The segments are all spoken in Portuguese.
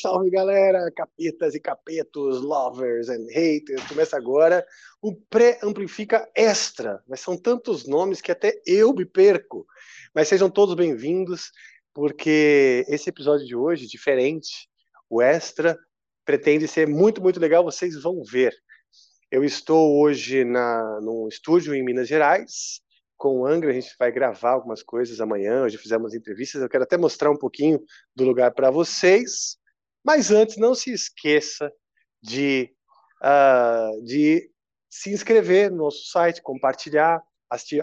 Salve galera, capetas e capetos, lovers and haters. Começa agora o Pré-Amplifica Extra. Mas são tantos nomes que até eu me perco. Mas sejam todos bem-vindos, porque esse episódio de hoje, diferente, o Extra, pretende ser muito, muito legal. Vocês vão ver. Eu estou hoje na, num estúdio em Minas Gerais, com o Angra, a gente vai gravar algumas coisas amanhã, hoje fizemos entrevistas, eu quero até mostrar um pouquinho do lugar para vocês, mas antes não se esqueça de, uh, de se inscrever no nosso site, compartilhar,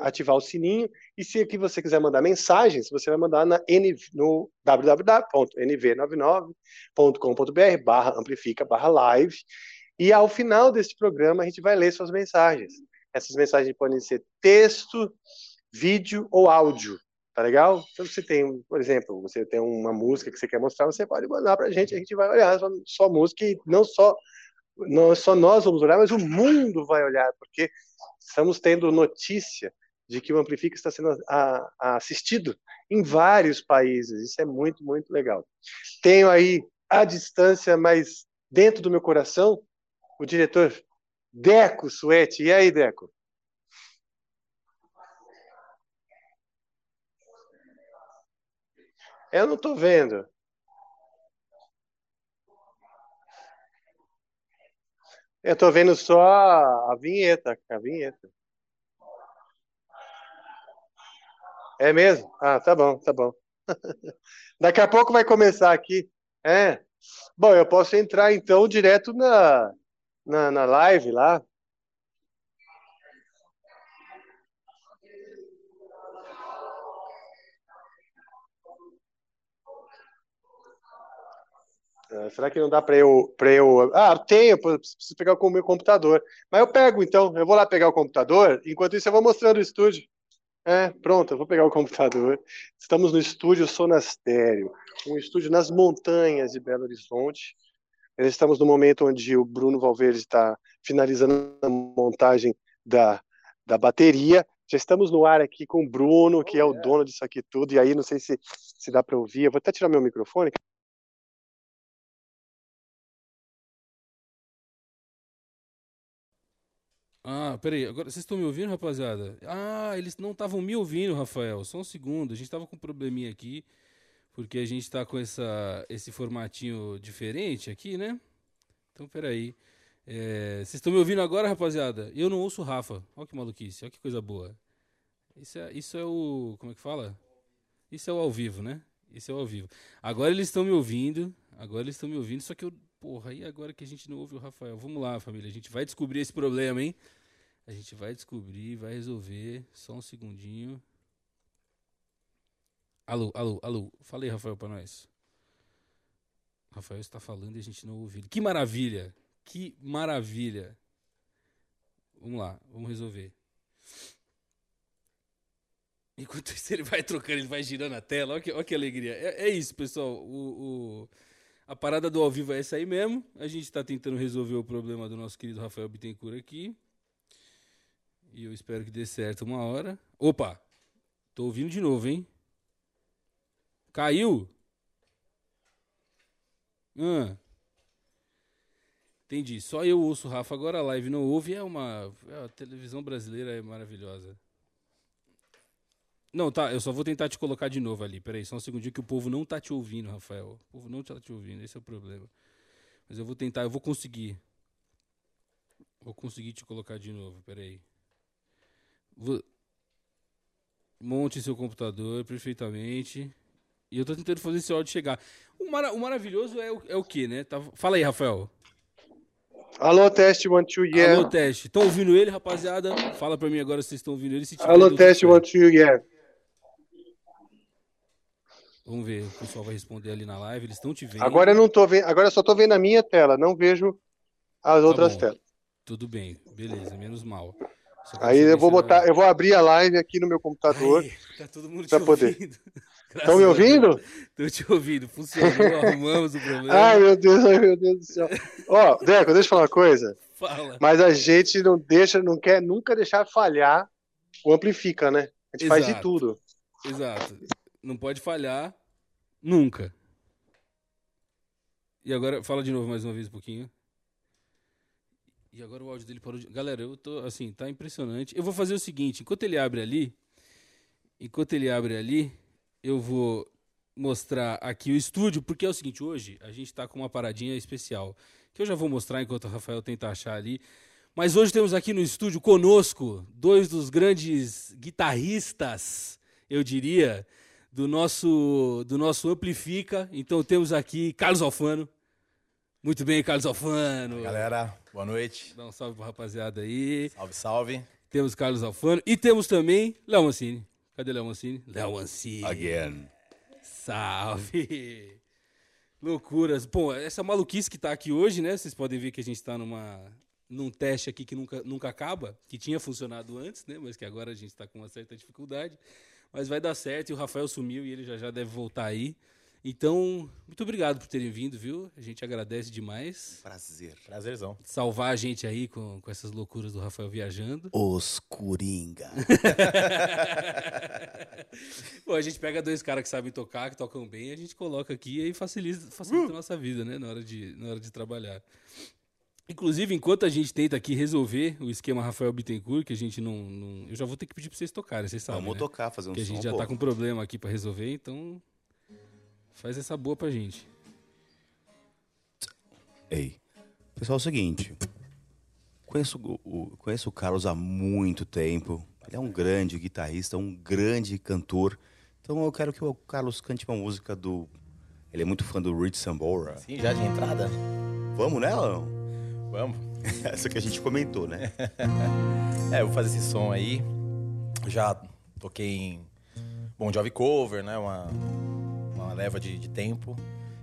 ativar o sininho, e se aqui você quiser mandar mensagens, você vai mandar na no www.nv99.com.br barra amplifica barra live, e ao final deste programa a gente vai ler suas mensagens. Essas mensagens podem ser texto, vídeo ou áudio, tá legal? Então você tem, por exemplo, você tem uma música que você quer mostrar, você pode mandar para a gente, a gente vai olhar só música e não só não só nós vamos olhar, mas o mundo vai olhar, porque estamos tendo notícia de que o Amplifica está sendo a, a assistido em vários países. Isso é muito, muito legal. Tenho aí à distância, mas dentro do meu coração, o diretor Deco Suete. E aí, Deco? Eu não estou vendo. Eu estou vendo só a vinheta, a vinheta. É mesmo? Ah, tá bom, tá bom. Daqui a pouco vai começar aqui. É. Bom, eu posso entrar então direto na, na, na live lá. Ah, será que não dá para eu, para eu. Ah, tenho, preciso pegar o meu computador. Mas eu pego então, eu vou lá pegar o computador, enquanto isso eu vou mostrando o estúdio. É, pronto, eu vou pegar o computador. Estamos no estúdio Sonastério, um estúdio nas montanhas de Belo Horizonte. Estamos no momento onde o Bruno Valverde está finalizando a montagem da, da bateria. Já estamos no ar aqui com o Bruno, que é o dono disso aqui tudo. E aí, não sei se, se dá para ouvir. Eu vou até tirar meu microfone. Ah, peraí, agora vocês estão me ouvindo, rapaziada? Ah, eles não estavam me ouvindo, Rafael. Só um segundo, a gente estava com um probleminha aqui, porque a gente está com essa, esse formatinho diferente aqui, né? Então, peraí. É, vocês estão me ouvindo agora, rapaziada? Eu não ouço o Rafa. Olha que maluquice, olha que coisa boa. Isso é, isso é o. Como é que fala? Isso é o ao vivo, né? Isso é o ao vivo. Agora eles estão me ouvindo. Agora eles estão me ouvindo, só que eu Porra, e agora que a gente não ouve o Rafael? Vamos lá, família. A gente vai descobrir esse problema, hein? A gente vai descobrir, vai resolver. Só um segundinho. Alô, alô, alô. Falei, Rafael, pra nós. Rafael está falando e a gente não ouviu. Que maravilha! Que maravilha! Vamos lá, vamos resolver. Enquanto isso, ele vai trocando, ele vai girando a tela. Olha que, olha que alegria. É, é isso, pessoal. O, o, a parada do ao vivo é essa aí mesmo. A gente está tentando resolver o problema do nosso querido Rafael Bittencourt aqui. E eu espero que dê certo uma hora. Opa! Tô ouvindo de novo, hein? Caiu? Ah. Entendi. Só eu ouço o Rafa, agora a live não ouve. É uma. é, a televisão brasileira é maravilhosa. Não, tá. Eu só vou tentar te colocar de novo ali. Peraí, só um segundinho que o povo não tá te ouvindo, Rafael. O povo não tá te ouvindo. Esse é o problema. Mas eu vou tentar, eu vou conseguir. Vou conseguir te colocar de novo. Peraí. Vou... Monte seu computador perfeitamente. E eu tô tentando fazer esse áudio chegar. O, mara- o maravilhoso é o, é o quê, né? Tá- Fala aí, Rafael. Alô, teste, one, two, yeah. Alô, teste. Estão ouvindo ele, rapaziada? Fala pra mim agora se vocês estão ouvindo ele. Alô, teste, one, two, yeah. Vamos ver. O pessoal vai responder ali na live. Eles estão te vendo. Agora eu não tô vendo, agora eu só tô vendo a minha tela, não vejo as outras bom. telas. Tudo bem. Beleza, menos mal. Aí eu vou botar, eu vou abrir a live aqui no meu computador. Aí, tá todo mundo te poder. ouvindo. Estão me ouvindo? Estão te ouvindo. Funcionou, arrumamos o problema. Ai, meu Deus, ai, meu Deus do céu. Ó, Deco, deixa eu falar uma coisa. Fala. Mas a gente não deixa, não quer nunca deixar falhar o amplifica, né? A gente faz de Exato. tudo. Exato. Não pode falhar nunca. E agora, fala de novo mais uma vez um pouquinho. E agora o áudio dele parou de... Galera, eu tô, assim, tá impressionante. Eu vou fazer o seguinte, enquanto ele abre ali, enquanto ele abre ali, eu vou mostrar aqui o estúdio, porque é o seguinte, hoje a gente tá com uma paradinha especial, que eu já vou mostrar enquanto o Rafael tenta achar ali. Mas hoje temos aqui no estúdio conosco dois dos grandes guitarristas, eu diria, do nosso do nosso Amplifica. Então temos aqui Carlos Alfano. Muito bem, Carlos Alfano. Galera, boa noite. Dá um salve pra rapaziada aí. Salve, salve. Temos Carlos Alfano e temos também Léo Mancini. Cadê Léo Mancini? Léo Mancini. Again. Salve! Loucuras. Bom, essa maluquice que tá aqui hoje, né? Vocês podem ver que a gente tá numa, num teste aqui que nunca, nunca acaba, que tinha funcionado antes, né? Mas que agora a gente tá com uma certa dificuldade. Mas vai dar certo e o Rafael sumiu e ele já já deve voltar aí. Então, muito obrigado por terem vindo, viu? A gente agradece demais. Prazer. Prazerzão. Salvar a gente aí com, com essas loucuras do Rafael viajando. Os Coringa. Pô, a gente pega dois caras que sabem tocar, que tocam bem, a gente coloca aqui e facilita, facilita a nossa vida, né? Na hora, de, na hora de trabalhar. Inclusive, enquanto a gente tenta aqui resolver o esquema Rafael Bittencourt, que a gente não. não- eu já vou ter que pedir pra vocês tocarem, vocês sabem. Vamos né? tocar, fazer um Porque a gente já pô. tá com problema aqui pra resolver, então. Faz essa boa pra gente. Ei, pessoal, é o seguinte. Conheço o, o- conheço o Carlos há muito tempo. Ele é um grande guitarrista, um grande cantor. Então eu quero que o Carlos cante uma música do... Ele é muito fã do Rich Sambora. Sim, já de entrada? Vamos nela? não? Vamos. Essa que a gente comentou, né? É, eu vou fazer esse som aí. Já toquei em Bon Jovi Cover, né? Uma, uma leva de, de tempo.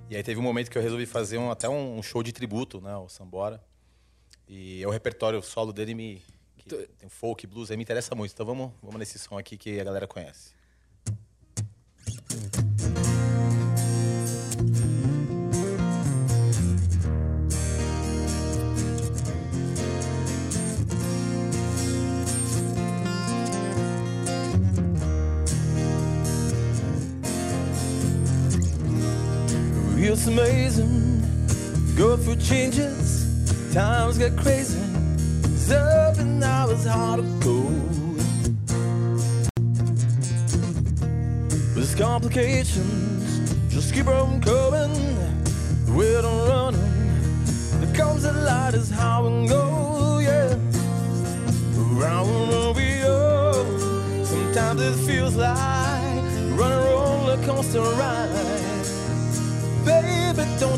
E aí teve um momento que eu resolvi fazer um- até um show de tributo, né? O Sambora. E o repertório solo dele me... que tem folk, blues, aí me interessa muito. Então vamos, vamos nesse som aqui que a galera conhece. It's amazing, go through changes, times get crazy. It's up and now it's hard to go. There's complications, just keep on coming. Way I'm running, there comes a light is how we go, yeah. Around we go. Sometimes it feels like running roller coaster ride.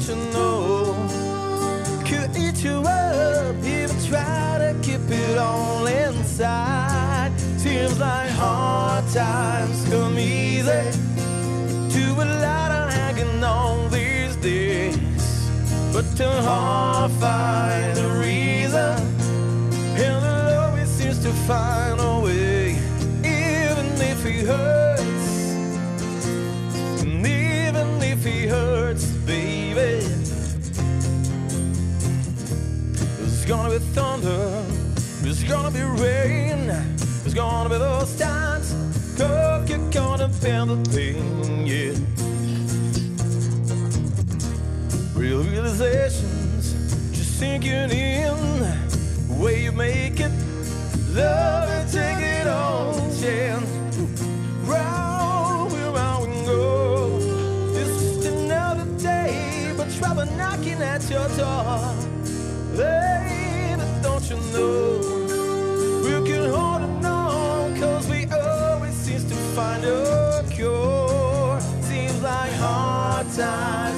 Don't you know? Could eat you up if I try to keep it all inside. Seems like hard times come easy to a lot of hanging on these days. But to hard find a reason, and it always seems to find a way, even if it hurts. And even if he hurts, gonna be thunder, there's gonna be rain. There's gonna be those times. Cause you're gonna feel the pain, yeah. Real realizations just sinking in. The way you make it, love and take it on chance. Round, we're round and go. It's just another day, but trouble knocking at your door. Don't you know? We can hold it on, cause we always seem to find a cure. Seems like hard times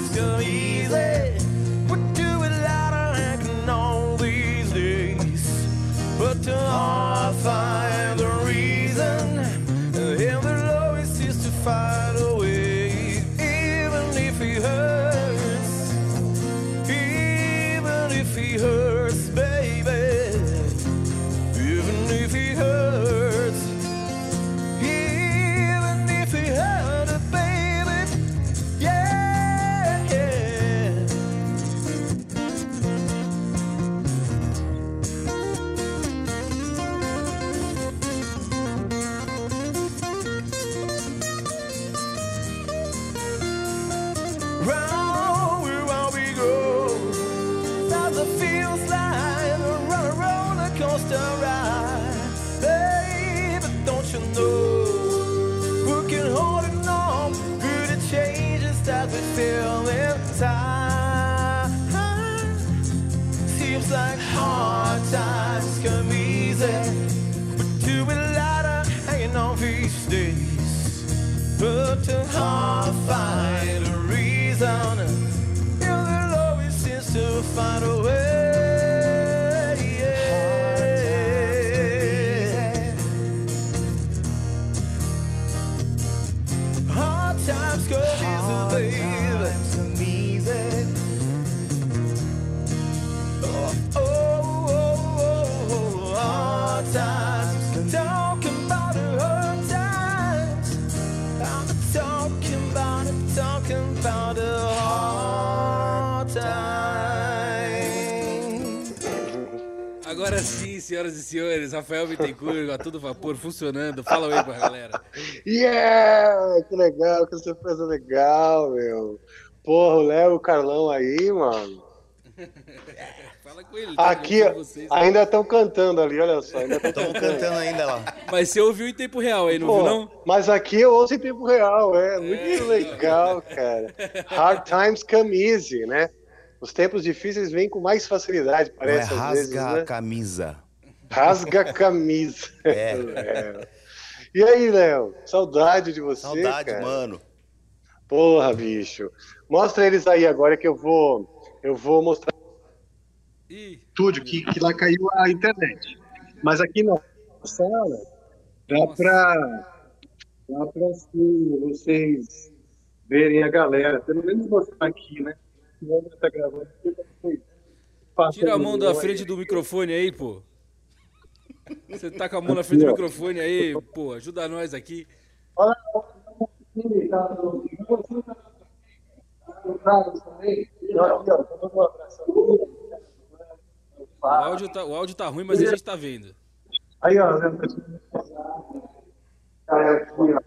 senhores, Rafael Bittencourt, a todo vapor, funcionando. Fala aí pra galera. Yeah! Que legal, que surpresa legal, meu. Porra, o Léo e o Carlão aí, mano. Fala com ele. tá Aqui, com vocês. ainda estão cantando ali, olha só. Ainda tão Estamos cantando ainda lá. Mas você ouviu em tempo real aí, não Pô, viu não? Mas aqui eu ouço em tempo real, é muito legal, cara. Hard times come easy, né? Os tempos difíceis vêm com mais facilidade, Não é parece às vezes, rasga né? a camisa. Rasga a camisa. É. É. E aí, Léo? Saudade de você, Saudade, cara. mano. Porra, bicho. Mostra eles aí agora que eu vou, eu vou mostrar Ih, estúdio que, que lá caiu a internet. Mas aqui na sala dá pra, dá pra assim, vocês verem a galera. Pelo menos mostrar aqui, né? Tá gravando, passam tira a mão da frente do microfone aí, pô. Você tá com a mão na frente do microfone aí, pô. Ajuda nós aqui. Olha, tá, tá- tá. O áudio tá, o áudio tá ruim, mas a gente tá vendo. Aí, ó, ó.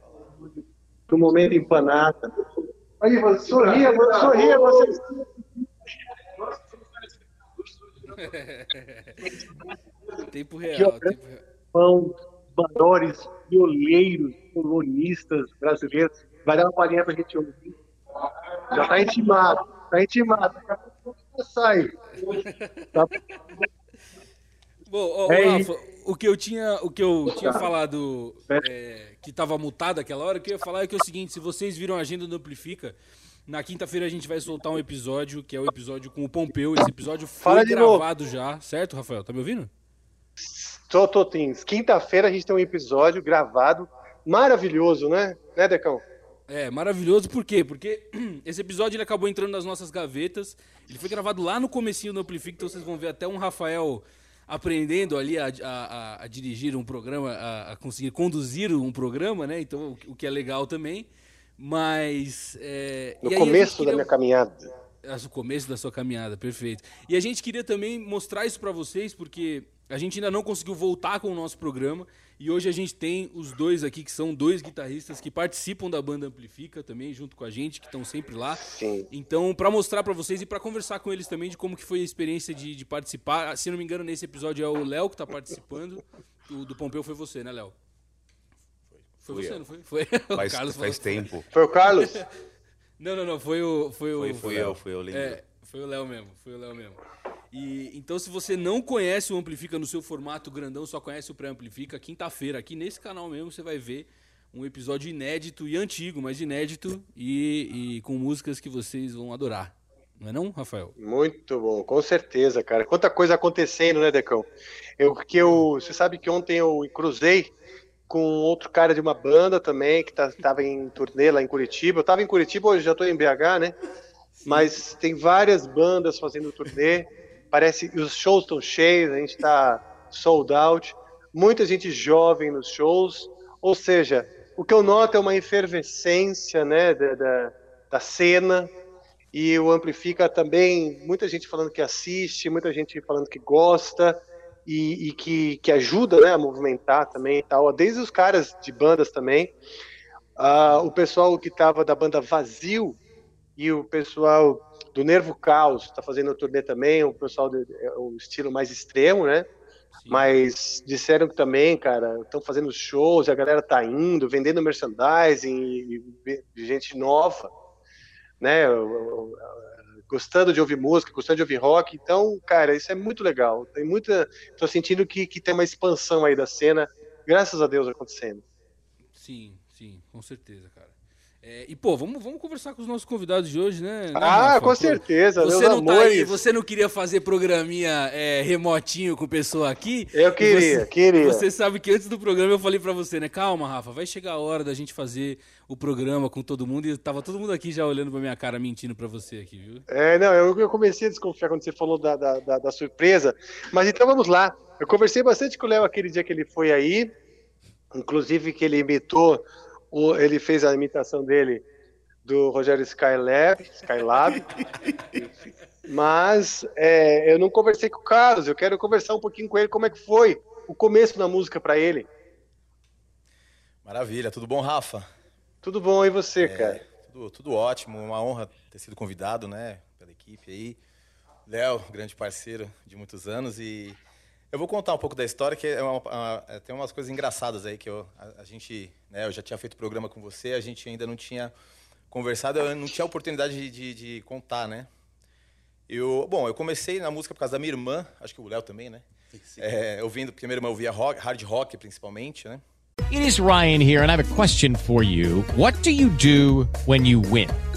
No momento empanada. Aí, você sorria, você sorria, você. Tempo real, tempo real. Pão, bandores, violeiros, colonistas brasileiros. Vai dar uma palhinha pra gente ouvir. Já tá intimado, tá intimado. Daqui a pouco sai. Tá? Bom, ô, É Rafa, o que eu tinha, o que eu tinha falado é, que tava mutado aquela hora, o que eu ia falar é que é o seguinte, se vocês viram a agenda do Amplifica, na quinta-feira a gente vai soltar um episódio, que é o episódio com o Pompeu. Esse episódio foi de novo. gravado já, certo, Rafael? Tá me ouvindo? Tô, tô, Tins. Quinta-feira a gente tem um episódio gravado maravilhoso, né? Né, Decão? É, maravilhoso, por quê? Porque esse episódio ele acabou entrando nas nossas gavetas. Ele foi gravado lá no comecinho do Amplifica, então vocês vão ver até um Rafael aprendendo ali a, a- a- dirigir um programa, a, a conseguir conduzir um programa, né? Então, o, que- o que é legal também. Mas. é, No começo da queria- minha caminhada. é, o começo da sua caminhada, perfeito. E a gente queria também mostrar isso pra vocês, porque A gente ainda não conseguiu voltar com o nosso programa e hoje a gente tem os dois aqui que são dois guitarristas que participam da banda Amplifica também junto com a gente, que estão sempre lá. Sim. Então, para mostrar para vocês e para conversar com eles também de como que foi a experiência de, de participar. Se não me engano, nesse episódio é o Léo que tá participando. O do Pompeu foi você, né, Léo? Foi Fui você, eu. não foi? Foi. Faz, o Carlos faz falou. tempo. Foi o Carlos? Não, não, não, foi o foi o Foi, eu, fui eu, lembro. É, foi o Léo mesmo, foi o Léo mesmo. E então se você não conhece o Amplifica no seu formato grandão, só conhece o pré-amplifica, quinta-feira aqui nesse canal mesmo você vai ver um episódio inédito e antigo, mas inédito e, e com músicas que vocês vão adorar. Não é não, Rafael? Muito bom, com certeza, cara. Quanta coisa acontecendo, né, Decão? Eu, que eu, você sabe que ontem eu cruzei com outro cara de uma banda também, que tá, tava em turnê lá em Curitiba. Eu tava em Curitiba, hoje já tô em BH, né? Mas tem várias bandas fazendo turnê. Parece os shows estão cheios, a gente tá sold out. Muita gente jovem nos shows. Ou seja, o que eu noto é uma efervescência, né, da, da, da cena. E o Amplifica também, muita gente falando que assiste, muita gente falando que gosta e, e que, que ajuda né, a movimentar também e tal. Desde os caras de bandas também. Ah, o pessoal que estava da banda Vazio e o pessoal do Nervo Caos está fazendo o turnê também, o pessoal do é o estilo mais extremo, né? Sim. Mas disseram que também, cara, estão fazendo shows, a galera tá indo, vendendo merchandising, e, e gente nova, né? Gostando de ouvir música, gostando de ouvir rock. Então, cara, isso é muito legal. Tem muita. Tô sentindo que, que tem uma expansão aí da cena, graças a Deus acontecendo. Sim, sim, com certeza, cara. É, e pô, vamos, vamos conversar com os nossos convidados de hoje, né? né, Ah, com Pô, certeza, Você meus não tá aí, você não queria fazer programinha é, remotinho com pessoa aqui? Eu queria, Você- queria. Você sabe que antes do programa eu falei pra você, né? Calma, Rafa, vai chegar a hora da gente fazer o programa com todo mundo e tava todo mundo aqui já olhando pra minha cara, mentindo pra você aqui, viu? É, não, eu, eu comecei a desconfiar quando você falou da, da, da- da surpresa. Mas então vamos lá. Eu conversei bastante com o Léo aquele dia que ele foi aí, inclusive que ele imitou, ele fez a imitação dele do Rogério Skylab, Skylab. Mas é, eu não conversei com o Carlos, eu quero conversar um pouquinho com ele como é que foi o começo da música para ele. Maravilha, tudo bom, Rafa? Tudo bom e você, cara? Tudo, tudo ótimo, uma honra ter sido convidado, né, pela equipe aí. Léo, grande parceiro de muitos anos e eu vou contar um pouco da história que é uma, uma- é, tem umas coisas engraçadas aí que eu, a, a gente, né, eu já tinha feito programa com você, a gente ainda não tinha conversado, eu não tinha oportunidade de, de- de contar, né? Eu, bom, eu comecei na música por causa da minha irmã, acho que o Léo também, né? É, ouvindo, porque minha irmã ouvia rock, hard rock principalmente, né? It is Ryan here, and I have a question for you. What do you do when you win?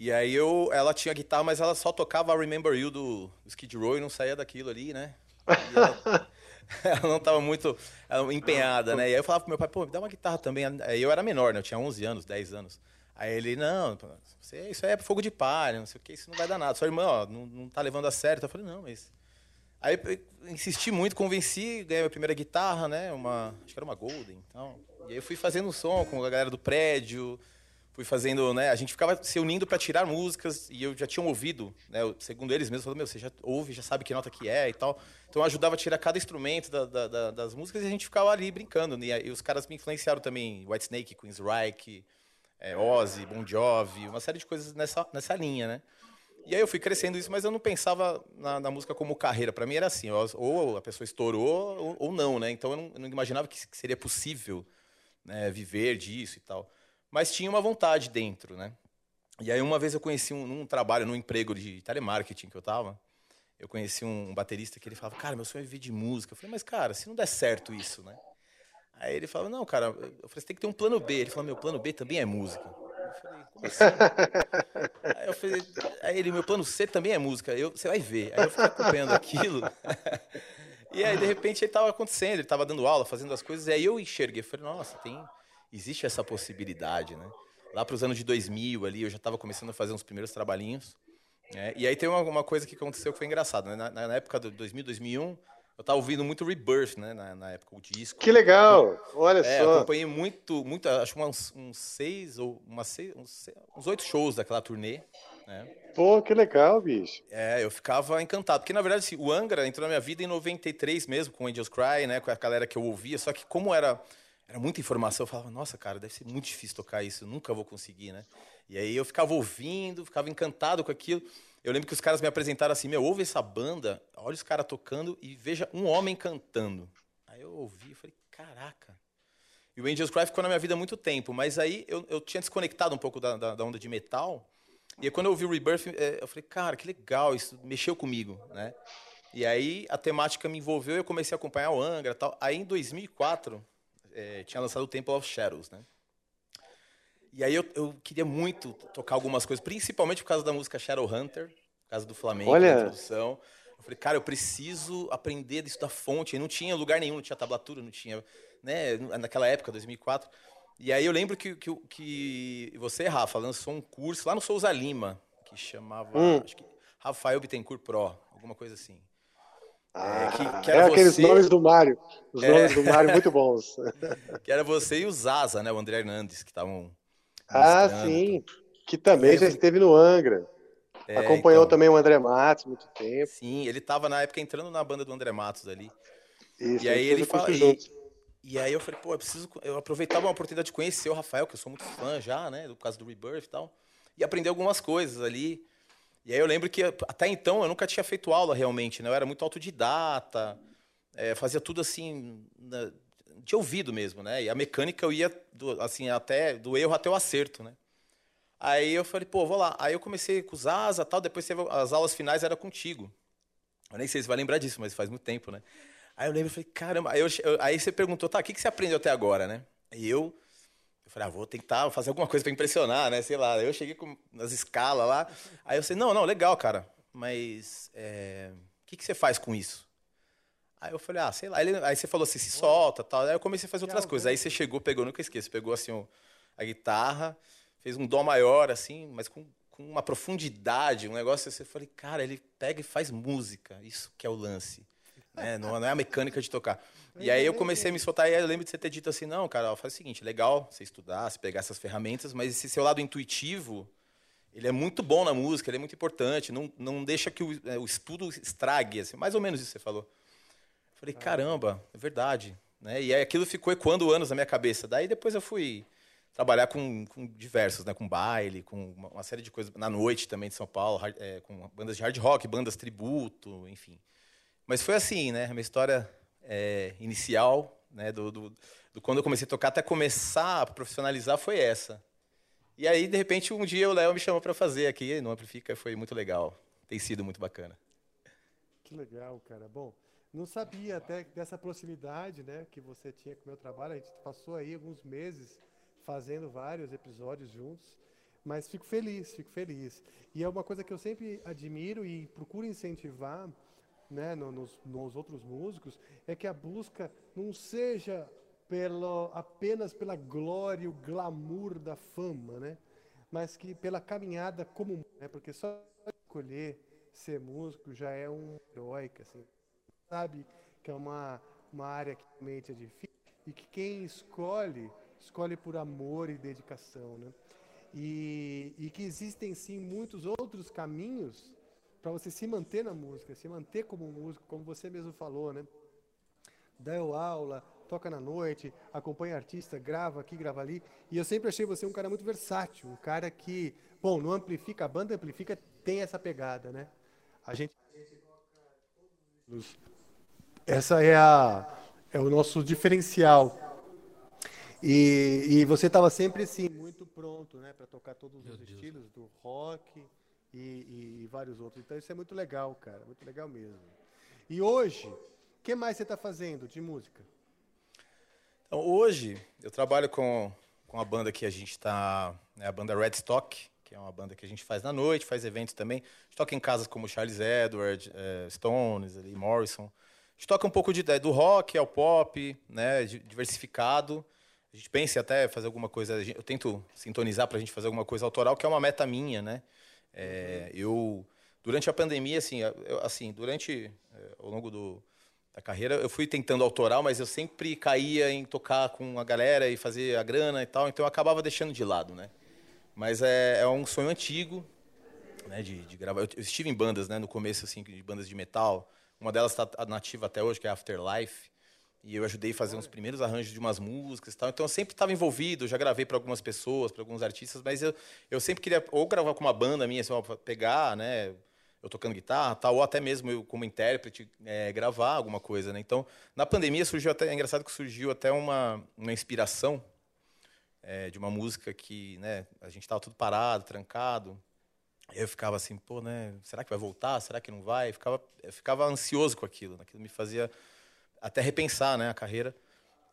E aí eu, ela tinha guitarra, mas ela só tocava Remember You do, Skid Row e não saía daquilo ali, né? Ela, ela não tava muito empenhada, né? E aí eu falava pro meu pai, pô, me dá uma guitarra também. Aí eu era menor, né? Eu tinha 11 anos, 10 anos. Aí ele, não, isso aí é fogo de palha, não sei o que, isso não vai dar nada. Sua irmã, ó, não, não tá levando a sério. Eu falei, não, mas... Aí insisti muito, convenci, ganhei minha primeira guitarra, né? Uma, acho que era uma Golden. Então, e aí eu fui fazendo som com a galera do prédio, fui fazendo, né? A gente ficava se unindo para tirar músicas e eu já tinha ouvido, né? Segundo eles mesmos, falaram, meu, você já ouve, já sabe que nota que é e tal. Então eu ajudava a tirar cada instrumento da- da- da- das músicas e a gente ficava ali brincando. né? E, os caras me influenciaram também, Whitesnake, Queensryche, é, Ozzy, Bon Jovi, uma série de coisas nessa, nessa linha, né? E aí eu fui crescendo isso, mas eu não pensava na, na música como carreira. Para mim era assim, ou a pessoa estourou ou, ou não, né? Então eu não, eu não imaginava que, que seria possível né, viver disso e tal. Mas tinha uma vontade dentro, né? E aí uma vez eu conheci um, num trabalho, num emprego de telemarketing que eu tava, eu conheci um baterista que ele falava, cara, meu sonho é viver de música. Eu falei, mas cara, se não der certo isso, né? Aí ele falou, não, cara, eu falei, você tem que ter um plano B. Ele falou, meu plano B também é música. Eu falei, como assim? aí eu falei, aí ele, meu plano C também é música. Eu, você vai ver. Aí eu fiquei acompanhando aquilo. e aí, de repente, ele estava acontecendo, ele estava dando aula, fazendo as coisas, e aí eu enxerguei, falei, nossa, tem, existe essa possibilidade, né? Lá para os anos de 2000 ali, eu já estava começando a fazer uns primeiros trabalhinhos. né? e aí tem uma, uma coisa que aconteceu que foi engraçado. Né? Na, na época de 2000, 2001, eu estava ouvindo muito Rebirth, né? Na, na época, o disco. Que legal! Olha É, eu só. acompanhei muito, muito, acho uns, uns seis ou umas seis, uns, uns oito shows daquela turnê. Né? Pô, que legal, bicho. É, eu ficava encantado, porque na verdade assim, o Angra entrou na minha vida em 93 mesmo, com Angels Cry, né, com a galera que eu ouvia, só que como era era muita informação, eu falava, nossa, cara, deve ser muito difícil tocar isso, nunca vou conseguir, né? E aí eu ficava ouvindo, ficava encantado com aquilo. Eu lembro que os caras me apresentaram assim, meu, ouve essa banda, olha os caras tocando e veja um homem cantando. Aí eu ouvi e falei, caraca. E o Angels Cry ficou na minha vida há muito tempo, mas aí eu, eu tinha desconectado um pouco da, da, da onda de metal. E aí, quando eu ouvi o Rebirth, eh, eu falei, cara, que legal, isso mexeu comigo, né? E aí a temática me envolveu e eu comecei a acompanhar o Angra tal. Aí em 2004, eh, tinha lançado o Temple of Shadows, né? E aí eu, eu queria muito tocar algumas coisas, principalmente por causa da música Shadowhunter, por causa do Flamengo, Olha. da introdução. Eu falei, cara, eu preciso aprender disso da fonte. E não tinha lugar nenhum, não tinha tablatura, não tinha, né, naquela época, 2004. E aí eu lembro que, que, que você, Rafa, lançou um curso lá no Souza Lima, que chamava, Hum. acho que Rafael Bittencourt Pro, alguma coisa assim. Ah, que- que é aqueles você- nomes do Mário. Os É. nomes do Mário muito bons. Que era você e o Zaza, né, o André Hernandes, que estavam Ah, sim. Que também É, já esteve no Angra. É, Acompanhou então. também o André Matos muito tempo. Sim, ele tava na época entrando na banda do André Matos ali. Isso, E aí ele fala. E, e aí eu falei, pô, eu preciso. Eu aproveitava uma oportunidade de conhecer o Rafael, que eu sou muito fã já, né? Do caso do Rebirth e tal. E aprender algumas coisas ali. E aí eu lembro que até então eu nunca tinha feito aula realmente, né? Eu era muito autodidata, é, fazia tudo assim, na- de ouvido mesmo, né? E a mecânica eu ia do, assim, até do erro até o acerto, né? Aí eu falei, pô, vou lá. Aí eu comecei com os asa tal, depois teve as aulas finais era contigo. Eu nem sei se vai lembrar disso, mas faz muito tempo, né? Aí eu lembro, falei, caramba. Aí, eu- aí você perguntou, tá, o que, que você aprendeu até agora, né? E eu, eu falei, ah, vou tentar fazer alguma coisa pra impressionar, né? Sei lá. Aí eu cheguei com nas escalas lá. Aí eu falei, não, não, legal, cara. Mas é, o que, que você faz com isso? Aí eu falei, ah, sei lá. Ele- aí você falou assim, se solta tal. Aí eu comecei a fazer outras coisas. Aí você chegou, pegou, nunca esqueço, pegou assim o- a guitarra, fez um dó maior, assim, mas com, com uma profundidade, um negócio assim. Eu falei, cara, ele pega e faz música. Isso que é o lance. Né? Não, não é a mecânica de tocar. E aí eu comecei a me soltar, e eu lembro de você ter dito assim, não, cara, ó, faz o seguinte, legal você estudar, você pegar essas ferramentas, mas esse seu lado intuitivo, ele é muito bom na música, ele é muito importante, não, não deixa que o, é, o estudo estrague, assim, mais ou menos isso que você falou. Eu Falei, caramba, é verdade. Né? E aí aquilo ficou ecoando anos na minha cabeça. Daí depois eu fui trabalhar com, com diversos, né? com baile, com uma, uma série de coisas, na noite também de São Paulo, hard- é, com bandas de hard rock, bandas tributo, enfim. Mas foi assim, né? Minha história é, inicial, né? Do, do, do quando eu comecei a tocar até começar a profissionalizar foi essa. E aí, de repente, um dia o Léo me chamou para fazer aqui no Amplifica, foi muito legal. Tem sido muito bacana. Que legal, cara. Bom, não sabia até dessa proximidade, né, que você tinha com o meu trabalho. A gente passou aí alguns meses fazendo vários episódios juntos, mas fico feliz, fico feliz. E é uma coisa que eu sempre admiro e procuro incentivar, né, no- nos, nos outros músicos, é que a busca não seja pelo, apenas pela glória e o glamour da fama, né? mas que pela caminhada como, né? Porque só escolher ser músico já é um heróico, assim. Sabe que é uma, uma área que realmente é difícil e que quem escolhe, escolhe por amor e dedicação, né? E, e que existem sim muitos outros caminhos para você se manter na música, se manter como músico, como você mesmo falou, né? dá aula, toca na noite, acompanha artista, grava aqui, grava ali. E eu sempre achei você um cara muito versátil, um cara que, bom, no Amplifica, a banda Amplifica tem essa pegada, né? A gente essa é a é o nosso diferencial. E, e você estava sempre assim, muito pronto, né, para tocar todos os estilos do rock e, e- vários outros. Então isso é muito legal, cara, muito legal mesmo. E hoje, o que mais você está fazendo de música? Então, hoje, eu trabalho com, com a banda que a gente está, né, a banda Red Stock, que é uma banda que a gente faz na noite, faz eventos também. A gente toca em casas como Charles Edward, eh, Stones, ali, Morrison. A gente toca um pouco de, do rock ao pop, né, di- diversificado. A gente pensa até fazer alguma coisa, eu tento sintonizar para a gente fazer alguma coisa autoral, que é uma meta minha, né? Eh, eu, durante a pandemia, assim, eu- assim durante, eh, ao longo do, da carreira, eu fui tentando autoral, mas eu sempre caía em tocar com a galera e fazer a grana e tal, então eu acabava deixando de lado, né? Mas é, é um sonho antigo, né, de, de gravar. Eu, eu estive em bandas, né, no começo, assim, de bandas de metal. Uma delas está nativa até hoje, que é Afterlife. E eu ajudei a fazer uns primeiros arranjos de umas músicas e tal. Então eu sempre estava envolvido, já gravei para algumas pessoas, para alguns artistas, mas eu, eu sempre queria ou gravar com uma banda minha, assim, pegar, né, eu tocando guitarra, tal, ou até mesmo eu como intérprete é, gravar alguma coisa, né? Então, na pandemia surgiu até, é engraçado que surgiu até uma, uma inspiração é, de uma música que, né, a gente estava tudo parado, trancado. Eu ficava assim, pô, né, será que vai voltar? Será que não vai? Eu ficava, eu ficava ansioso com aquilo, né? aquilo me fazia até repensar, né, a carreira.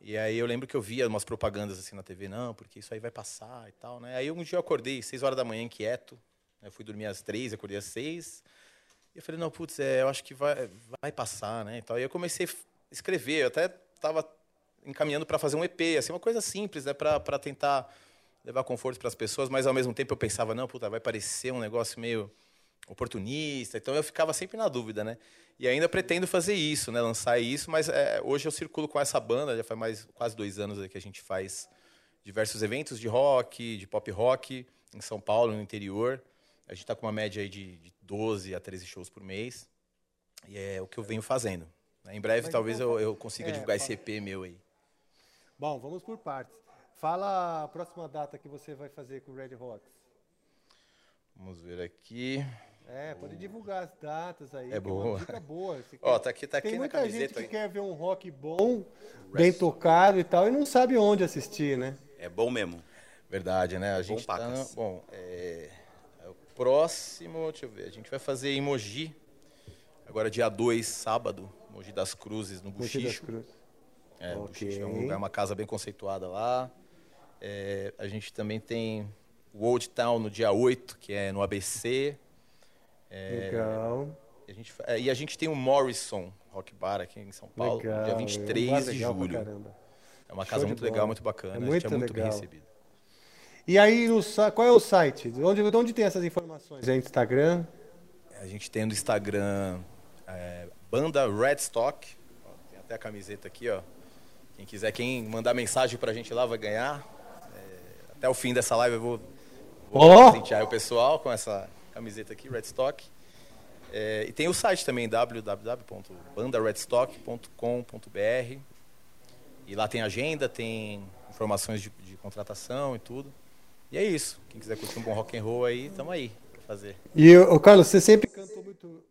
E aí eu lembro que eu via umas propagandas assim na TV, não, porque isso aí vai passar e tal, né? Aí um dia eu acordei, seis horas da manhã, inquieto, né? fui dormir às três, acordei às seis, e eu falei, não, putz, é, eu acho que vai, vai passar, né? E tal. E eu comecei a escrever, eu até estava encaminhando para fazer um EP, assim, uma coisa simples, né, para tentar levar conforto para as pessoas, mas ao mesmo tempo eu pensava, não, puta, vai parecer um negócio meio oportunista, então eu ficava sempre na dúvida, né? E ainda pretendo fazer isso, né, lançar isso, mas é, hoje eu circulo com essa banda, já faz mais quase dois anos que a gente faz diversos eventos de rock, de pop rock, em São Paulo, no interior. A gente está com uma média aí de, de 12 a 13 shows por mês, e é o que eu venho fazendo. né? Em breve, Mas talvez então, eu, eu consiga é, divulgar esse EP meu aí. Bom, vamos por partes. Fala a próxima data que você vai fazer com o Red Rocks. Vamos ver aqui. É, pode divulgar as datas aí. É que uma boa. dica boa. Você Ó, quer- tá aqui, tá Tem aqui na muita gente que aí. quer ver um rock bom, bem tocado e tal, e não sabe onde assistir, né? É bom mesmo. Verdade, né? A gente tá, bom, é, é o próximo, deixa eu ver, a gente vai fazer em Mogi, agora dia 2, sábado, Mogi das Cruzes, no Mogi das Buchicho. Cruzes. É, Ok. Buchicho é um lugar, uma casa bem conceituada lá. É, a gente também tem o Old Town no dia 8, que é no ABC. É, Legal. E a, gente, é, e a gente tem o Morrison Rock Bar aqui em São Paulo, legal. dia é um 23 bar de julho. É uma Show casa muito legal, muito bacana. É a gente muito é muito bem legal. recebido. E aí, qual é o site? De onde, de onde tem essas informações? É Instagram? A gente tem no Instagram é, Banda Redstock. Tem até a camiseta aqui, ó. Quem quiser, quem mandar mensagem pra gente lá vai ganhar. É, até o fim dessa live eu vou, vou Ó! presentear o pessoal com essa camiseta aqui, Redstock. É, e tem o site também, www.bandaredstock.com.br. E lá tem agenda, tem informações de, de contratação e tudo. E é isso. Quem quiser curtir um bom rock and roll aí, tamo aí pra fazer. E, o Carlos, você sempre cantou muito.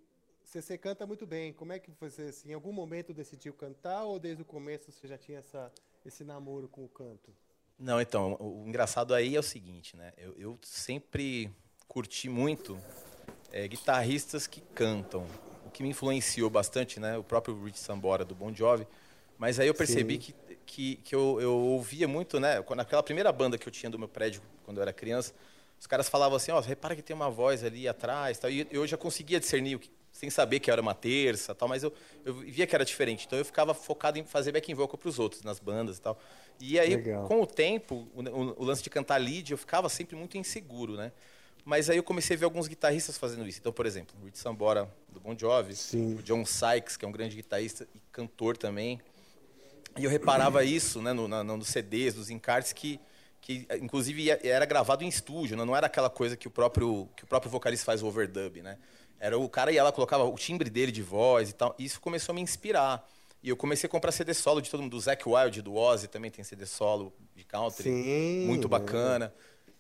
Você, você canta muito bem. Como é que você, assim, em algum momento decidiu cantar ou desde o começo você já tinha essa, esse namoro com o canto? Não, então, o, o engraçado aí é o seguinte, né? Eu, eu sempre curti muito é, guitarristas que cantam. O que me influenciou bastante, né? O próprio Rich Sambora, do Bon Jovi. Mas aí eu percebi Sim. que, que, que eu, eu ouvia muito, né? Naquela primeira banda que eu tinha do meu prédio, quando eu era criança, os caras falavam assim, ó, repara que tem uma voz ali atrás, tal. E eu já conseguia discernir, o que- sem saber que era uma terça, tal, mas eu, eu via que era diferente. Então eu ficava focado em fazer backing vocal para os outros, nas bandas e tal. E aí, Legal. com o tempo, o, o- o lance de cantar lead, eu ficava sempre muito inseguro, né? Mas aí eu comecei a ver alguns guitarristas fazendo isso. Então, por exemplo, o Rich Sambora, do Bon Jovi, Sim. o John Sykes, que é um grande guitarrista e cantor também. E eu reparava isso né, no, na, nos CDs, nos encartes, que, que inclusive ia- era gravado em estúdio, né? não era aquela coisa que o próprio, que o próprio vocalista faz o overdub. Né? Era o cara ia lá, colocava o timbre dele de voz e tal. E isso começou a me inspirar. E eu comecei a comprar CD solo de todo mundo. Do Zac Wild, do Ozzy, também tem CD solo de country. Sim, muito é.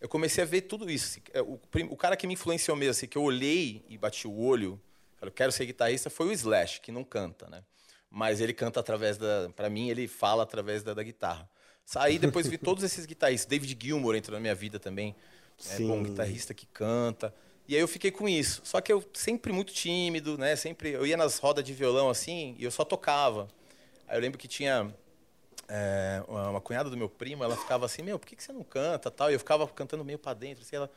Eu comecei a ver tudo isso. assim. É, O, o cara que me influenciou mesmo, assim, que eu olhei e bati o olho, falei, eu quero ser guitarrista, foi o Slash, que não canta, né? Mas ele canta através da. Pra mim, ele fala através da, da guitarra. Saí, depois vi todos esses guitarristas. David Gilmour entrou na minha vida também. É, Sim. bom, guitarrista que canta. E aí eu fiquei com isso. Só que eu sempre muito tímido, né? Sempre eu ia nas rodas de violão assim e eu só tocava. Aí eu lembro que tinha é, uma cunhada do meu primo, ela ficava assim, meu, por que, que você não canta tal? E eu ficava cantando meio pra dentro, assim, ela,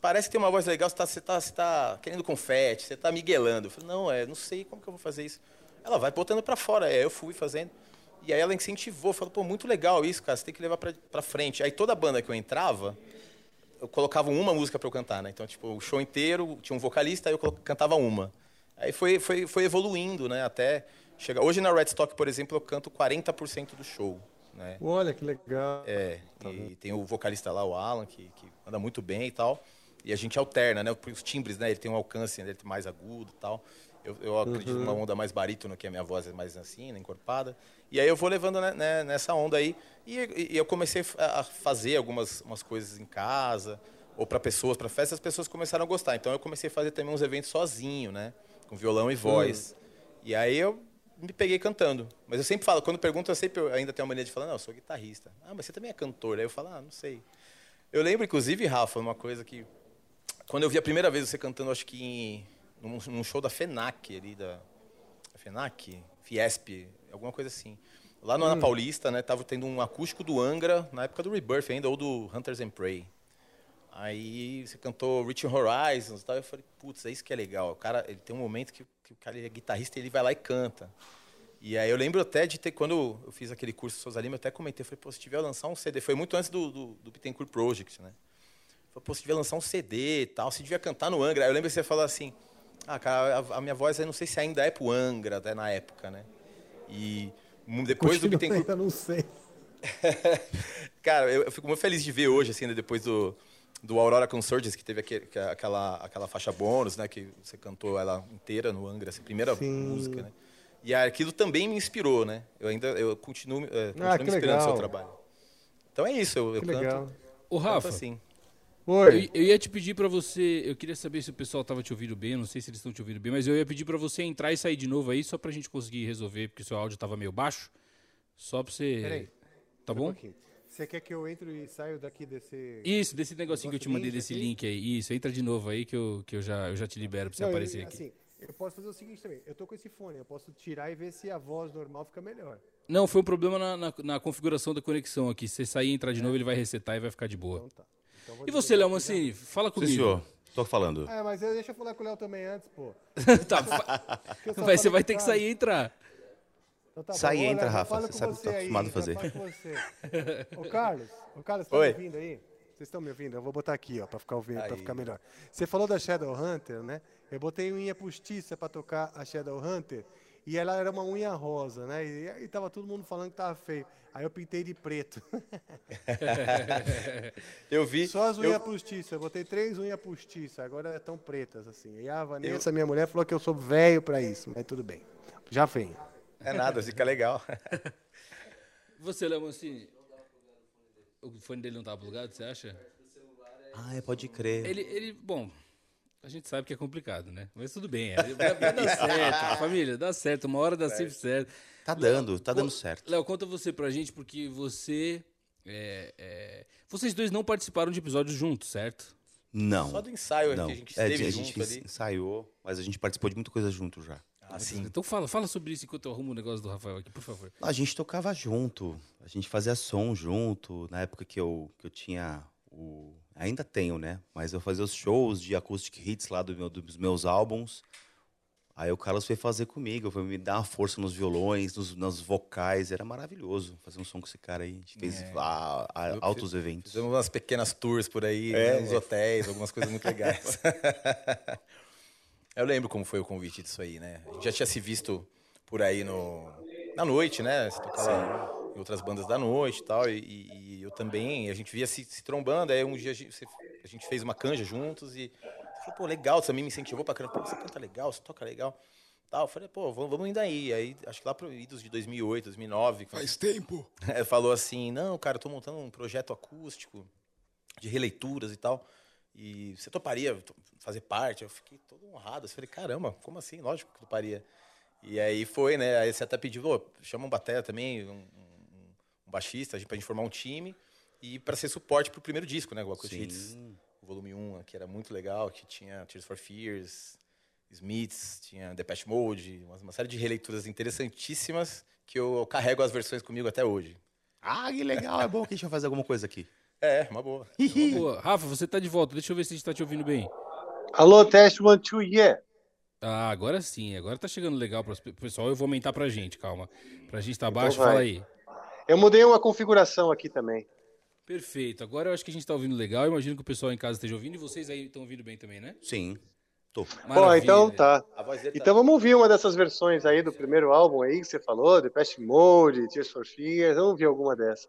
parece que tem uma voz legal, você tá, você tá, você tá querendo confete, você tá miguelando. Eu falei, não, é, não sei como que eu vou fazer isso. Ela vai botando pra fora, é, eu fui fazendo. E aí ela incentivou, falou, pô, muito legal isso, cara, você tem que levar pra frente. Aí toda banda que eu entrava, eu colocava uma música pra eu cantar, né? Então, tipo, o show inteiro tinha um vocalista, aí eu cantava uma. Aí foi, foi, foi evoluindo, né? Até chegar. Hoje na Red Stock, por exemplo, eu canto 40% do show. Né? Olha que legal. É, e tem o vocalista lá, o Alan, que, que anda muito bem e tal. E a gente alterna, né? Os timbres, né? Ele tem um alcance, né? ele tem mais agudo e tal. Eu, eu acredito Uhum. numa onda mais barítono, que a minha voz é mais assim, né? encorpada. E aí eu vou levando né, né, nessa onda aí. E, e eu comecei a fazer algumas umas coisas em casa, ou para pessoas, para festas, as pessoas começaram a gostar. Então eu comecei a fazer também uns eventos sozinho, né? Com violão e voz. E aí eu me peguei cantando. Mas eu sempre falo, quando perguntam, eu sempre ainda tenho a mania de falar, não, eu sou guitarrista. Ah, mas você também é cantor. Aí eu falo, ah, não sei. Eu lembro, inclusive, Rafa, uma coisa que. Quando eu vi a primeira vez você cantando, acho que em, num, num show da FENAC ali, da. FENAC? Fiesp, alguma coisa assim. Lá no Ana Paulista, né, tava tendo um acústico do Angra, na época do Rebirth ainda, ou do Hunters and Prey. Aí você cantou Reaching Horizons e tal. Eu falei, putz, é isso que é legal. O cara, ele tem um momento que, que o cara ele é guitarrista e ele vai lá e canta. E aí eu lembro até de ter, quando eu fiz aquele curso Souza Lima, eu até comentei, eu falei, pô, se tiver lançar um CD, foi muito antes do, do, do Bittencourt Project, né? Eu falei, pô, se tiver lançar um CD e tal, se devia cantar no Angra. Aí eu lembro que você falou assim, ah, cara, a, a minha voz, eu não sei se ainda é pro Angra, até na época, né? E depois do Continua Bittencourt... ainda não sei. Cara, eu, eu fico muito feliz de ver hoje, assim, né, depois do, do Aurora Consurgence, que teve aquele- que- aquela, aquela faixa bônus, né? Que você cantou ela inteira no Angra, essa primeira Sim. música, né? E aquilo também me inspirou, né? Eu ainda eu continuo, é, continuo Ah, me inspirando no seu legal. trabalho. Então é isso, eu, eu Que canto, legal. Ô, canto Rafa, assim. Oi. eu, eu ia te pedir pra você. Eu queria saber se o pessoal tava te ouvindo bem. Não sei se eles estão te ouvindo bem, mas eu ia pedir pra você entrar e sair de novo aí, só pra gente conseguir resolver, porque o seu áudio tava meio baixo. Só pra você. Peraí. Tá Um bom? pouquinho. Você quer que eu entre e saio daqui desse. Isso, desse negocinho que eu te mandei, desse aqui? link aí. Isso, entra de novo aí que eu, que eu, já, eu já te libero pra você Não, eu- aparecer aqui. assim, eu posso fazer o seguinte também. Eu tô com esse fone, eu posso tirar e ver se a voz normal fica melhor. Não, foi um problema na, na, na configuração da conexão aqui. Se você sair e entrar de novo, ele vai resetar e vai ficar de boa. Então tá. Então E você, Léo Mancini, fala Sim, comigo. senhor. Tô falando. É, mas eu- deixa eu falar com o Léo também antes, pô. Tá, eu vai, você vai ter que Carlos. sair e entrar. Então tá Sai e entra, eu Rafa, você sabe, você tô aí, acostumado a eu fazer. Ô, Carlos, ô, Carlos, tá Oi. me ouvindo aí? Vocês estão me ouvindo? Eu vou botar aqui, ó, pra ficar ouvindo, pra Aí. ficar melhor. Você falou da Shadowhunter, né? Eu botei unha postiça pra tocar a Shadowhunter e ela era uma unha rosa, né? E, e tava todo mundo falando que tava feio. Aí eu pintei de preto. Eu vi. Só as eu- unhas postiças. Eu botei três unhas postiças, agora estão pretas, assim. E a Vanessa, minha mulher, falou que eu sou velho pra isso, mas tudo bem. Já venho. É nada, fica legal. Você, Léo Mancini, o fone dele não tá plugado, você acha? Ah, é, pode crer. Ele, ele, bom, a gente sabe que é complicado, né? Mas tudo bem, é, vai, vai dar certo, família, dá certo, uma hora dá sempre certo. Tá dando, tá dando certo. Léo, conta você pra gente, porque você, é, é, vocês dois não participaram de episódios juntos, certo? Não. Só do ensaio não. que a gente É, esteve a junto gente ali. ensaiou, mas a gente participou de muita coisa junto já. Ah, sim. Então fala, fala sobre isso enquanto eu arrumo o negócio do Rafael aqui, por favor. A gente tocava junto, a gente fazia som junto. Na época que eu, que eu tinha o. Ainda tenho, né? Mas eu fazia os shows de acoustic hits lá do meu- dos meus álbuns. Aí o Carlos foi fazer comigo, foi me dar uma força nos violões, nos, nos vocais. Era maravilhoso fazer um som com esse cara aí. A gente fez a- a- Eu altos eventos. Fizemos umas pequenas tours por aí, É, né, nos é. hotéis, algumas coisas muito legais. Eu lembro como foi o convite disso aí, né? A gente já tinha se visto por aí no, na noite, né? Você tocava em outras bandas da noite e tal, e, e- e eu também, a gente via se, se trombando, aí um dia a gente, a gente fez uma canja juntos e você falou, pô, legal, você também me incentivou pra cantar, pô, você canta legal, você toca legal. Tal, eu falei, pô, vamos, vamos indo aí. Aí, acho que lá pro idos de 2008, 2009. Faz tempo. falou assim, não, cara, eu tô montando um projeto acústico de releituras e tal. E você toparia to- fazer parte? Eu fiquei todo honrado. Eu falei, caramba, como assim? Lógico que toparia. E aí foi, né? Aí você até pediu, "Ô, chama um batera também, um, um, um baixista, pra gente formar um time e pra ser suporte pro primeiro disco, né? O Acoustic. Hits, o volume 1, que era muito legal, que tinha Tears for Fears, Smiths, tinha Depeche Mode, uma série de releituras interessantíssimas que eu carrego as versões comigo até hoje. Ah, que legal. É bom que a gente vai fazer alguma coisa aqui. É, uma boa. Uma boa. Rafa, você tá de volta. Deixa eu ver se a gente tá te ouvindo bem. Alô, teste one, two, yeah. Ah, agora sim. Agora tá chegando legal para o pessoal. Eu vou aumentar pra gente, calma. Pra gente tá baixo, vai. fala aí. Eu mudei uma configuração aqui também. Perfeito. Agora eu acho que a gente tá ouvindo legal. Eu imagino que o pessoal em casa esteja ouvindo e vocês aí estão ouvindo bem também, né? Sim. Tô. Bom, então tá. Tá- Então vamos ouvir uma dessas versões aí do primeiro álbum aí que você falou, Depeche Mode, Tears for Fears. Vamos ouvir alguma dessas.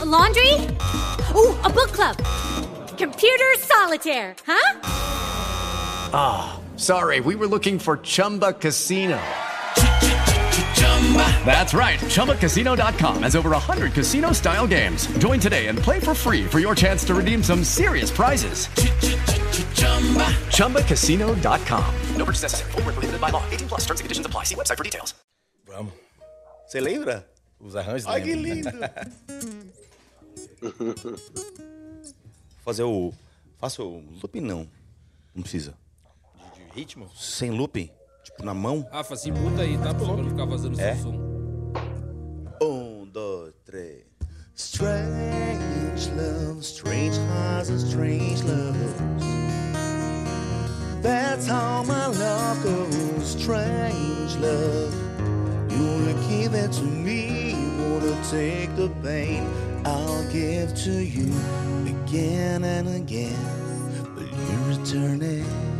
A laundry? Ooh, a book club. Computer solitaire, huh? Ah, sorry, we were looking for Chumba Casino. That's right, ChumbaCasino.com has over 100 casino style games. Join today and play for free for your chance to redeem some serious prizes. ChumbaCasino.com. No purchase necessary. Void were prohibited by law. 18 plus. Terms and conditions apply. See website for details. Vamos. Você lembra? Os arranjos Ai, que lindo. Fazer o. Faça o looping, não. Não precisa. De ritmo? Sem looping? Tipo, na mão? Rafa, se muda aí, tá? Pra não ficar vazando É? seu som. Um, dois, três. Strange love, strange hearts and strange loves. That's how my love goes. Strange love. You wanna give it to me, you wanna take the pain. Give to you again and again. But you return it.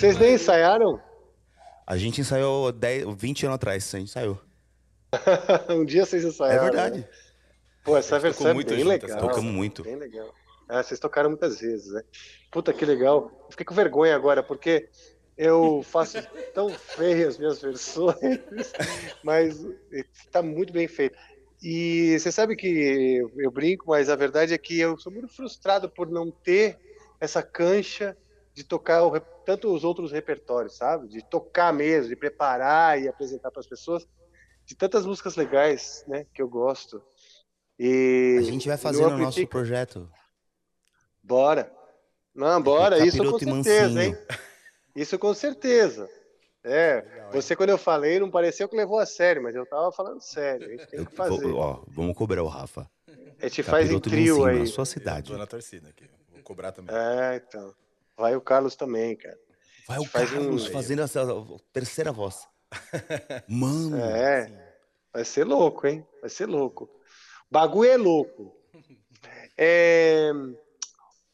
Vocês nem ensaiaram? A gente ensaiou 10, 20 anos atrás, a gente ensaiou. um dia vocês É ensaiaram. verdade. né? Pô, essa versão é bem junto, legal. tocamos muito. Bem legal. É, vocês tocaram muitas vezes, né? Puta, que legal. Fiquei com vergonha agora, porque eu faço tão feias as minhas versões, mas tá muito bem feito. E você sabe que eu brinco, mas a verdade é que eu sou muito frustrado por não ter essa cancha de tocar o tanto os outros repertórios, sabe? De tocar mesmo, de preparar e apresentar para as pessoas de tantas músicas legais, né, que eu gosto. E A gente vai fazer no nosso projeto. Bora. Não, bora, isso com Capiroto certeza, Mansinho. hein? Isso com certeza. É, você quando eu falei não pareceu que levou a sério, mas eu tava falando sério. A gente tem que fazer. Vou- ó, vamos cobrar o Rafa. A gente faz em Capiroto e trio Mansinho, aí. Na sua cidade. Tô na torcida aqui. Vou cobrar também. É, então. Vai o Carlos também, cara. Vai o Carlos um- fazendo essa terceira voz. Mano. É, vai ser louco, hein? Vai ser louco. Bagulho é louco. É...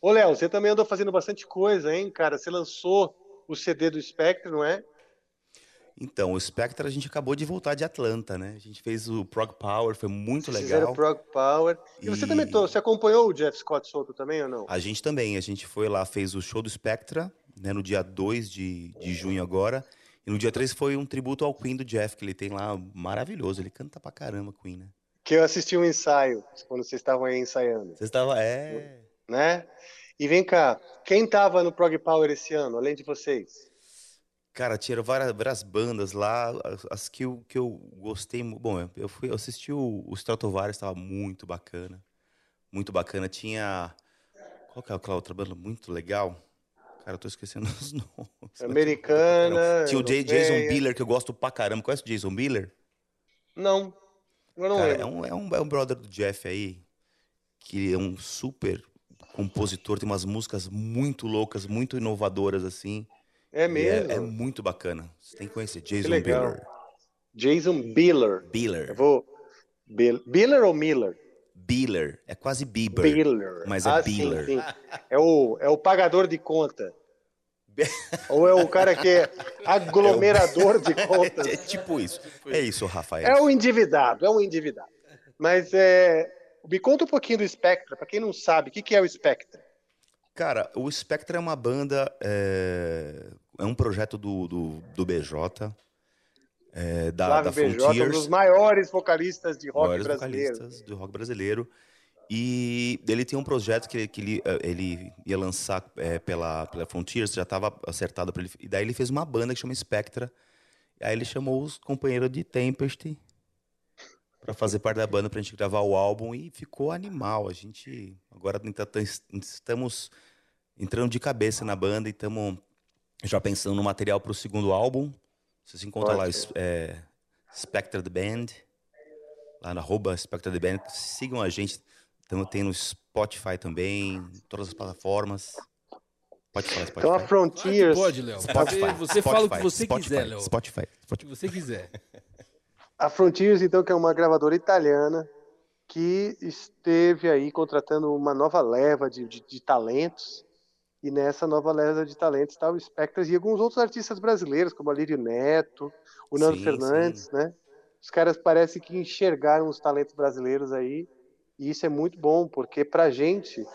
Ô, Léo, você também andou fazendo bastante coisa, hein, cara? Você lançou o CD do Spectre, não é? Então, o Spectre a gente acabou de voltar de Atlanta, né? A gente fez o Prog Power, foi muito Vocês fizeram legal. Prog Power. E, você E- também to- você acompanhou o Jeff Scott solto também ou não? A gente também, a gente foi lá, fez o show do Spectra, né, no dia 2 de, de junho agora. E no dia 3 foi um tributo ao Queen do Jeff, que ele tem lá, maravilhoso. Ele canta pra caramba, Queen, né? Que eu assisti um ensaio quando vocês estavam aí ensaiando, Você estava, é... né? E vem cá, quem tava no Prog Power esse ano, além de vocês? Cara, tinha várias, várias bandas lá, as, as que, eu, que eu gostei. Bom, eu- fui eu assisti o, o Stratovarius, estava muito bacana. Muito bacana. Tinha. Qual que é aquela outra banda muito legal? Cara, eu tô esquecendo os nomes. Americana. Tinha o J-. Jason Biller, que eu gosto pra caramba. Conhece o Jason Biller? Não, eu não Cara, é um, é, um, é um brother do Jeff aí, que é um super compositor, tem umas músicas muito loucas, muito inovadoras, assim. É E mesmo? É, muito bacana. Você tem que conhecer. Jason legal. Biller. Jason Biller. Biller. Eu vou. Bill- Biller ou Miller? Biller. É quase Bieber. Biller. Mas é Ah, sim, Biller. sim. É o, é o pagador de conta. Ou é o cara que é aglomerador de contas? É tipo isso. É isso, Rafael. É o endividado, é um endividado. Mas é. Me conta um pouquinho do Spectra, para quem não sabe, o que, que é o Spectra? Cara, o Spectra é uma banda, é, é um projeto do, do, do BJ, é, da, da Flávio BJ, um Frontiers. dos maiores vocalistas de rock maiores brasileiro. vocalistas do rock brasileiro. E ele tem um projeto que, ele- que ele, eh, ele ia lançar eh, pela, pela Frontiers, já estava acertado para ele. E daí ele fez uma banda que chama Spectra. Aí ele chamou os companheiros de Tempest para fazer parte da banda para a gente gravar o álbum e ficou animal. A gente agora tá- estamos entrando de cabeça na banda e estamos já pensando no material para o segundo álbum. Você se encontra lá, é, Spectra The Band lá na arroba Spectra The Band. Sigam a gente. Então, tem no Spotify também, todas as plataformas. Pode falar Spotify. Então a Frontiers. Pode, Léo. Spotify, Você, você fala o que Spotify, você Spotify, quiser, Léo. Spotify, O que você quiser. A Frontiers, então, que é uma gravadora italiana que esteve aí contratando uma nova leva de, de- de talentos. E nessa nova leva de talentos está o Spectres e alguns outros artistas brasileiros, como Alírio Neto, o Nando Sim, Fernandes, né? os caras parecem que enxergaram os talentos brasileiros aí, e isso é muito bom, porque pra gente,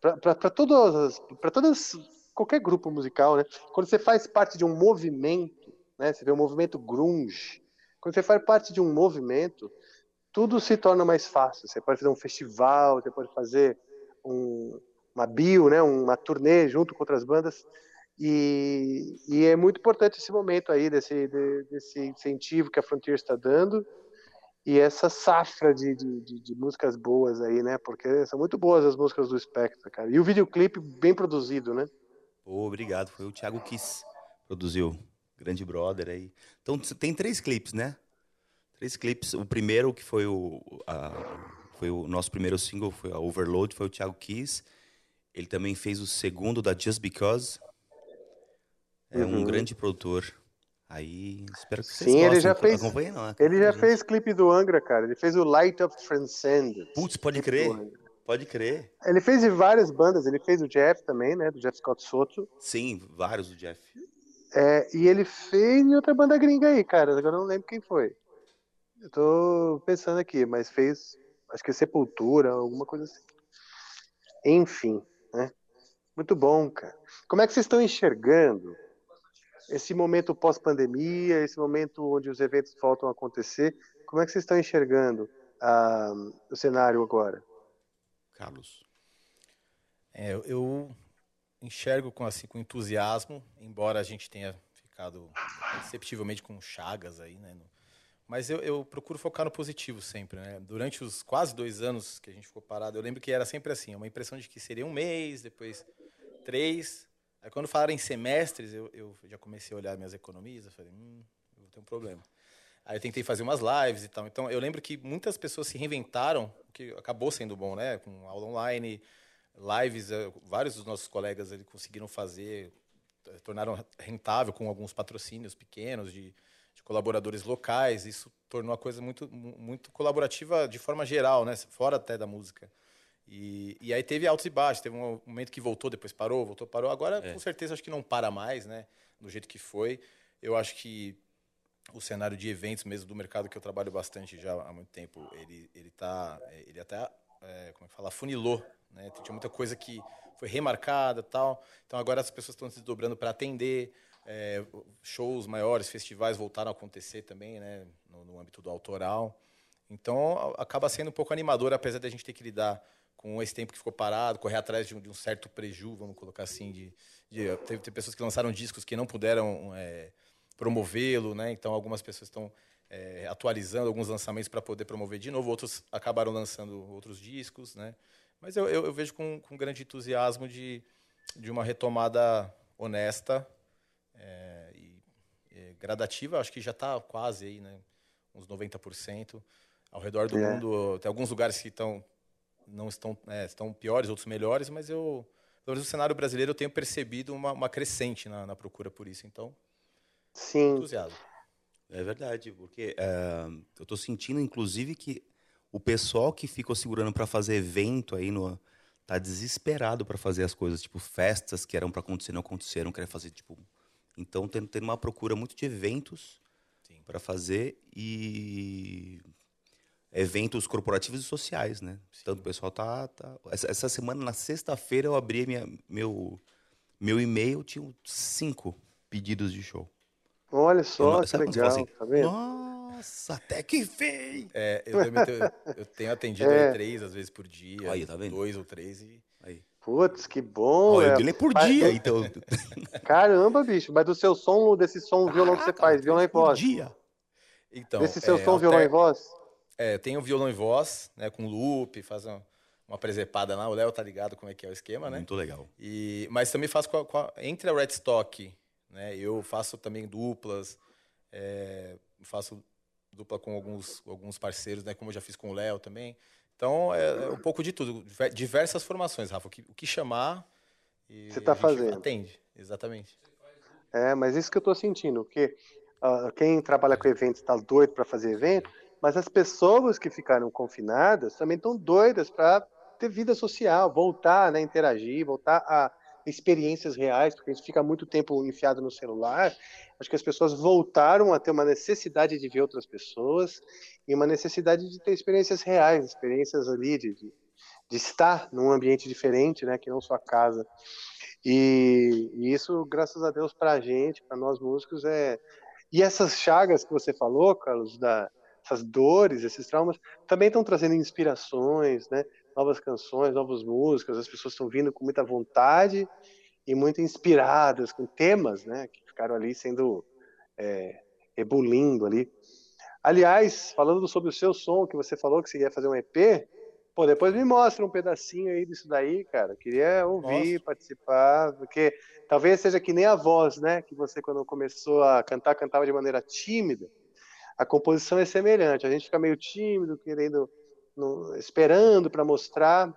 para todas, para todas, qualquer grupo musical, né? Quando você faz parte de um movimento, né? Você vê o movimento grunge, quando você faz parte de um movimento, tudo se torna mais fácil. Você pode fazer um festival, você pode fazer um, uma bio, né? Uma turnê junto com outras bandas. E, e, é muito importante esse momento aí, desse, de, desse incentivo que a Frontier está dando e essa safra de, de, de, músicas boas aí, né? Porque são muito boas as músicas do Spectre, cara. E o videoclipe bem produzido, né? Oh, obrigado, foi o Thiago Kiss produziu, grande brother aí. Então tem três clipes, né? Três clipes. O primeiro que foi o a, foi o nosso primeiro single, foi a Overload, foi o Thiago Kiss. Ele também fez o segundo da Just Because, é um Uhum. grande produtor. Aí, espero que vocês Sim, ele gostem. já fez. Não, Ele já fez clipe do Angra, cara. Ele fez o Light of Transcendence. Putz, pode crer. Angra. Pode crer. Ele fez de várias bandas. Ele fez o Jeff também, né? Do Jeff Scott Soto. Sim, vários do Jeff. É, e ele fez em outra banda gringa aí, cara. Agora eu não lembro quem foi. Eu tô pensando aqui, mas fez. Acho que Sepultura, alguma coisa assim. Enfim, né? Muito bom, cara. Como é que vocês estão enxergando esse momento pós-pandemia, esse momento onde os eventos voltam a acontecer? Como é que vocês estão enxergando ah, o cenário agora? Carlos. É, eu- enxergo com assim com entusiasmo, embora a gente tenha ficado perceptivelmente com chagas aí, né? no- Mas eu, eu procuro focar no positivo sempre, né? Durante os quase dois anos que a gente ficou parado, eu lembro que era sempre assim, uma impressão de que seria um mês, depois três. Aí quando falaram em semestres, eu, eu já comecei a olhar minhas economias, eu falei, hum, eu vou ter um problema. Aí eu tentei fazer umas lives e tal. Então eu lembro que muitas pessoas se reinventaram, o que acabou sendo bom, né? Com aula online, lives, eh, vários dos nossos colegas ali conseguiram fazer, eh, tornaram rentável com alguns patrocínios pequenos de, de colaboradores locais. Isso tornou a coisa muito, mu- muito colaborativa de forma geral, né? Fora até da música. E, e aí teve altos e baixos. Teve um momento que voltou, depois parou, voltou, parou. Agora, É. com certeza, acho que não para mais, né? Do jeito que foi. Eu acho que o cenário de eventos mesmo do mercado que eu trabalho bastante já há muito tempo, ele ele tá eh, ele até é, como é que fala, funilou, né? Tinha muita coisa que foi remarcada, tal. Então agora as pessoas estão se desdobrando para atender. É, shows maiores, festivais voltaram a acontecer também, né? No, no âmbito do autoral. Então acaba sendo um pouco animador, apesar de a gente ter que lidar com esse tempo que ficou parado, correr atrás de um, de um certo preju, vamos colocar assim, de, de teve pessoas que lançaram discos que não puderam é, promovê-lo, né? Então algumas pessoas estão é, atualizando alguns lançamentos para poder promover de novo, outros acabaram lançando outros discos, né? Mas eu, eu, eu vejo com, com grande entusiasmo de, de uma retomada honesta é, e é, gradativa, acho que já está quase aí, né? Uns 90%. Ao redor do É. mundo, tem alguns lugares que estão não estão, é, estão piores, outros melhores, mas eu, pelo menos no cenário brasileiro, eu tenho percebido uma, uma crescente na, na procura por isso. Então, Sim. entusiasmo. É verdade, porque é, eu tô sentindo, inclusive, que o pessoal que ficou segurando para fazer evento aí no tá desesperado para fazer as coisas, tipo festas que eram para acontecer não aconteceram, querem fazer tipo, então tem, tem uma procura muito de eventos para fazer e eventos corporativos e sociais, né? Então o pessoal tá, tá... Essa, essa semana na sexta-feira eu abri minha, meu meu e-mail tinha cinco pedidos de show. Olha só, Eu que legal, assim, tá vendo? Nossa, até que fim! É, eu, tenho, eu tenho atendido É. aí três, às vezes, por dia. Aí, tá vendo? Dois ou três. E... Aí. Putz, que bom. Ó, eu é. dele por Mas- dia, então. Caramba, bicho, mas do seu som, desse som violão que você faz, violão e por voz. dia. Então, Desse seu é, som, violão e voz? É, eu tenho violão e voz, né, com loop, faz uma, uma presepada lá. O Léo tá ligado como é que é o esquema, né? Muito legal. E, mas também faço com a- com a- entre a Red Stock, né? Eu faço também duplas, é, faço dupla com alguns, alguns parceiros, né? Como eu já fiz com o Léo também. Então é, é um pouco de tudo, diver- diversas formações, Rafa. O que, o que chamar e Você tá a gente fazendo. atende, exatamente. É, mas isso que eu tô sentindo, porque ah, quem trabalha com eventos está doido para fazer evento, mas as pessoas que ficaram confinadas também estão doidas para ter vida social, voltar, né, interagir, voltar a experiências reais, porque a gente fica muito tempo enfiado no celular. Acho que as pessoas voltaram a ter uma necessidade de ver outras pessoas e uma necessidade de ter experiências reais, experiências ali de, de, de estar num ambiente diferente, né, que não sua casa. E, e isso, graças a Deus, para a gente, para nós músicos, é. E essas chagas que você falou, Carlos, da, essas dores, esses traumas, também estão trazendo inspirações, né? Novas canções, novas músicas, as pessoas estão vindo com muita vontade e muito inspiradas, com temas, né? Que ficaram ali sendo é, ebulindo ali. Aliás, falando sobre o seu som, que você falou que você ia fazer um EP, pô, depois me mostra um pedacinho aí disso daí, cara. Queria ouvir, Nossa. participar, porque talvez seja que nem a voz, né? Que você, quando começou a cantar, cantava de maneira tímida. A composição é semelhante. A gente fica meio tímido, querendo, no- esperando para mostrar,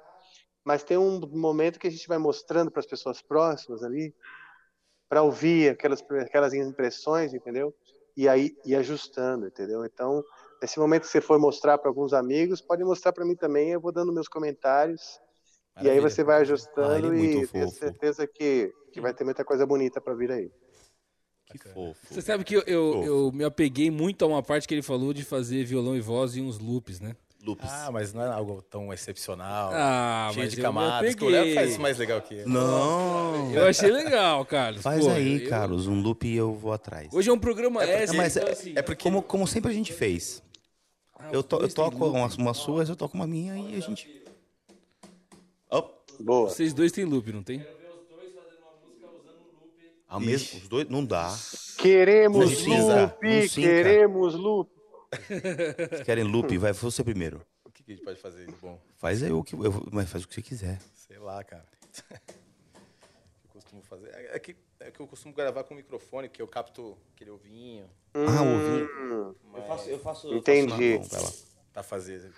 mas tem um momento que a gente vai mostrando para as pessoas próximas ali, para ouvir aquelas, aquelas impressões, entendeu? E aí ir ajustando, entendeu? Então, nesse momento que você for mostrar para alguns amigos, pode mostrar para mim também, eu vou dando meus comentários. E aí Maravilha. você vai Ah, ajustando ele é e tenho fofo. certeza que, que vai ter muita coisa bonita para vir aí. Que fofo. Você sabe que eu, eu, eu me apeguei muito a uma parte que ele falou de fazer violão e voz e uns loops, né? Lupus. Ah, mas não é algo tão excepcional. Ah, cheio mas de eu camadas. que O apeguei. Léo faz isso mais legal que eu. Não. Eu achei legal, Carlos. Faz Pô, aí, eu- Carlos, um loop e eu vou atrás. Hoje é um programa extra, Não, mas então, é, assim, é porque como, como sempre a gente fez. ah, Eu, to, eu toco loop. umas, umas suas, eu toco uma minha e a gente. Op, Boa. Vocês dois têm loop, não tem? ao mesmo, os dois, não dá. Queremos Não loop, não queremos loop. Se querem loop, vai você primeiro. O que, que a gente pode fazer de bom? Faz aí o que. Eu, mas faz o que você quiser. Sei lá, cara. O eu costumo fazer. É é que, é que eu costumo gravar com o microfone, que eu capto aquele ovinho Ah, ouvi. Hum, Eu faço, eu faço. Entendi. Eu faço vai lá. pra fazer.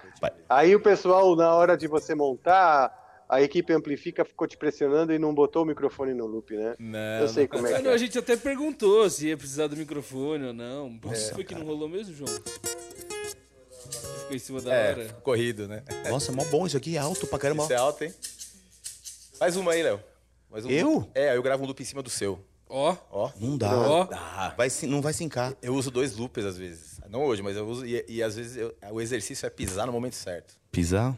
Aí o pessoal, na hora de você montar, a equipe amplifica ficou te pressionando e não botou o microfone no loop, né? Não, Eu sei não. como é Ah, que não, é. a gente até perguntou se ia precisar do microfone ou não. Por que Nossa, foi que não cara. rolou mesmo, João? Ficou em cima da É, hora. corrido, né? Nossa, mó bom isso aqui, é alto pra caramba. Isso é alto, hein? Mais uma aí, Léo. Mais um Eu? loop. É, eu gravo um loop em cima do seu. Ó, Ó. Não dá. Ó. Dá. Vai, se- não vai sincar. Eu uso dois loops às vezes. Não hoje, mas eu uso. E, e às vezes eu- o exercício é pisar no momento certo. Pisar?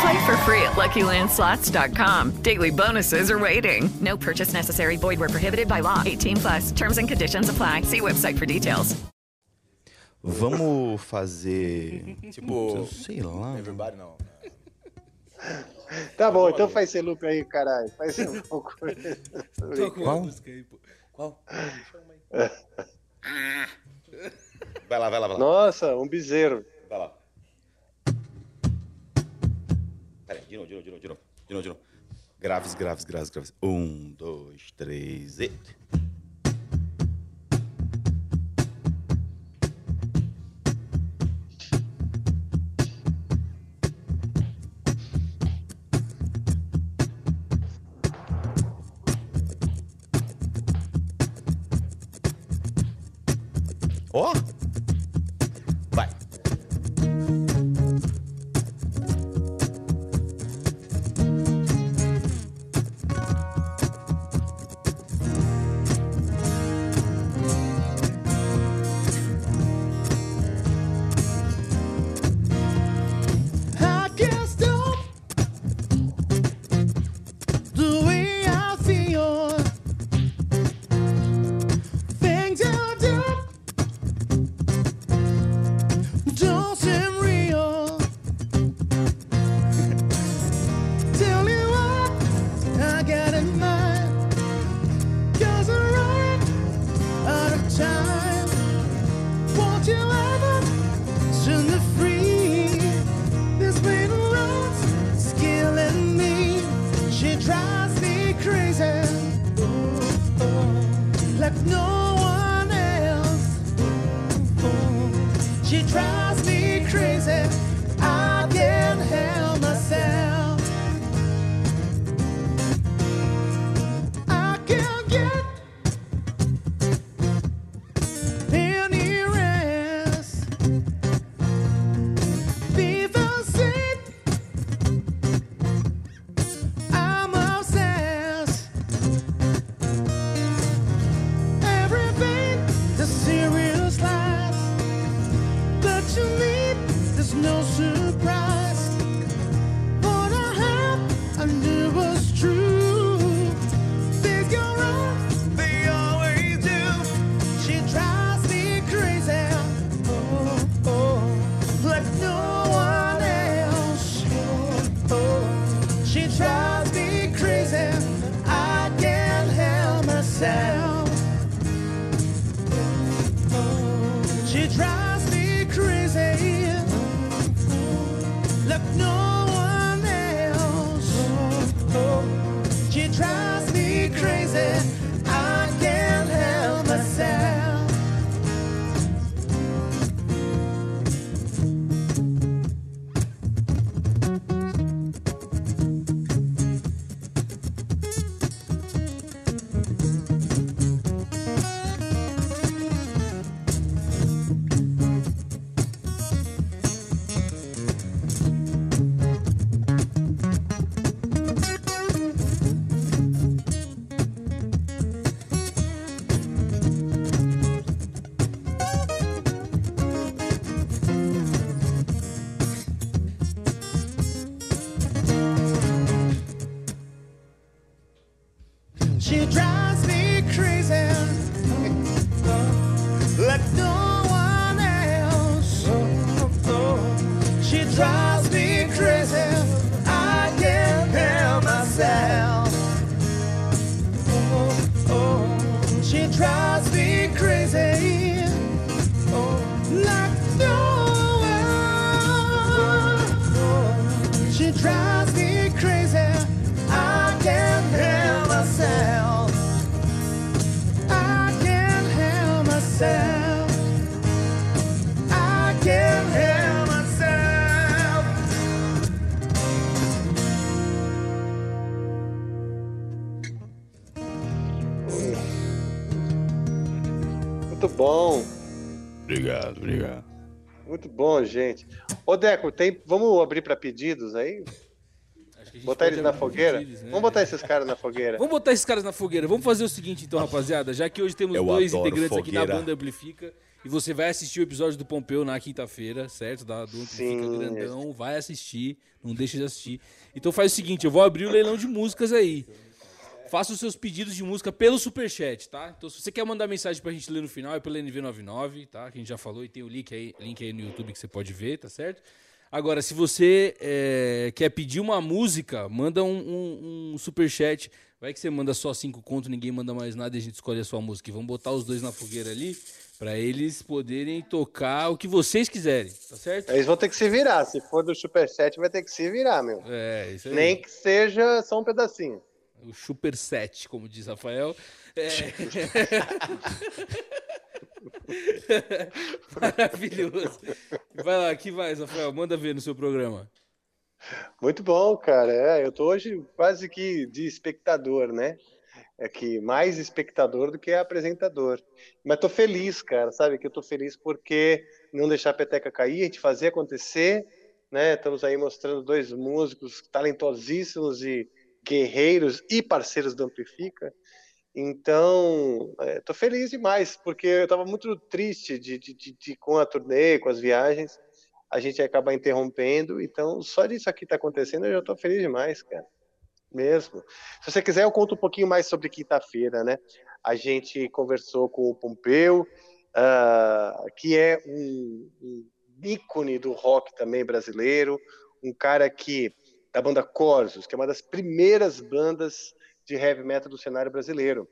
Play for free at LuckyLandSlots.com. Daily bonuses are waiting. No purchase necessary. Void where prohibited by law. 18 plus. Terms and conditions apply. See website for details. Vamos fazer. Tipo. Sei lá. Everybody não. Tá bom, então faz esse loop aí, caralho. Faz um pouco. Qual? Qual? Vai lá, vai lá, vai lá. Nossa, um bezerro. Vai lá. Pera aí, de novo, de novo, de novo, de novo. De novo, de novo. Graves, graves, graves, graves. Um, dois, três e. Gente. Ô, Deco, tem... vamos abrir para pedidos aí? Botar eles na fogueira? pedidos, né? Vamos botar esses caras na fogueira. Vamos botar esses caras na fogueira. Vamos fazer o seguinte, então, rapaziada. Já que hoje temos Eu dois integrantes aqui da fogueira. banda Amplifica. E você vai assistir o episódio do Pompeu na quinta-feira, certo? Da, do Amplifica Sim. Grandão. Vai assistir. Não deixa de assistir. Então faz o seguinte, eu vou abrir o leilão de músicas aí. Faça os seus pedidos de música pelo Superchat, tá? Então, se você quer mandar mensagem pra gente ler no final, é pelo NV99, tá? Que a gente já falou e tem o link aí, link aí no YouTube que você pode ver, tá certo? Agora, se você é, quer pedir uma música, manda um, um, um superchat. Vai que você manda só cinco contos, ninguém manda mais nada e a gente escolhe a sua música. E vamos botar os dois na fogueira ali pra eles poderem tocar o que vocês quiserem, tá certo? Eles vão ter que se virar. Se for do Superset, vai ter que se virar, meu. É, isso aí. Nem que seja só um pedacinho. O Super 7, como diz Rafael. É... Maravilhoso. Vai lá, que mais, Rafael? Manda ver no seu programa. Muito bom, cara. É, eu tô hoje quase que de espectador, né? É que mais espectador do que apresentador. Mas tô feliz, cara, sabe? Que eu tô feliz porque não deixar a peteca cair, a gente fazer acontecer, né? Estamos aí mostrando dois músicos talentosíssimos e guerreiros e parceiros do Amplifica. Então, é, tô feliz demais, porque eu estava muito triste de, de, de, de- com a turnê, com as viagens, a gente acaba interrompendo. Então, só disso aqui tá acontecendo, eu já tô feliz demais, cara. Mesmo. Se você quiser, eu conto um pouquinho mais sobre quinta-feira, né? A gente conversou com o Pompeu, ah, que é um, um ícone do rock também brasileiro, um cara que da banda Corsos, que é uma das primeiras bandas de heavy metal do cenário brasileiro.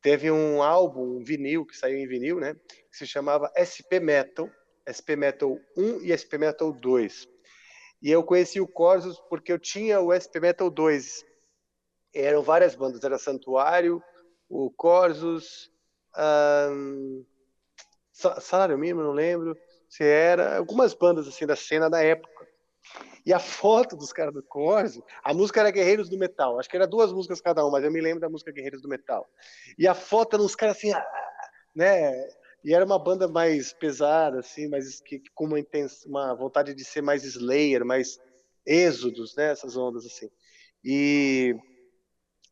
Teve um álbum, um vinil, que saiu em vinil, né? Que se chamava SP Metal, SP Metal 1 e SP Metal 2. E eu conheci o Corsos porque eu tinha o SP Metal 2. Eram várias bandas, era Santuário, o Corsos, Sa- Salário Mínimo, não lembro se era, algumas bandas assim da cena da época. E a foto dos caras do Corso, a música era Guerreiros do Metal, acho que era duas músicas cada uma, mas eu me lembro da música Guerreiros do Metal. E a foto eram uns caras assim, né? E era uma banda mais pesada, assim, mas que, com uma, intens, uma vontade de ser mais Slayer, mais êxodos, né? Essas ondas, assim. E,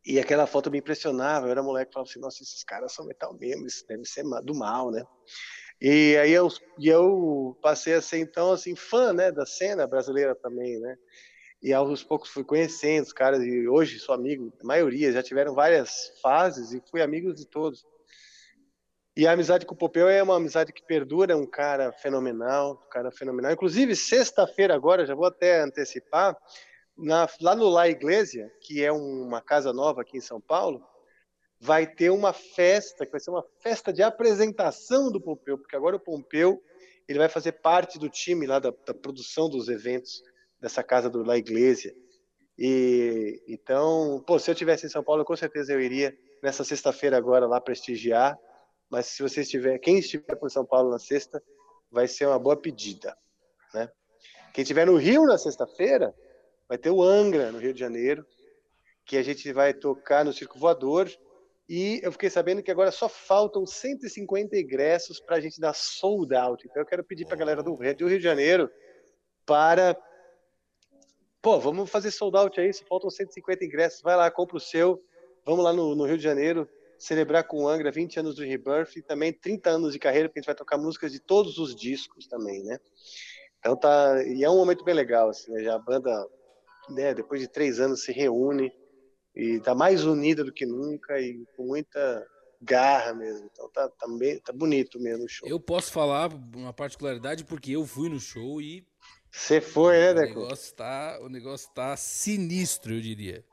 e aquela foto me impressionava. Eu era moleque, falava assim, nossa, esses caras são metal mesmo, isso deve ser do mal, né? E aí eu, eu passei a ser, então, assim, fã, né, da cena brasileira também, né? E aos poucos fui conhecendo os caras, e hoje sou amigo, a maioria, já tiveram várias fases e fui amigo de todos. E a amizade com o Popeu é uma amizade que perdura, é um cara fenomenal, um cara fenomenal. Inclusive, sexta-feira agora, já vou até antecipar, na- lá no La Iglesia, que é uma casa nova aqui em São Paulo, vai ter uma festa, que vai ser uma festa de apresentação do Pompeu, porque agora o Pompeu ele vai fazer parte do time lá da, da produção dos eventos dessa casa do La Iglesia. E então, pô, se eu tivesse em São Paulo, com certeza eu iria nessa sexta-feira agora lá prestigiar. Mas se você estiver, quem estiver por São Paulo na sexta, vai ser uma boa pedida, né? Quem estiver no Rio na sexta-feira, vai ter o Angra no Rio de Janeiro, que a gente vai tocar no Circo Voador. E eu fiquei sabendo que agora só faltam 150 ingressos para a gente dar sold out. Então eu quero pedir para a galera do Rio de Janeiro para. Pô, vamos fazer sold out aí, só faltam 150 ingressos. Vai lá, compra o seu. Vamos lá no, no Rio de Janeiro celebrar com o Angra 20 anos do Rebirth e também 30 anos de carreira, porque a gente vai tocar músicas de todos os discos também, né? Então tá. E é um momento bem legal, assim, né? Já a banda, né, depois de três anos, se reúne e tá mais unida do que nunca e com muita garra mesmo. Então tá, tá, bem, tá bonito mesmo o show. Eu posso falar uma particularidade porque eu fui no show e Você foi, né, o Deco? negócio tá, o negócio tá sinistro, eu diria.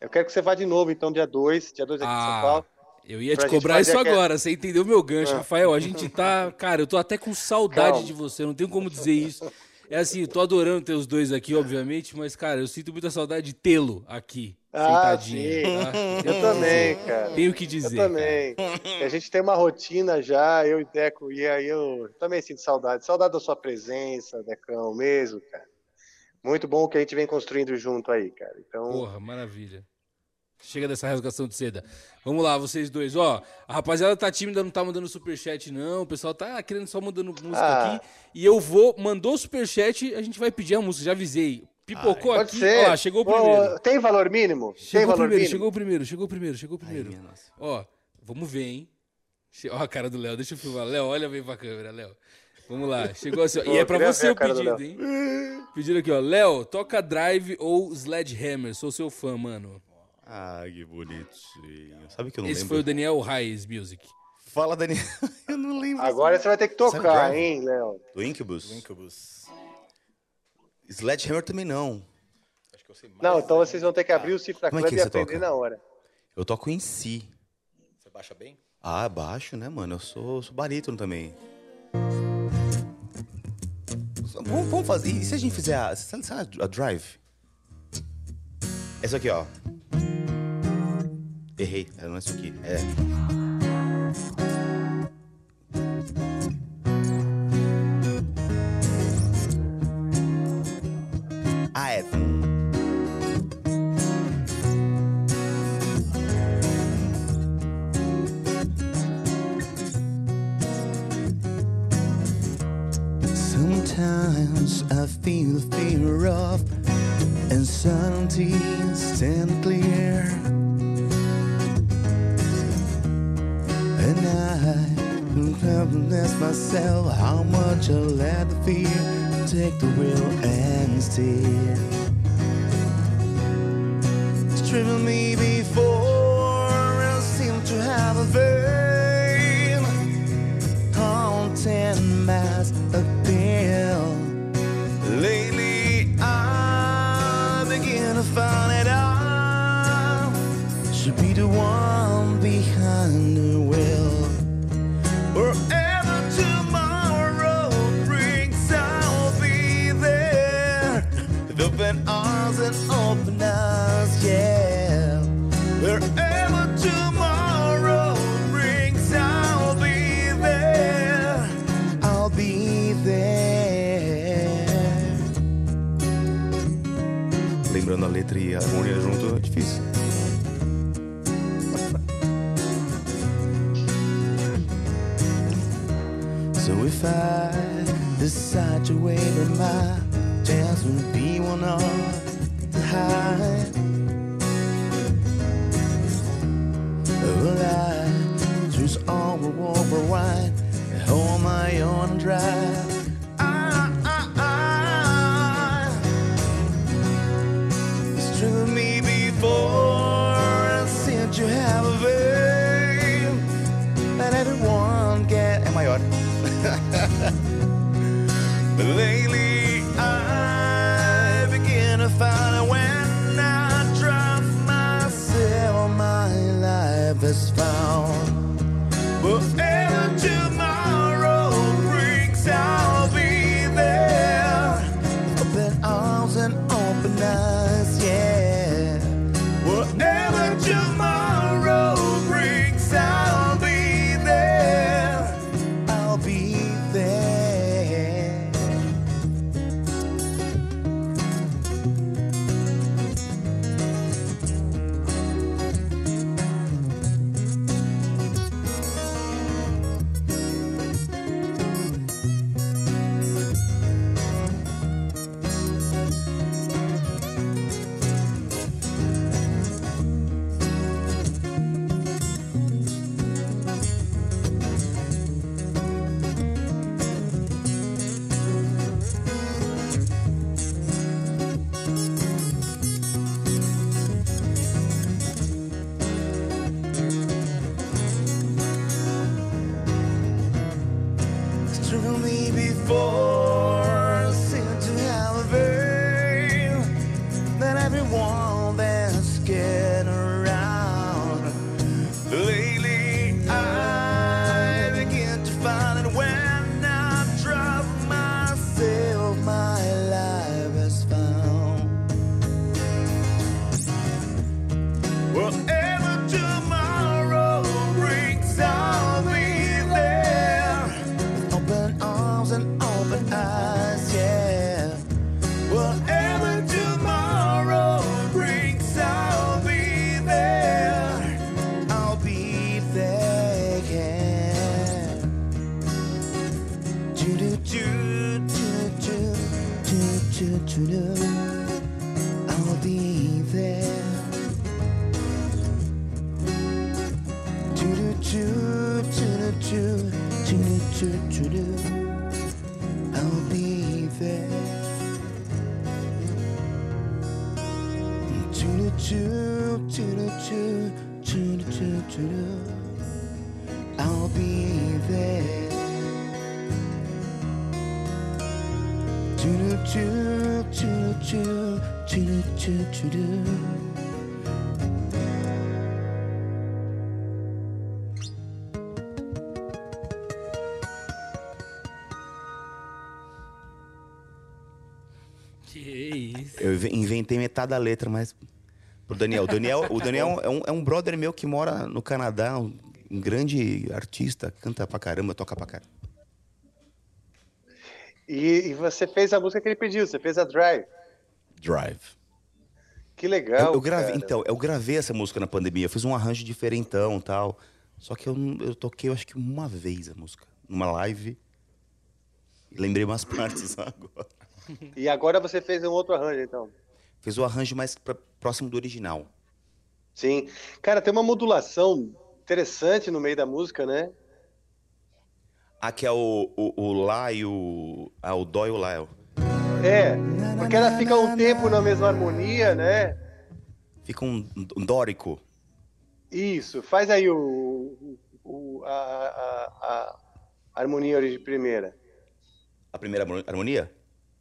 Eu quero que você vá de novo, então, dia 2, dia 2 aqui em São Ah, Paulo. Eu ia te cobrar isso aquela- agora, você entendeu meu gancho, Ah. Rafael. A gente tá. Cara, eu tô até com saudade Calma. de você, não tenho como dizer isso. É assim, eu tô adorando ter os dois aqui, obviamente, mas, cara, eu sinto muita saudade de tê-lo aqui. Ah, tá? Tenho que Eu também, cara. Tenho que dizer. Eu também. E A gente tem uma rotina já, eu e Deco, e aí eu também sinto saudade. Saudade da sua presença, Decão, mesmo, cara. Muito bom que a gente vem construindo junto aí, cara. Então, Porra, maravilha. Chega dessa rasgação de seda. Vamos lá, vocês dois. Ó, a rapaziada tá tímida, não tá mandando superchat, não. O pessoal tá querendo só mandando música Ah. aqui. E eu vou. Mandou superchat, a gente vai pedir a música. Já avisei. Pipocou pode aqui. ser. Ó, lá, chegou o Ô, primeiro. Tem valor mínimo? tem Chegou o valor primeiro, mínimo? chegou o primeiro, chegou o primeiro, chegou o primeiro. Ó, vamos ver, hein? Ó a cara do Léo, deixa eu filmar. Léo, olha bem pra câmera, Léo. Vamos lá, chegou assim, ó. Pô, E é pra você o do pedido, hein? Pedido aqui, ó. Léo, toca Drive ou Sledgehammer. Sou seu fã, mano. Ah, que bonitinho. Sabe que eu não Esse lembro? foi o Daniel Reis Music. Fala, Daniel. eu não lembro. Agora você vai ter que tocar, hein, Léo? Do Incubus? Incubus. Sledgehammer também não. Não, então vocês vão ter que abrir o Cifra Como é Club que e aprender toca? na hora. Eu toco em si. Você baixa bem? Ah, baixo, né, mano? Eu sou, sou barítono também. Vamos, vamos fazer. E se a gente fizer a, sabe, sabe a drive? Essa aqui, ó. Errei. É, Não é isso aqui. É. Sometimes I feel the fear of insanity stand clear. And I can ask myself how much I let the fear take the wheel and steer. Isso. Eu inve- inventei metade da letra, mas. Pro Daniel. O Daniel, o Daniel é, um, é um brother meu que mora no Canadá, um, grande artista, canta pra caramba, toca pra caramba. E, e você fez a música que ele pediu, você fez a Drive. Drive. Que legal. eu, eu gravei, então, eu gravei essa música na pandemia, eu fiz um arranjo diferentão tal. Só que eu, eu toquei, eu acho que uma vez a música, numa live. E lembrei umas partes agora. E agora você fez um outro arranjo, então. Fiz o arranjo mais pra- próximo do original. Sim. Cara, tem uma modulação interessante no meio da música, né? Ah, que é o, o, o Lá e o. Ah, o Dó e o Lá. é É, porque ela fica um tempo na mesma harmonia, né? Fica um, um dórico. Isso, faz aí o, o- a, a- a harmonia origi- primeira. A primeira harmo- harmonia?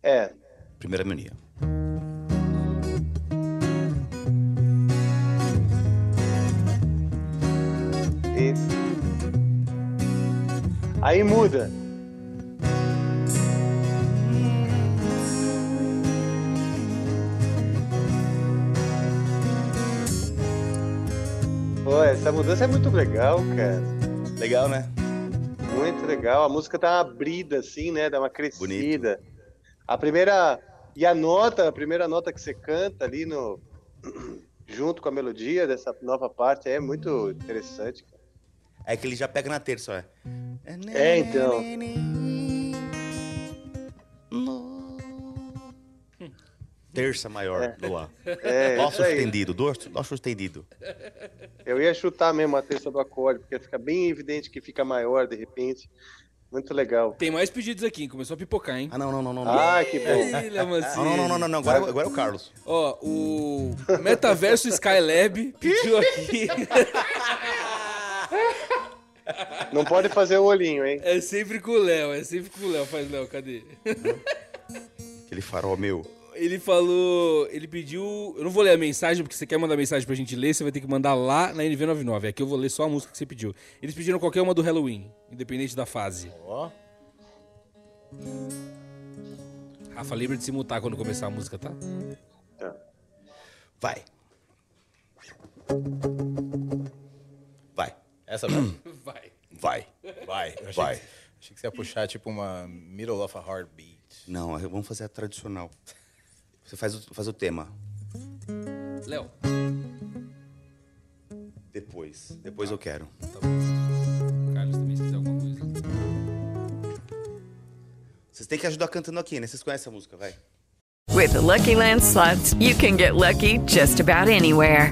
É. Primeira harmonia. Isso. Aí muda. Pô, essa mudança é muito legal, cara. Legal, né? Muito legal. A música uma abrida, assim, né? Dá uma crescida. A primeira, E a nota, a primeira nota que você canta ali no junto com a melodia dessa nova parte é muito interessante. cara. É que ele já pega na terça, ó. É, então. Terça maior É. do lá. É, Dó aí. sustendido, dó, dó sustendido. Eu ia chutar mesmo a terça do acorde, porque fica bem evidente que fica maior de repente. Muito legal. Tem mais pedidos aqui, começou a pipocar, hein? Ah, não, não, não, não. Ah, que bom. Mancini. Não, não, não, não, não, agora, é- agora é o Carlos. Ó, o Metaverso Skylab pediu aqui. Não pode fazer o olhinho, hein? É sempre com o Léo, é sempre com o Léo. Faz Léo, cadê? Aquele farol meu. Ele falou. Ele pediu. Eu não vou ler a mensagem, porque você quer mandar mensagem pra gente ler, você vai ter que mandar lá na NV99. Aqui eu vou ler só a música que você pediu. Eles pediram qualquer uma do Halloween, independente da fase. Ó. Rafa, lembra de se mutar quando começar a música, tá? Vai. Vai. Essa mesmo? Vai. Vai. Vai. Eu achei, Vai. Que, achei que você ia puxar tipo uma Middle of a Heartbeat. Não, vamos fazer a tradicional. Você faz o, faz o tema. Léo. Depois. Depois eu quero. Tá bom. Carlos também, se quiser alguma coisa. Vocês têm que ajudar cantando aqui, né? Vocês conhecem a música, vai. With the Lucky Land slots, you can get lucky just about anywhere.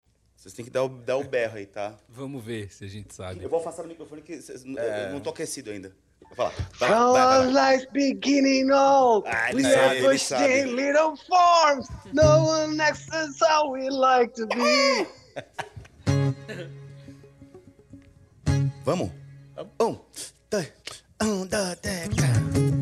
Vocês têm que dar o, dar o berro aí, tá? Vamos ver se a gente sabe. Eu vou afastar o microfone que vocês- eu não tô aquecido ainda. Vou falar. Vai From lá, vai, vai, life beginning all, Ah, we sabe, are in little forms. No one next us how we like to be. Vamos? Um, dois, um, dois, três, quatro.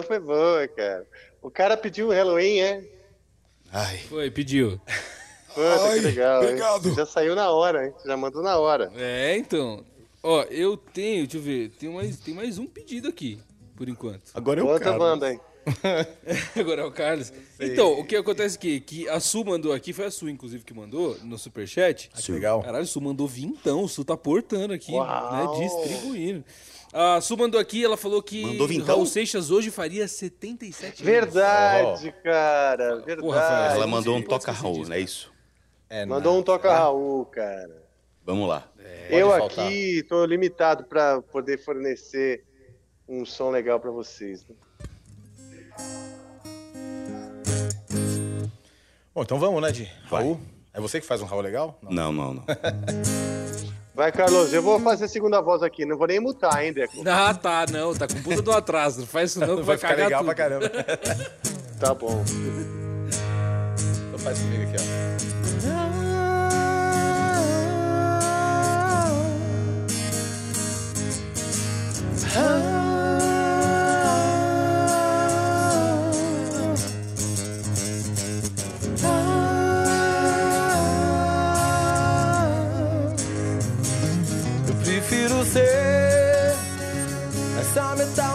Essa foi boa, cara. O cara pediu o Halloween, é? Ai. Foi, pediu. Puta, Ai, que legal. hein? obrigado. Já saiu na hora, hein? Já mandou na hora. É, então. Ó, eu tenho, deixa eu ver, tem mais, tem mais um pedido aqui, por enquanto. Agora Conta, manda, hein? Agora é o Carlos. Então, o que acontece aqui? Que a Su mandou aqui, foi a Su, inclusive, que mandou no superchat. que legal. Caralho, a Su mandou vintão, o Su tá portando aqui, Uau. né? Distribuindo. A Su mandou aqui, ela falou que Mandou vintão? Raul Seixas hoje faria 77 anos. Verdade, cara. Verdade. Porra, Rafael, Ela mandou um toca Raul, não é isso? É, Mandou um toca Raul, cara. Vamos lá. Eu Pode faltar. aqui tô limitado pra poder fornecer um som legal pra vocês. né? Bom, então vamos, né, de Raul? É você que faz um Raul legal? Não, não, não. Vai, Carlos, eu vou fazer a segunda voz aqui. Não vou nem mutar, hein, Deco? Ah, tá, não, tá com puta do atraso. Não faz isso não, que vai, Vai ficar cagar legal tudo. pra caramba. Tá bom. Então faz comigo aqui, ó. Eu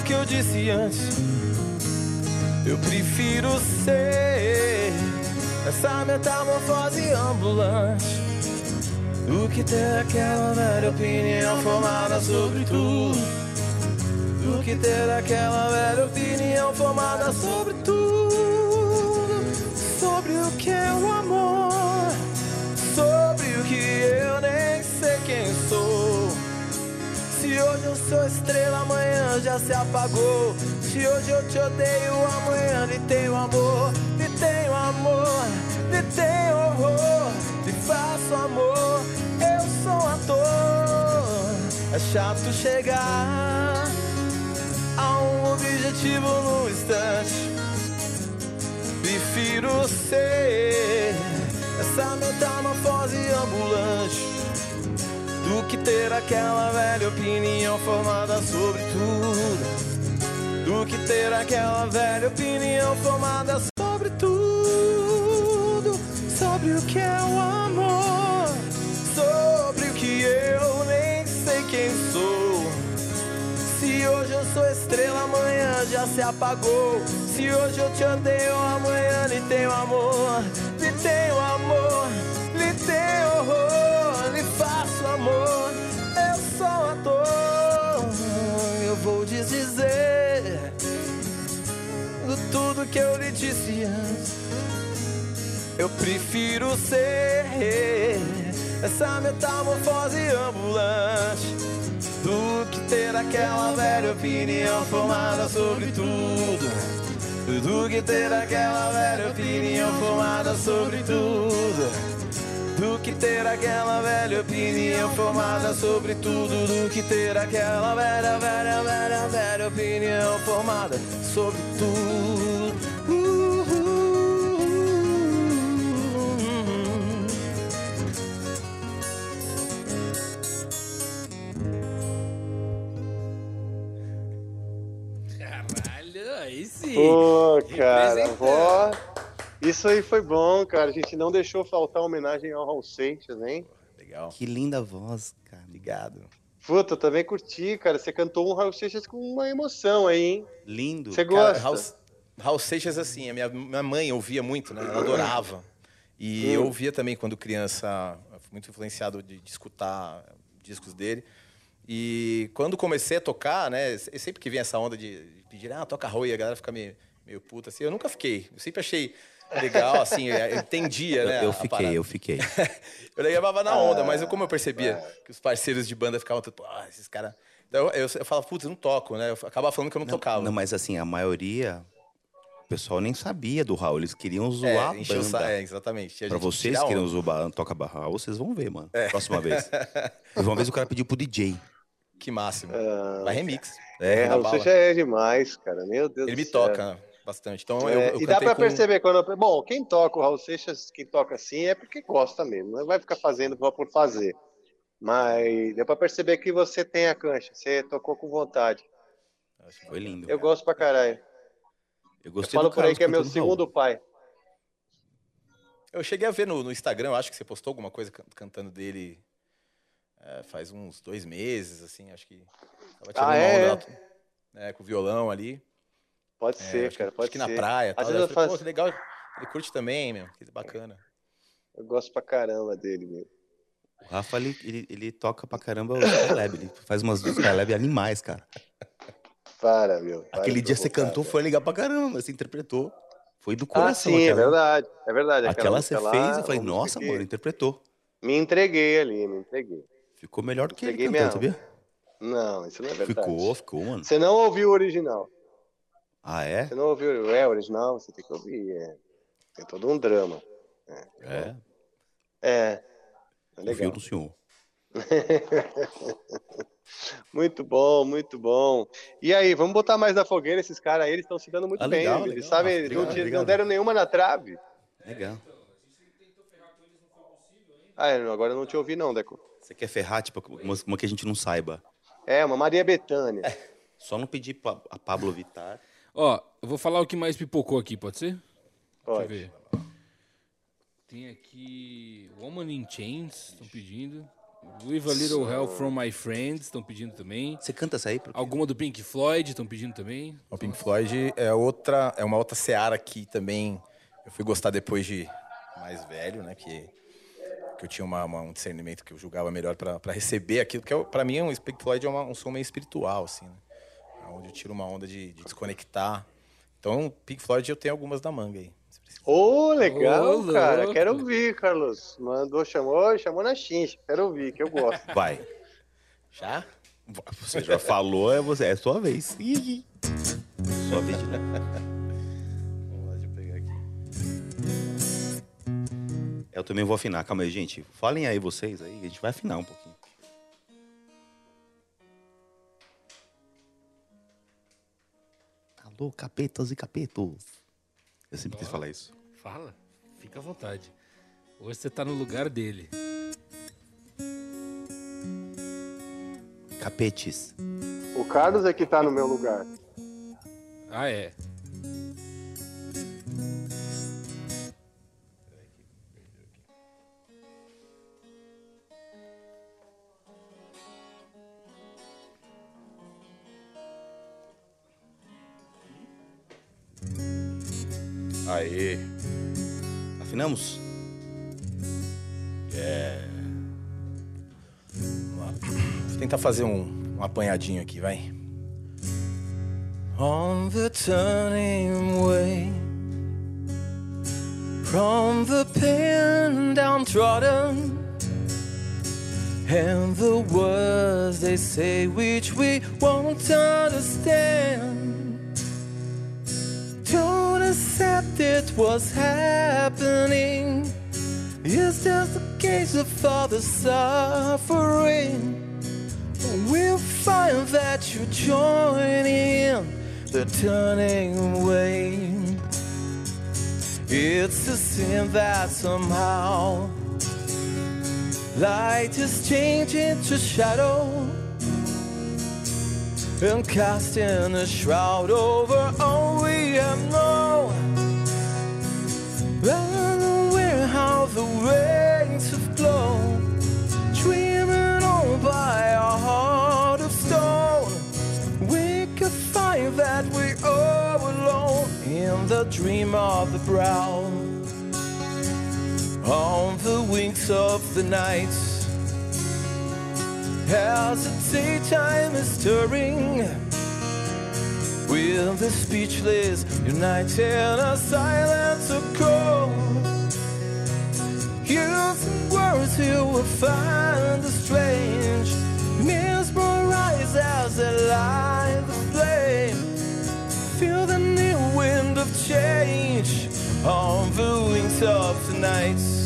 do que eu disse antes. Eu prefiro ser essa metamorfose ambulante do que ter aquela velha opinião formada sobre tudo. Do que ter aquela velha opinião formada sobre tudo. Sobre o que é o amor. Sobre o que eu nem. Se hoje eu sou estrela, amanhã já se apagou. Se hoje eu te odeio, amanhã lhe tenho amor. Lhe tenho amor, lhe tenho horror. Lhe faço amor, eu sou ator. É chato chegar a um objetivo no instante. Prefiro ser essa metamorfose ambulante do que ter aquela velha opinião formada sobre tudo. Do que ter aquela velha opinião formada sobre tudo. Sobre o que é o amor. Sobre o que eu nem sei quem sou. Se hoje eu sou estrela, amanhã já se apagou. Se hoje eu te odeio, amanhã lhe tenho amor. Lhe tenho amor, lhe tenho horror. Amor, eu sou um ator. Eu vou desdizer do tudo que eu lhe disse antes. Eu prefiro ser essa metamorfose ambulante do que ter aquela velha opinião formada sobre tudo. Do que ter aquela velha opinião formada sobre tudo. Do que ter aquela velha opinião formada sobre tudo. Do que ter aquela velha, velha, velha, velha opinião formada sobre tudo. Uh, uh, uh. Caralho, aí sim. Pô, cara, vó. Isso aí foi bom, cara. A gente não deixou faltar homenagem ao Raul Seixas, hein? Legal. Que linda voz, cara. Obrigado. Puta, eu também curti, cara. Você cantou um Raul Seixas com uma emoção aí, hein? Lindo. Você Cara, gosta? Raul, Raul Seixas, assim, a minha, minha mãe ouvia muito, né? Ela adorava. E Hum. eu ouvia também quando criança, eu fui muito influenciado de, de escutar discos dele. E quando comecei a tocar, né? Sempre que vem essa onda de, de pedir, ah, toca Raul, e a galera fica meio, meio puta, assim. Eu nunca fiquei. Eu sempre achei legal, assim, eu entendia, né? Eu, fiquei, eu fiquei. Eu levava na onda, mas eu, como eu É. percebia que os parceiros de banda ficavam, tipo, ah, esses caras. Então, eu, eu, eu falava, putz, eu não toco, né? Eu acabava falando que eu não, tocava. Não, mas assim, a maioria, o pessoal nem sabia do Raul. Eles queriam zoar o a sa- banda. é, exatamente. Tinha Pra vocês que queriam zoar toca barra Raul, vocês vão ver, mano. É. Próxima vez. Uma vez o cara pediu pro DJ. Que máximo. Ah, Vai remix. É, bala. Seixas é demais, cara. Meu Deus Ele do me céu. toca bastante. Então É, eu, eu e dá pra com- perceber quando. eu- Bom, quem toca o Raul Seixas, quem toca assim, é porque gosta mesmo. Não vai ficar fazendo só por fazer. Mas deu pra perceber que você tem a cancha. Você tocou com vontade. Foi lindo. Eu gosto pra caralho. Eu Eu gostei falo do por aí que é meu cantando Raul. segundo pai. Eu cheguei a ver no, no Instagram, eu acho que você postou alguma coisa can- cantando dele é, faz uns dois meses, assim, acho que. Tava tirando Ah, é? onda né, com o violão ali. Pode É, ser, acho que- cara. acho Pode que ser. na praia. Às Tal. vezes eu eu falei, faço- pô, que legal. Ele curte também, meu. Que bacana. Eu gosto pra caramba dele, meu. O Rafa, ele, ele, ele toca pra caramba o Skylab. Ele faz umas Skylab animais, cara. Para, meu. para Aquele dia você cantou, cara. foi legal pra caramba. Você interpretou. Foi do Ah, coração. sim, é aquela. verdade. É verdade. Aquela você música fez, lá, eu falei, nossa, que- mano, interpretou. Me entreguei ali, me entreguei. Ficou melhor do que ele Entreguei cantando, mesmo. sabia? Não, isso não é verdade. Ficou, ficou, mano. Você não ouviu o original. Ah, é? Você não ouviu é, o original, você tem que ouvir. É. Tem todo um drama. É. É. É Confio legal. no senhor. muito bom, muito bom. E aí, vamos botar mais na fogueira esses caras aí, eles estão se dando muito Ah, bem. legal, eles legal. sabem, eles não, não deram nenhuma na trave. Legal. Ah, eu- agora eu não te ouvi não, Deco. Você quer ferrar, tipo, uma, uma que a gente não saiba. É, uma Maria Bethânia. Só não pedir a Pablo Vittar. Ó, eu vou falar o que mais pipocou aqui, pode ser? Pode. Deixa eu ver. Tem aqui Woman in Chains, estão pedindo. With a Little Help from My Friends, estão pedindo também. Você canta essa aí? Alguma do Pink Floyd, estão pedindo também. O Pink Floyd é outra, é uma outra seara que também eu fui gostar depois de mais velho, né? Que, que eu tinha uma- uma- um discernimento que eu julgava melhor pra pra receber aquilo. Que é, para mim, um Pink Floyd é uma- um som meio espiritual, assim, né? Onde eu tiro uma onda de, de desconectar. Então, Pink Floyd eu tenho algumas da manga aí. Ô, legal, Ô, cara. louco. Quero ouvir, Carlos. Mandou, chamou, chamou na chincha. Quero ouvir, que eu gosto. Vai. Já? Você já falou, é, você, é sua vez. Sua vez de Vamos lá, deixa eu pegar aqui. Eu também vou afinar. Calma aí, gente. Falem aí vocês aí, a gente vai afinar um pouquinho. Alô, capetas e capetos. Eu sempre quis falar isso. Fala, fica à vontade. Hoje você tá no lugar dele. Capetes. O Carlos é que tá no meu lugar. Ah, é. É. Vamos lá. Vou tentar fazer um, um apanhadinho aqui, vai. On the turning way From the pen downtrodden And the words they say which we won't understand Don't accept it what's happening. It's just a case of all the suffering. We'll find that you're joining the turning away. It's a sin that somehow light is changing to shadow and casting a shroud over all we have known. Unaware how the waves have flown, driven on by a heart of stone. We could find that we are alone in the dream of the brow. On the wings of the night, as the daytime is stirring, with the speechless united in a silence of cold. Using words you will find the strange, mesmerized as they light the flame. Feel the new wind of change on the wings of the night.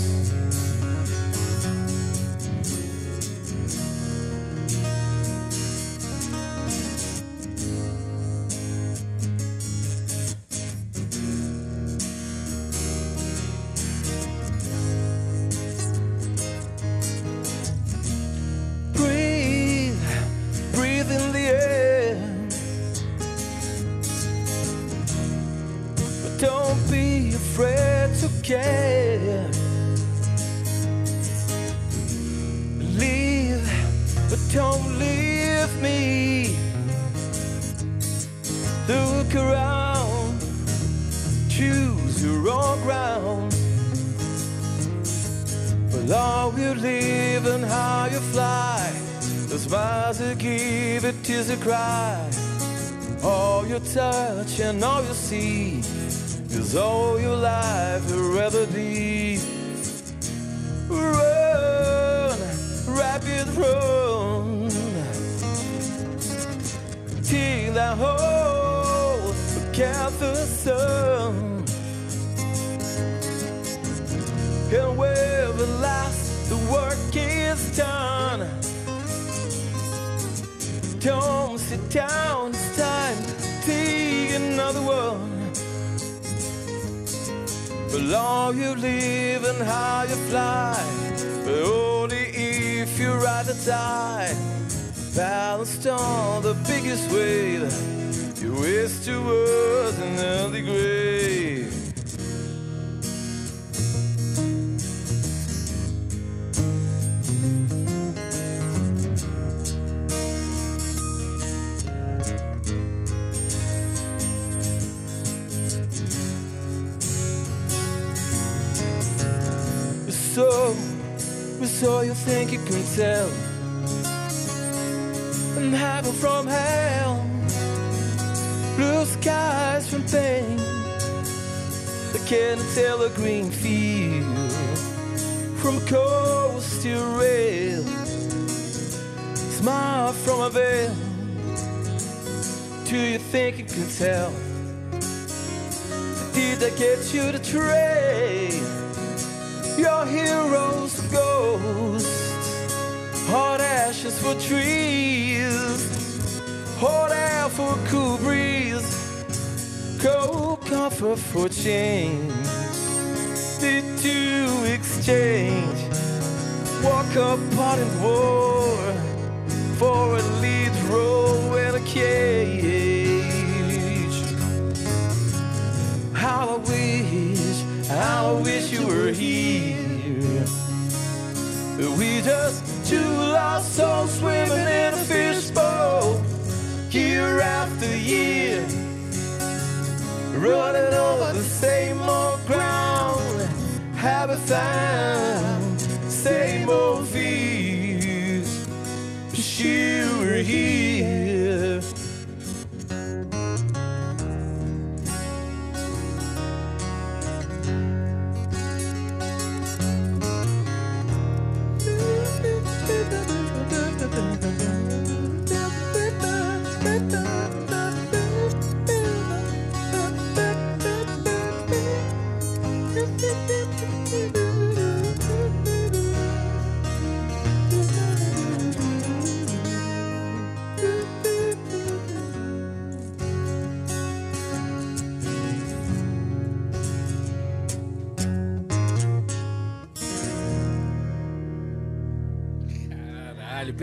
The sun. And where the last the work is done. Don't sit down, it's time to take another one. But all you live and how you fly, but only if you ride the tide. Balanced on the biggest wave, you wish towards an early grave. So, so you think you can tell I'm from hell. Blue skies from pain. I can't tell a green field From coast to rail. Smile from a veil. Do you think you can tell? Did I get you to trade? Your heroes for ghosts, hot ashes for trees, hot air for cool breeze, cold comfort for change. Did you exchange walk apart in war for a lead role in a cage? How I wish, how I wish you were here. We just two lost souls swimming in a fishbowl, year after year, running over the same old ground. Haven't found same old fears. But you were here.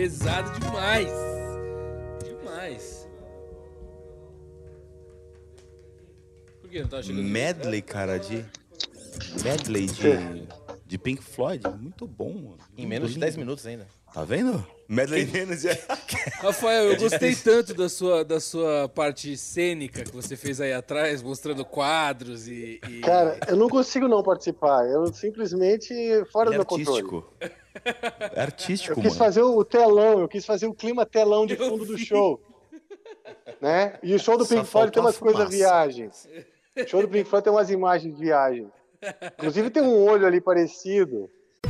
Pesado demais. Demais. Por que não tá chegando? Medley, cara, de. medley de, de Pink Floyd. Muito bom, mano. Em menos de Lindo, 10 lindo. minutos ainda. Tá vendo? Medley menos de... Rafael, eu É gostei tanto da sua, da sua parte cênica que você fez aí atrás, mostrando quadros e. e- Cara, eu não consigo não participar. Eu simplesmente fora Ele é do meu controle. Artístico. É artístico, Eu quis mano. fazer o telão, eu quis fazer o clima telão de fundo do show. Né? E o show do Só Pink Floyd tem umas coisas viagens. O show do Pink Floyd tem umas imagens de viagem. Inclusive tem um olho ali parecido.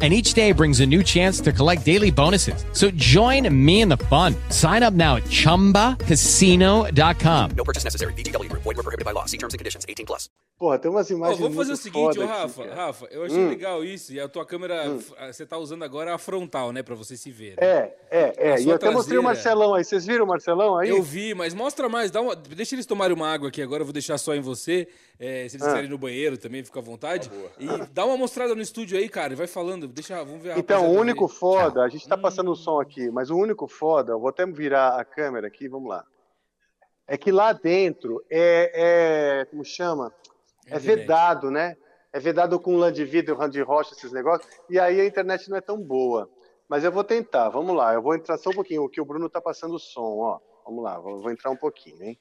And each day brings a new chance to collect daily bonuses. So join me in the fun. Sign up now at chumbacasino.com. No purchase necessary. VGW Group. Void were prohibited by law. See terms and conditions. 18 plus. Porra, tem umas imagens vamos fazer o seguinte, ô aqui, Rafa. Rafa, eu achei Hum. legal isso, e a tua câmera, f- você tá usando agora a frontal, né, pra você se ver. né? É, é, é. E eu até mostrei o traseira- Marcelão aí. Vocês viram o Marcelão aí? Eu vi, mas mostra mais, dá uma, deixa eles tomarem uma água aqui agora, eu vou deixar só em você, é, se eles Ah. quiserem ir no banheiro também, fica à vontade. E dá uma mostrada no estúdio aí, cara, e vai falando, deixa, vamos ver Então, o único aí. foda, a gente tá passando o som aqui, mas o único foda, eu vou até virar a câmera aqui, vamos lá. É que lá dentro é, é como chama? É Internet. vedado, né? É vedado com lã de vidro, lã de rocha, esses negócios, e aí a internet não é tão boa. Mas eu vou tentar, vamos lá, eu vou entrar só um pouquinho, o que o Bruno tá passando o som, ó. Vamos lá, vou, vou entrar um pouquinho, hein?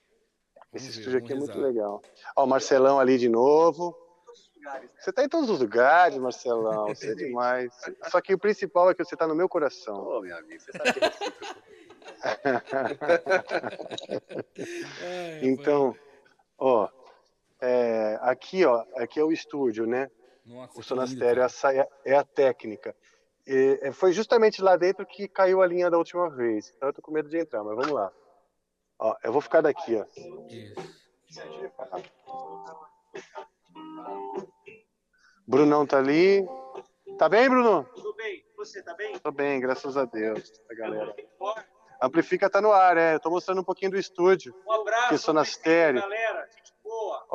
Esse Vamos ver, estúdio aqui é vamos muito rezar. legal. Ó, o Marcelão ali de novo. Você tá em todos os lugares, Marcelão. Você é demais. Só que o principal é que você tá no meu coração. Ô, meu amigo, você sabe que Ai, Então, ó, é, aqui, ó, aqui é o estúdio, né? Nossa, O sonastério, é, é a técnica. E, é, foi justamente lá dentro que caiu a linha da última vez. Então eu tô com medo de entrar, mas vamos lá. Ó, eu vou ficar daqui, ó. Brunão tá ali. Tá bem, Bruno? Tudo bem? Você tá bem? Tô bem, graças a Deus, a galera. Amplifica tá no ar, é. Eu tô mostrando um pouquinho do estúdio. Um abraço. Que sonastério. Galera, gente boa.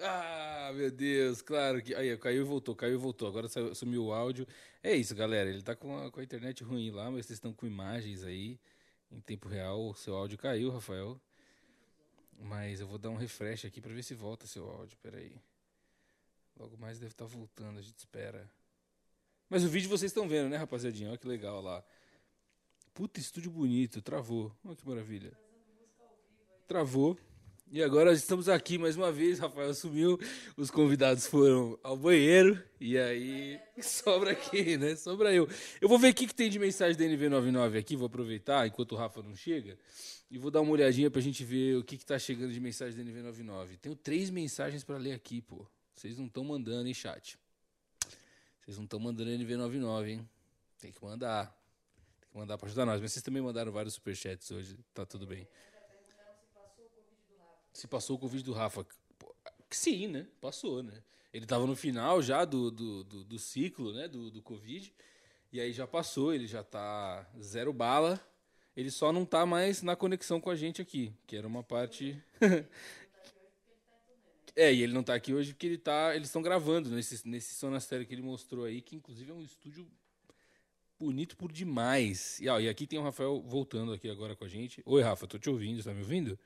Ah, meu Deus, claro que. Aí, caiu e voltou, caiu e voltou. Agora sumiu o áudio. É isso, galera. Ele tá com a, com a internet ruim lá, mas vocês estão com imagens aí em tempo real. O seu áudio caiu, Rafael. Mas eu vou dar um refresh aqui pra ver se volta seu áudio. Peraí. Logo mais deve estar voltando, a gente espera. Mas o vídeo vocês estão vendo, né, rapaziadinha? Olha que legal lá. Puta, estúdio bonito, travou. Olha que maravilha. Travou. E agora estamos aqui mais uma vez. Rafael sumiu, os convidados foram ao banheiro. E aí sobra quem, né? Sobra eu. Eu vou ver o que, que tem de mensagem da NV99 aqui. Vou aproveitar enquanto o Rafa não chega. E vou dar uma olhadinha pra gente ver o que, que tá chegando de mensagem da NV99. Tenho três mensagens pra ler aqui, pô. Vocês não estão mandando, hein, chat? Vocês não estão mandando NV99, hein? Tem que mandar. Tem que mandar pra ajudar nós. Mas vocês também mandaram vários superchats hoje. Tá tudo bem. Se passou o Covid do Rafa. Sim, né? Passou, né? Ele tava no final já do, do, do, do ciclo, né? Do, do Covid. E aí já passou, ele já tá zero bala. Ele só não tá mais na conexão com a gente aqui, que era uma parte. é, e ele não tá aqui hoje porque ele tá. Eles estão gravando nesse, nesse sonastério que ele mostrou aí, que inclusive é um estúdio bonito por demais. E, ó, e aqui tem o Rafael voltando aqui agora com a gente. Oi, Rafa, tô te ouvindo, tá me ouvindo?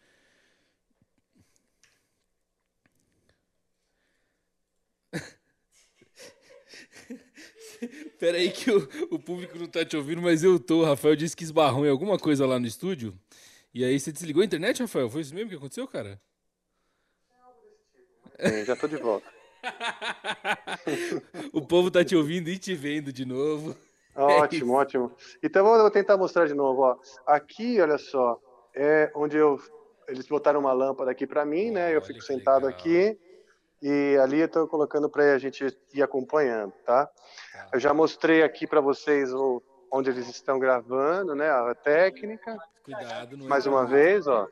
Pera aí que o, o público não tá te ouvindo, mas eu tô. O Rafael disse que esbarrou em alguma coisa lá no estúdio. E aí você desligou a internet, Rafael? Foi isso mesmo que aconteceu, cara? Sim, já tô de volta. o povo tá te ouvindo e te vendo de novo. Ótimo, ótimo. Então eu vou tentar mostrar de novo. Ó. Aqui, olha só, é onde eu eles botaram uma lâmpada aqui para mim, né? Eu fico sentado aqui e ali eu estou colocando para a gente ir acompanhando, tá? Eu já mostrei aqui para vocês o, onde eles estão gravando, né? A técnica. Cuidado, não Mais uma vez, ó.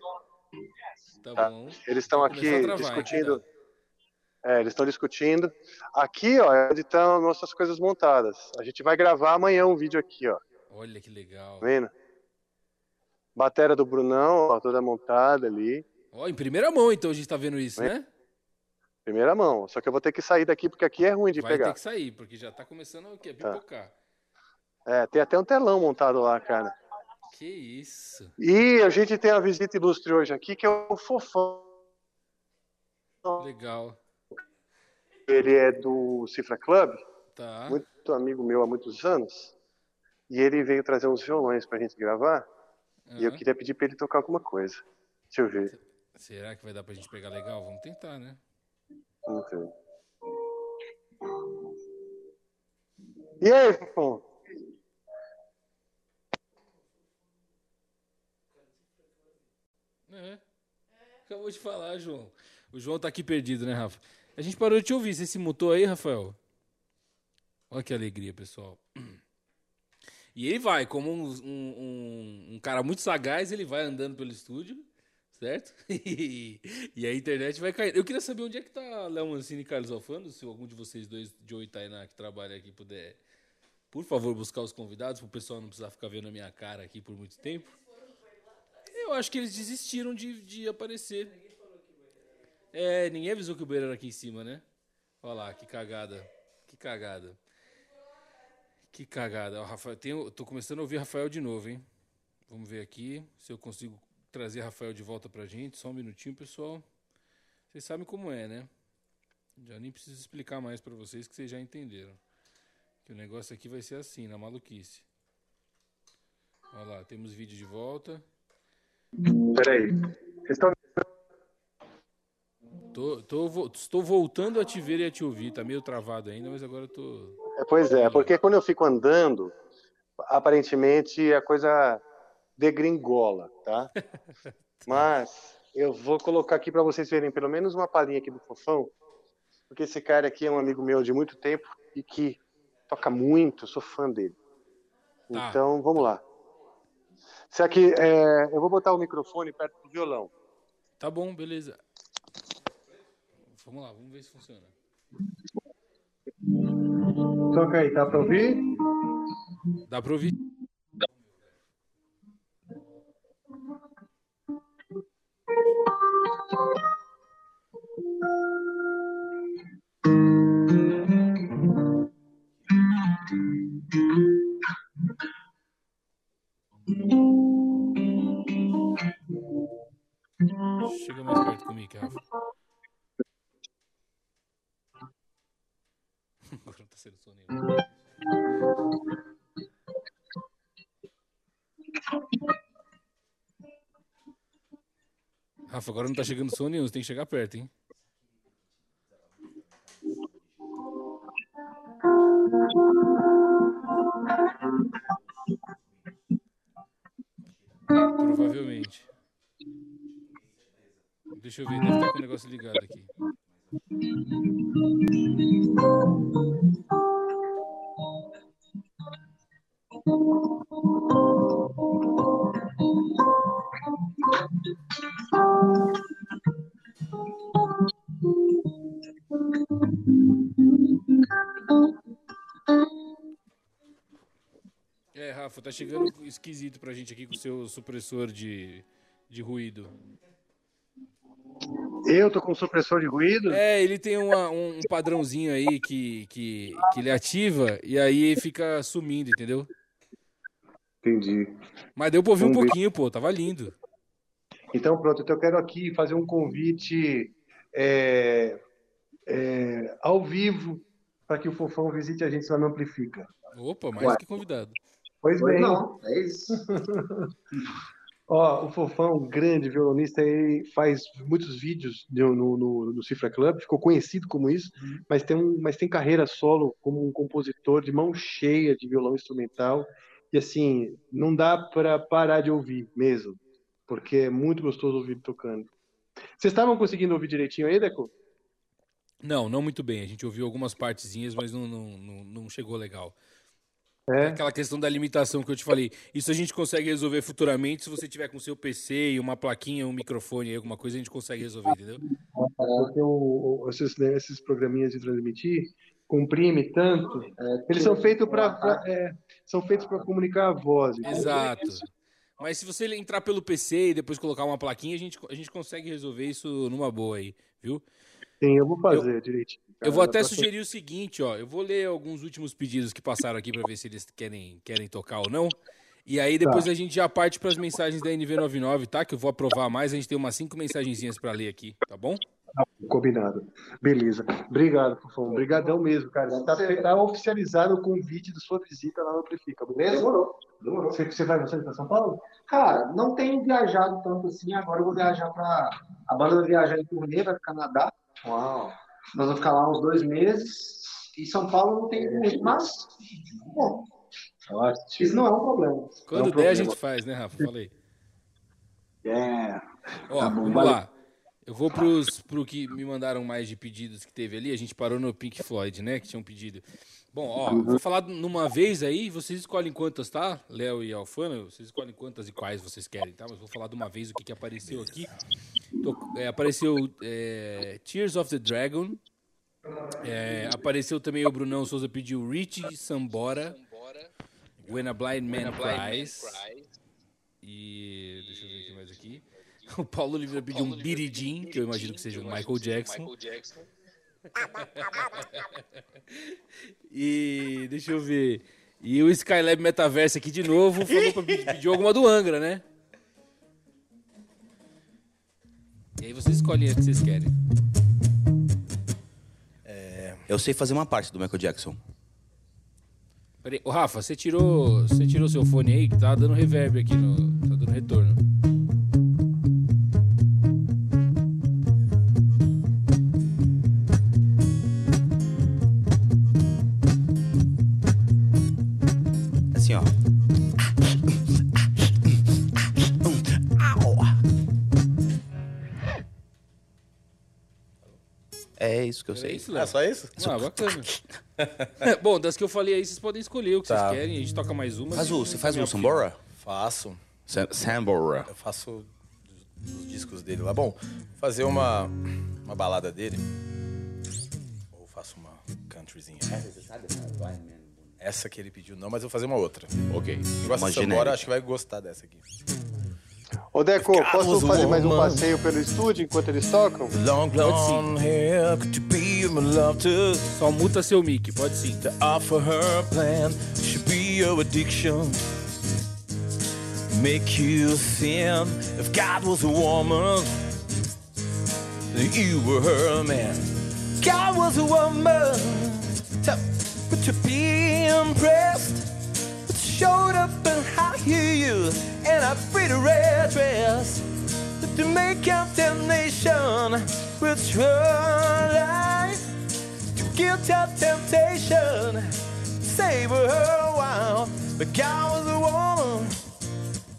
Tá Tá. bom. Eles estão aqui travar, discutindo. É, eles estão discutindo. Aqui, ó, é onde estão nossas coisas montadas. A gente vai gravar amanhã um vídeo aqui, ó. Olha que legal. Tá vendo? Batera do Brunão, ó, toda montada ali. Ó, em primeira mão, então, a gente tá vendo isso, né? Primeira mão. Só que eu vou ter que sair daqui porque aqui é ruim de Vai pegar. ter que sair, porque já tá começando o quê? Tá. Pipocar. É, tem até um telão montado lá, cara. Que isso. E a gente tem a visita ilustre hoje aqui, que é o Fofão. Legal. Ele é do Cifra Club, Tá. muito amigo meu há muitos anos. E ele veio trazer uns violões pra gente gravar. E eu queria pedir pra ele tocar alguma coisa. Deixa eu ver. Será que vai dar pra gente pegar legal? Vamos tentar, né? Vamos ver. E aí, Fofão? É. Acabou de falar, João. O João tá aqui perdido, né, Rafa? A gente parou de te ouvir. Você se mutou aí, Rafael? Olha que alegria, pessoal. E ele vai, como um, um- um- um cara muito sagaz, ele vai andando pelo estúdio, certo? E, e a internet vai cair. Eu queria saber onde é que tá Léo Mancini e Carlos Alfano, se algum de vocês dois, Joe e Tainá, que trabalha aqui, puder, por favor, buscar os convidados, para o pessoal não precisar ficar vendo a minha cara aqui por muito tempo. Eu acho que eles desistiram de, de aparecer. É, ninguém avisou que o banheiro era aqui em cima, né? Olha lá, que cagada. Que cagada. Que cagada. Ó, Rafael, eu tô começando a ouvir Rafael de novo, hein? Vamos ver aqui se eu consigo trazer Rafael de volta pra gente. Só um minutinho, pessoal. Vocês sabem como é, né? Já nem preciso explicar mais pra vocês que vocês já entenderam. Que o negócio aqui vai ser assim, na maluquice. Olha lá, temos vídeo de volta. Peraí. Vocês estão Tô, tô estou voltando a te ver e a te ouvir. Tá meio travado ainda, mas agora tô. É, Pois é, porque quando eu fico andando, aparentemente a coisa degringola, tá? Mas eu vou colocar aqui para vocês verem pelo menos uma palhinha aqui do Fofão, porque esse cara aqui é um amigo meu de muito tempo e que toca muito, sou fã dele. Tá. Então, vamos lá. Só que é, eu vou botar o microfone perto do violão. Tá bom, beleza. Vamos lá, vamos ver se funciona. Toca aí, tá para ouvir? Dá pra ouvir? Chega mais perto comigo, Rafa. Tá. Rafa, agora não tá chegando som nenhum, você tem que chegar perto, hein? Provavelmente. Deixa eu ver, deve estar com o negócio ligado aqui. É, Rafa, tá chegando esquisito pra gente aqui com o seu supressor de, de ruído. Eu tô com supressor de ruído? É, ele tem uma- um, um padrãozinho aí que, que, que ele ativa e aí fica sumindo, entendeu? Entendi. Mas deu pra ouvir um ver. pouquinho, pô, tava lindo. Então, pronto, então eu quero aqui fazer um convite é, é, ao vivo para que o Fofão visite a gente lá no Amplifica. Opa, mais Ué. que convidado. Pois bem. Não, é isso. Ó, o Fofão, um grande violonista, ele faz muitos vídeos no, no, no, Cifra Club, ficou conhecido como isso, mas tem, um, mas tem carreira solo como um compositor de mão cheia de violão instrumental. E assim, não dá para parar de ouvir mesmo, porque é muito gostoso ouvir tocando. Vocês estavam conseguindo ouvir direitinho aí, Deco? Não, não muito bem. A gente ouviu algumas partezinhas, mas não, não, não, não chegou legal. É? Aquela questão da limitação que eu te falei. Isso a gente consegue resolver futuramente se você tiver com seu PC e uma plaquinha, um microfone, alguma coisa, a gente consegue resolver, entendeu? Porque o, o- esses, né, esses programinhas de transmitir comprime tanto. Eles são feitos para são feitos para comunicar a voz. entendeu? Exato. Mas se você entrar pelo PC e depois colocar uma plaquinha, a gente, a gente consegue resolver isso numa boa aí, viu? Sim, eu vou fazer direitinho. Eu vou até sugerir o seguinte, ó. Eu vou ler alguns últimos pedidos que passaram aqui pra ver se eles querem, querem tocar ou não. E aí depois Tá. a gente já parte pras mensagens da NV99, tá? Que eu vou aprovar mais. A gente tem umas cinco mensagenzinhas pra ler aqui, tá bom? Combinado. Beleza. Obrigado, Fofão. Obrigadão mesmo, cara. Tá, tá oficializado o convite da sua visita lá no Amplifica, beleza? Demorou. Demorou. Você, você vai você para São Paulo? Cara, não tenho viajado tanto assim. Agora eu vou viajar para. A banda vai viajar em turnê, vai pro Canadá. Uau. Nós vamos ficar lá uns dois meses. E São Paulo não tem muito, mas. Bom, isso não é um problema. Quando é um der, a problema. gente faz, né, Rafa? Falei. É. Ó, Tá bom, vamos valeu. lá. Eu vou pros, pro que me mandaram mais de pedidos que teve ali. A gente parou no Pink Floyd, né? Que tinham pedido. Bom, ó, Uhum. vou falar numa vez aí. Vocês escolhem quantas, tá? Léo e Alfana, vocês escolhem quantas e quais vocês querem, tá? Mas vou falar de uma vez o que, que apareceu aqui. Tô- é, apareceu é, Tears of the Dragon. É, apareceu também o Brunão Souza pediu Rich Sambora. When a Blind Man Cries. E deixa eu ver o que mais aqui. O Paulo Oliveira pediu um Jean, que eu imagino que seja um Michael Jackson. E deixa eu ver. E o Skylab Metaverse aqui de novo falou pra pedir alguma do Angra, né? E aí vocês escolhem a que vocês querem. Eu sei fazer uma parte do Michael Jackson. Peraí, ô Rafa, você tirou, você tirou seu fone aí que tá dando reverb aqui no, tá dando retorno. Isso que eu sei. isso? É só isso? Ah, bacana. Bom, das que eu falei aí, vocês podem escolher o que Tá. vocês querem. A gente toca mais uma. Faz o, você faz não um Sambora? Faço. Sa- Sambora. Eu faço dos discos dele lá. Bom, vou fazer uma, uma balada dele. Ou faço uma countryzinha. Essa que ele pediu, não, mas eu vou fazer uma outra. Ok. Quem gosta Sambora, genérica. acho que vai gostar dessa aqui. Ô, Deco, posso fazer mais um passeio pelo estúdio enquanto eles tocam? Long love to? Só muta seu mic, pode sim. To offer her plan, should be your addiction. Make you sin. If God was a woman, you were her man. God was a woman, so would you be impressed? But showed up in high heels and a pretty red dress. But to make damnation with her life to guilt of temptation. Save her a while, but God was a woman.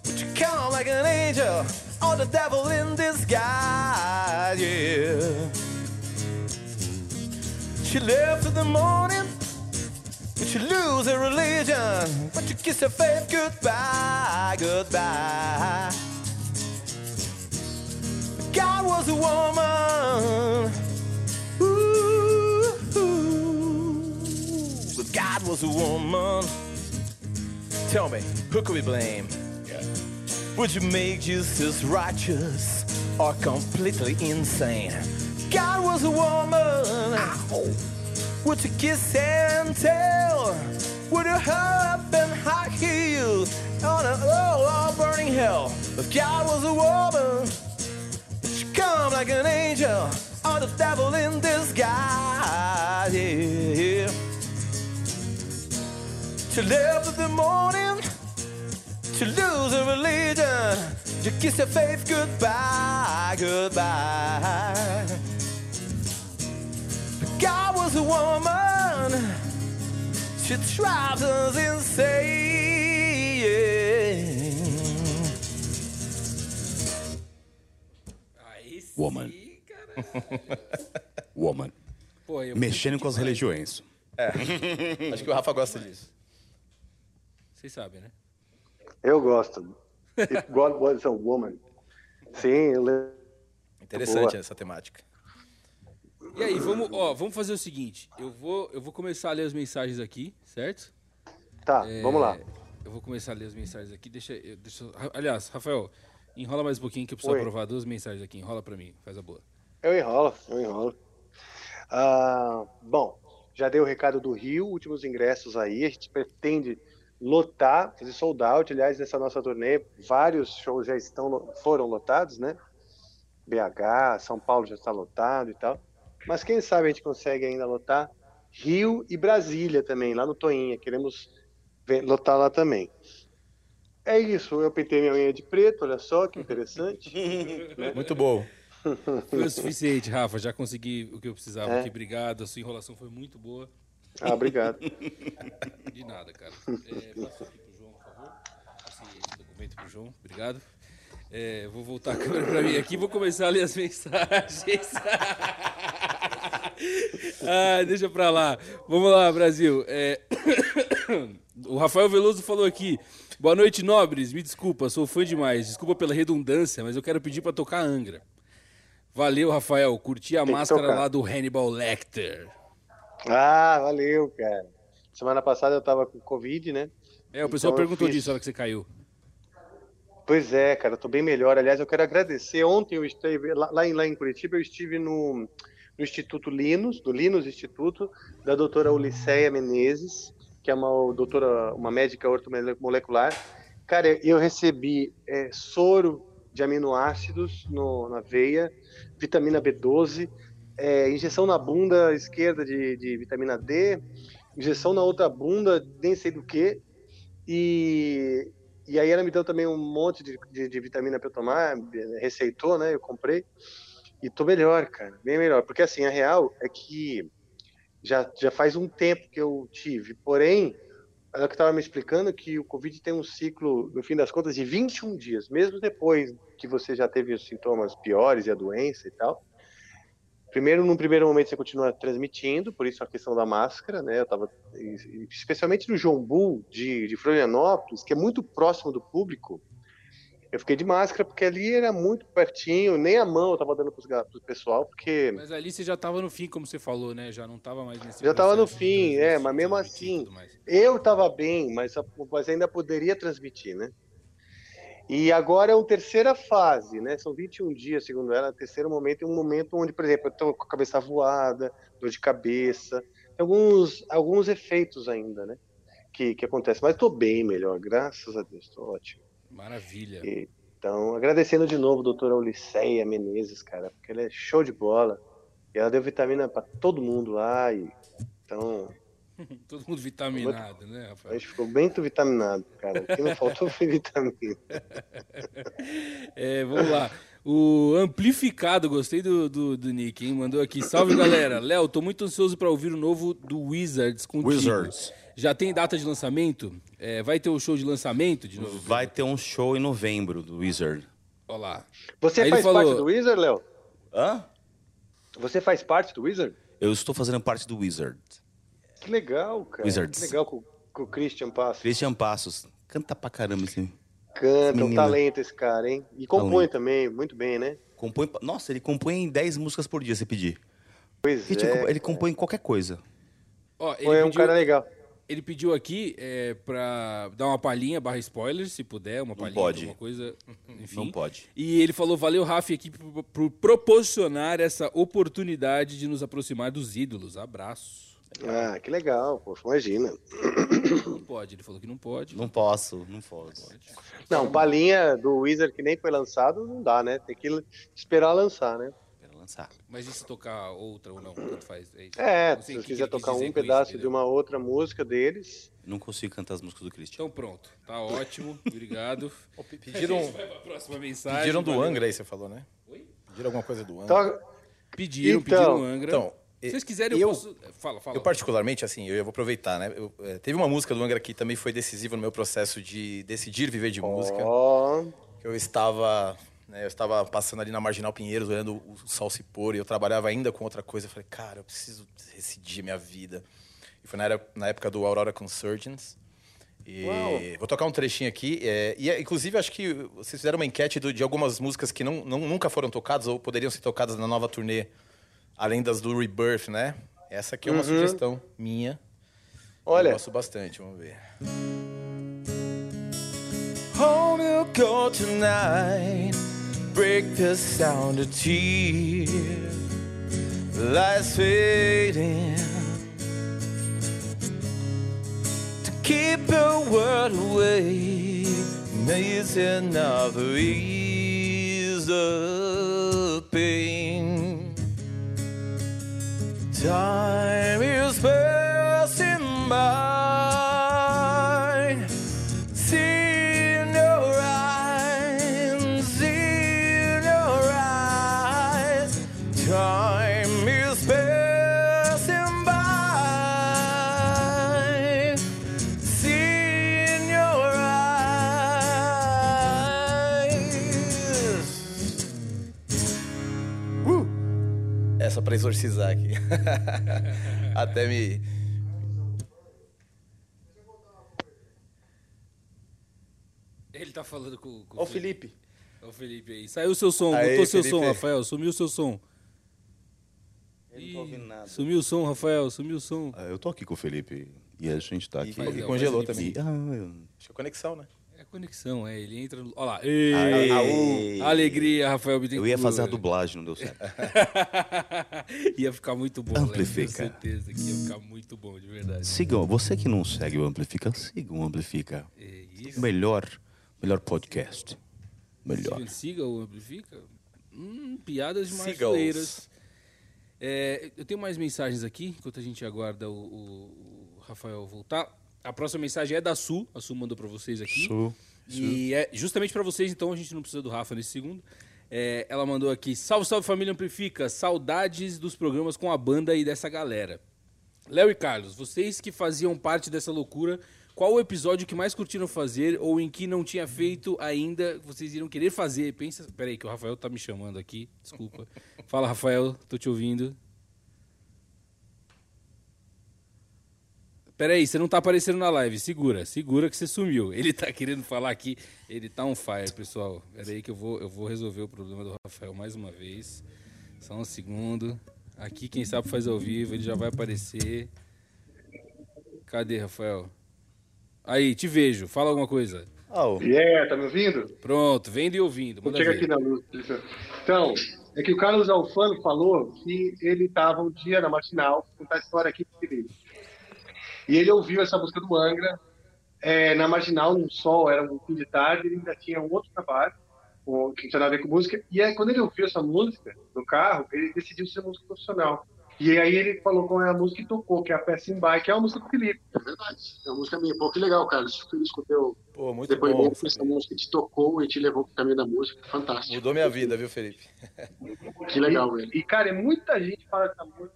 Would you come like an angel or the devil in disguise? Yeah. She left in the morning, but she lose her religion. But you kiss your faith goodbye, goodbye. God was a woman. Ooh, but God was a woman. Tell me, who could we blame? Yeah. Would you make Jesus righteous or completely insane? God was a woman. Would you kiss and tell? Would you up in high heels on an oh, burning hell? If God was a woman, would she come like an angel or the devil in disguise. Yeah. She left in the morning to lose her religion. To kiss her faith goodbye, goodbye. God was a woman. She drives us insane. Woman. Woman. Pô, eu- Mexendo com as religiões. É. Acho que o Rafa gosta disso. Vocês sabem, né? Eu gosto. If God was a woman. Sim, eu lembro. Interessante Boa. essa temática. E aí, vamos, ó, vamos fazer o seguinte. Eu vou, eu vou começar a ler as mensagens aqui, certo? Tá, É, vamos lá. eu vou começar a ler as mensagens aqui. Deixa, eu- deixa eu- Aliás, Rafael, enrola mais um pouquinho que eu preciso Oi. aprovar duas mensagens aqui. Enrola pra mim, faz a boa. Eu enrolo, eu enrolo. Ah, bom, já dei o recado do Rio, últimos ingressos aí. A gente pretende lotar, fazer sold out. Aliás, nessa nossa turnê, vários shows já estão, foram lotados, né? BH, São Paulo já está lotado e tal. Mas quem sabe a gente consegue ainda lotar Rio e Brasília também, lá no Toinha. Queremos ver- lotar lá também. É isso, eu pintei minha unha de preto, olha só que interessante. né? Muito bom. Foi o suficiente, Rafa. Já consegui o que eu precisava É. aqui. Obrigado. A sua enrolação foi muito boa. Ah, obrigado. De nada, cara. É, passa aqui pro João, por favor. Passe esse documento pro João. Obrigado. É, vou voltar a câmera pra mim aqui e vou começar a ler as mensagens. Ah, deixa pra lá. Vamos lá, Brasil. É, O Rafael Veloso falou aqui. Boa noite, nobres. Me desculpa, sou fã demais. Desculpa pela redundância, mas eu quero pedir pra tocar Angra. Valeu, Rafael. Curti a máscara tocar. lá do Hannibal Lecter. Ah, valeu, cara. Semana passada eu tava com Covid, né? É, o pessoal Então perguntou fiz- disso na hora que você caiu. Pois é, cara, eu tô bem melhor. Aliás, eu quero agradecer. Ontem eu estive lá, lá em, lá em Curitiba, eu estive no, no Instituto Linus, do Linus Instituto, da doutora Ulisseia Menezes, que é uma doutora, uma médica ortomolecular. Cara, eu recebi é, soro de aminoácidos no, na veia, vitamina B12, é, injeção na bunda esquerda de, de vitamina D, injeção na outra bunda, nem sei do que, e, e aí ela me deu também um monte de, de, de vitamina para eu tomar, receitou, né? Eu comprei. E tô melhor, cara, bem melhor. Porque assim, a real é que já, já faz um tempo que eu tive. Porém, ela que estava me explicando que o Covid tem um ciclo, no fim das contas, de 21 dias, mesmo depois que você já teve os sintomas piores e a doença e tal. Primeiro, num primeiro momento, você continua transmitindo, por isso a questão da máscara, né? Eu tava, especialmente no João Bull de, de Florianópolis, que é muito próximo do público, eu fiquei de máscara porque ali era muito pertinho, nem a mão eu tava dando pros pro pessoal, porque Mas ali você já tava no fim, como você falou, né? Já não tava mais nesse já tava no fim, é, mas mesmo assim, eu tava bem, mas, mas ainda poderia transmitir, né? E agora é uma terceira fase, né? São 21 dias, segundo ela, terceiro momento, é um momento onde, por exemplo, eu tô com a cabeça voada, dor de cabeça, alguns, alguns efeitos ainda, né? Que, que acontecem, mas tô bem melhor, graças a Deus, tô ótimo. Maravilha. Então, agradecendo de novo a doutora Ulisseia Menezes, cara, porque ela é show de bola. E ela deu vitamina para todo mundo lá. E, então, Todo mundo vitaminado, né, a Rafael? gente ficou bem vitaminado, cara. O que não faltou foi vitamina. É, vamos lá. O Amplificado, gostei do, do, do Nick, hein? Mandou aqui. Salve, galera. Léo, tô muito ansioso pra ouvir o novo do Wizards contigo. Wizards. Já tem data de lançamento? É, vai ter o show de lançamento de novo? Vai ter um show em novembro do Wizard. Olha lá. Você Aí ele faz falou- parte do Wizard, Léo? Hã? Você faz parte do Wizard? Eu estou fazendo parte do Wizard. Que legal, cara. Wizards. Que legal com, com o Christian Passo. Christian Passos. Canta pra caramba esse. Canta, um menino. talento esse cara, hein? E compõe Talento. também, muito bem, né? Compõe, nossa, ele compõe 10 músicas por dia, se pedir. Pois Gente, é. ele compõe qualquer coisa. Ó, ele Foi um pediu- cara legal. Ele pediu aqui é, pra dar uma palhinha barra spoiler, se puder, uma palhinha, pode. alguma coisa. Enfim. Não pode. E ele falou: valeu, Rafa, aqui por, por proporcionar essa oportunidade de nos aproximar dos ídolos. Abraço. Ah, que legal, pô, imagina. Não pode, ele falou que não pode. Não posso, não posso. Não, palinha do Wizard que nem foi lançado, não dá, né? Tem que esperar lançar, né? Mas e se tocar outra ou não? Tanto faz. É, isso. É, se que quiser tocar um com isso, pedaço de uma outra música deles. Não consigo cantar as músicas do Christian. Então pronto, tá ótimo, obrigado. Pediram, A gente vai pra próxima mensagem. pediram do valeu. Angra aí, você falou, né? Pediram alguma coisa do Angra. Toca- Pediram, Então- pediram Angra. Então, Se vocês quiserem, eu, eu- posso. Fala, fala. Eu particularmente, assim, eu vou aproveitar, né? Eu, eh, teve uma música do Angra que também foi decisiva no meu processo de decidir viver de música. Ó, Que eu estava, né, eu estava passando ali na Marginal Pinheiros, olhando o sol se pôr, e eu trabalhava ainda com outra coisa. Eu falei, cara, eu preciso decidir minha vida. E foi na, era- na época do Aurora Consurgence. E Uau. vou tocar um trechinho aqui. é, e, é, inclusive, acho que vocês fizeram uma enquete do- de algumas músicas que não, não- nunca foram tocadas ou poderiam ser tocadas na nova turnê, além das do Rebirth, né? Essa aqui é uma Uhum. sugestão minha. Olha. Eu gosto bastante, vamos ver. will go tonight. Break the sound of tears. Lights fading. To keep the world away. Needs another ease the pain. Time is passing by. Pra exorcizar aqui. Até me. Ele tá falando com, com Ó o Felipe. Ó o Felipe aí. Saiu o seu som, Aí, botou seu Felipe. som, Rafael. Sumiu o seu som. Eu não tô ouvindo nada. Sumiu o som, Rafael. Sumiu o som. Ah, Eu tô aqui com o Felipe e a gente tá aqui. E congelou também. Ah, eu- Acho que é conexão, né? É conexão, é. Ele entra no. Olha lá. Aê. Ei, Alegria, Rafael Bittencourt. Eu ia fazer a dublagem, não deu certo. ia ficar muito bom, Léo, Amplifica. Tenho certeza que ia ficar muito bom, de verdade. Sigam, você que não segue o Amplifica, siga o Amplifica. isso. Melhor, melhor podcast. Melhor. Siga, siga o Amplifica. Hum, piadas marceleiras. É, eu tenho mais mensagens aqui, enquanto a gente aguarda o- o Rafael voltar. A próxima mensagem é da Su. A Su mandou pra vocês aqui. Su, E é justamente pra vocês, então a gente não precisa do Rafa nesse segundo. É, ela mandou aqui: Salve, salve família Amplifica. Saudades dos programas com a banda e dessa galera. Léo e Carlos, vocês que faziam parte dessa loucura, qual o episódio que mais curtiram fazer ou em que não tinha feito ainda, vocês iriam querer fazer? Pensa. Peraí, que o Rafael tá me chamando aqui. Desculpa. Fala, Rafael, tô te ouvindo. Peraí, você não tá aparecendo na live. Segura, segura que você sumiu. Ele tá querendo falar aqui. Ele tá on fire, pessoal. Peraí que eu vou, eu vou resolver o problema do Rafael mais uma vez. Só um segundo. Aqui, quem sabe faz ao vivo, ele já vai aparecer. Cadê, Rafael? Aí, te vejo. Fala alguma coisa. Yeah, tá me ouvindo? Pronto, vendo e ouvindo. Vou Manda chegar ver. aqui na luz. Então, é que o Carlos Alfano falou que ele estava um dia na matinal, vou contar a história aqui pro Felipe. E ele ouviu essa música do Angra é, na marginal, num sol, era um fim de tarde, ele ainda tinha um outro trabalho com- que tinha nada a ver com música. E aí, quando ele ouviu essa música no carro, ele decidiu ser músico profissional. E aí ele falou qual é a música que tocou, que é a Passing By, que é a música do Felipe. É verdade, é uma música minha. Pô, que legal, Carlos. Fico feliz com o teu Pô, muito depoimento, bom. que essa música te tocou e te levou pro caminho da música. Fantástico. Mudou minha vida, viu, Felipe? Que legal, velho. E, cara, é muita gente fala dessa música.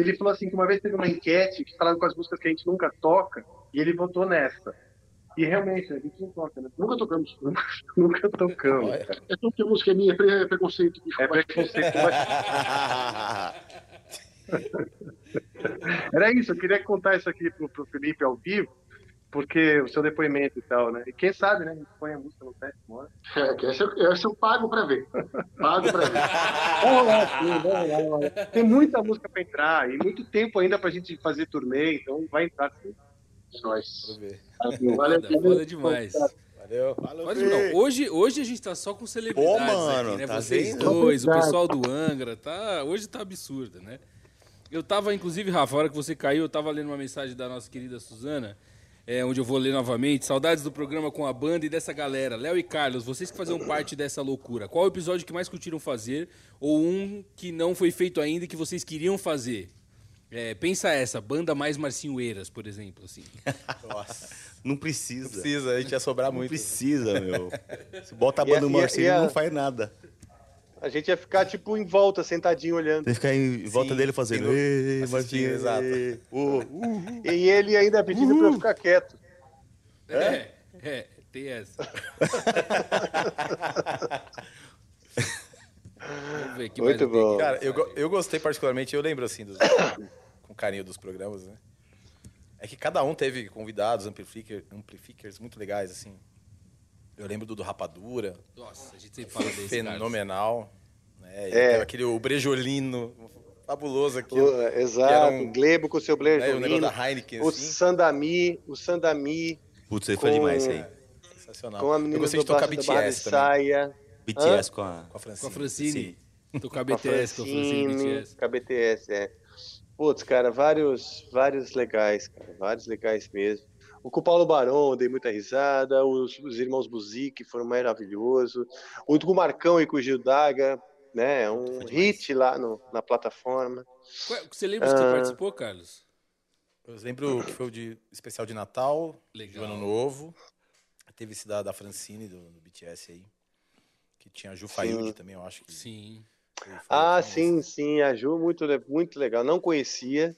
Ele falou assim que uma vez teve uma enquete que falava com as músicas que a gente nunca toca, e ele votou nessa. E realmente, a gente não toca, né? Nunca tocamos. Nunca, nunca tocamos. cara. É porque a música é minha, é pre- preconceito. bicho. É preconceito. Era isso, eu queria contar isso aqui pro, pro Felipe ao vivo, porque o seu depoimento e tal, né? E quem sabe, né? A gente põe a música no teste, mora. É, que essa, eu- essa eu pago pra ver. Pago pra ver. Vamos lá, sim, vamos lá. Tem muita música pra entrar e muito tempo ainda pra gente fazer turnê, então vai entrar sim. Nós. Valeu, valeu, foda demais. Valeu. Pode não. Hoje, hoje a gente tá só com celebridades Pô, mano, aqui, né? tá Vocês vendo? dois, o pessoal do Angra, tá, hoje tá absurdo, né? Eu tava, inclusive, Rafa, a hora que você caiu, eu tava lendo uma mensagem da nossa querida Suzana, é, onde eu vou ler novamente. Saudades do programa com a banda e dessa galera. Léo e Carlos, vocês que faziam parte dessa loucura, qual o episódio que mais curtiram fazer ou um que não foi feito ainda e que vocês queriam fazer? É, pensa essa, banda mais Marcinhoeiras, por exemplo, assim. Nossa. Não precisa. Não precisa, a gente ia sobrar Não muito. precisa, meu. Você bota a banda do e a- Marcinho a- e não faz nada. A gente ia ficar, tipo, em volta, sentadinho olhando. Tem que ficar em volta dele fazendo. sim, Ei, assistindo, Marcinho, exato. ei, ô, uh, E ele ainda pedindo pra eu ficar quieto. É, é, tem essa. Vamos ver que Muito bom. Cara, eu, eu gostei particularmente, eu lembro assim, dos, com carinho dos programas, né? É que cada um teve convidados, amplifier, amplificers muito legais, assim. Eu lembro do, do Rapadura. Nossa, a gente sempre fala desse, Fenomenal. Né? É. Aquele o Brejolino, fabuloso aqui. O- exato, o Glebo com o seu Né, o Blair negócio da Heineken, o assim. Sandami, o Sandami. Putz, aí foi demais isso aí. Sensacional. Com a Eu menina gostei do de tocar BTS também. Saia. BTS Hã? com a, Com a Francine. Com a Francine. Tocar BTS, com a Francine Francine, BTS. Com a BTS, é. Putz, cara, vários, vários legais, cara, vários legais mesmo. O com o Paulo Barão, eu dei muita risada. Os, os irmãos Buzik foram maravilhosos. O com o Marcão e com o Gil Daga, né? Um hit lá no- na plataforma. Qual- Você lembra que você Ah. participou, Carlos? Eu lembro que foi o de especial de Natal, Legal. de Ano Novo. Teve esse da, da Francine, do, do BTS aí. Que tinha a Ju Fayud também, eu acho que. Sim. Ah, sim, sim, a Ju, muito, muito legal. Não conhecia,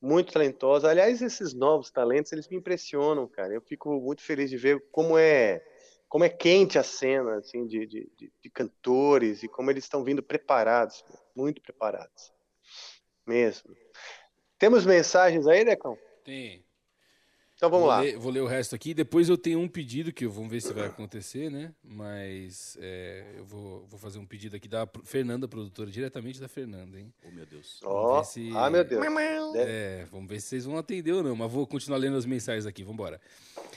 muito talentosa. Aliás, esses novos talentos, eles me impressionam, cara. Eu fico muito feliz de ver como é, como é quente a cena, assim, de, de, de- cantores e como eles estão vindo preparados, muito preparados. Mesmo. Temos mensagens aí, Decão? Tem. Então vamos vou lá. Ler, vou ler o resto aqui. Depois eu tenho um pedido que eu vamos ver se vai acontecer, né? Mas é, eu vou, vou fazer um pedido aqui da Fernanda, produtora, diretamente da Fernanda, hein? Oh, meu Deus. Ó, ah, meu Deus. É, vamos ver se vocês vão atender ou não, mas vou continuar lendo as mensagens aqui, vambora.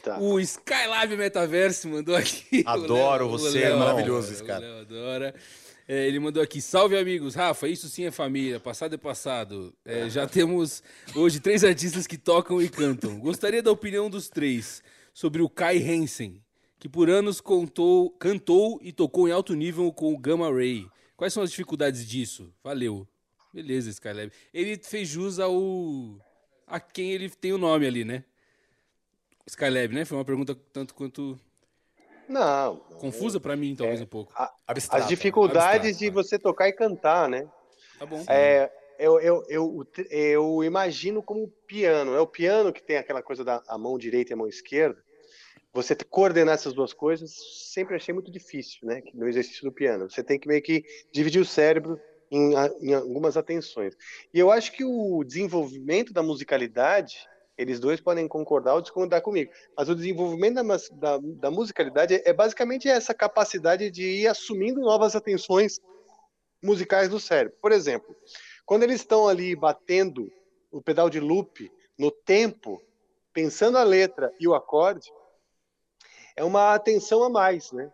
Tá. O Skylab Metaverse mandou aqui. Adoro O Léo- você, Léo é maravilhoso esse cara. O Léo adora. É, ele mandou aqui, salve amigos, Rafa, isso sim é família, passado é passado. É, já temos hoje três artistas que tocam e cantam. Gostaria da opinião dos três sobre o Kai Hansen, que por anos contou, cantou e tocou em alto nível com o Gamma Ray. Quais são as dificuldades disso? Valeu. Beleza, Skylab. Ele fez jus ao a quem ele tem o nome ali, né? Skylab, né? Foi uma pergunta tanto quanto Não. confusa pra mim, talvez um pouco. As dificuldades de você tocar e cantar, né? Tá bom. É, eu, eu, eu, eu imagino como piano. É o piano que tem aquela coisa da a mão direita e a mão esquerda. Você coordenar essas duas coisas sempre achei muito difícil, né? No exercício do piano. Você tem que meio que dividir o cérebro em, a- em algumas atenções. E eu acho que o desenvolvimento da musicalidade, eles dois podem concordar ou discordar comigo, mas o desenvolvimento da, da, da musicalidade é, é basicamente essa capacidade de ir assumindo novas atenções musicais do cérebro. Por exemplo, quando eles estão ali batendo o pedal de loop no tempo, pensando a letra e o acorde, é uma atenção a mais, né?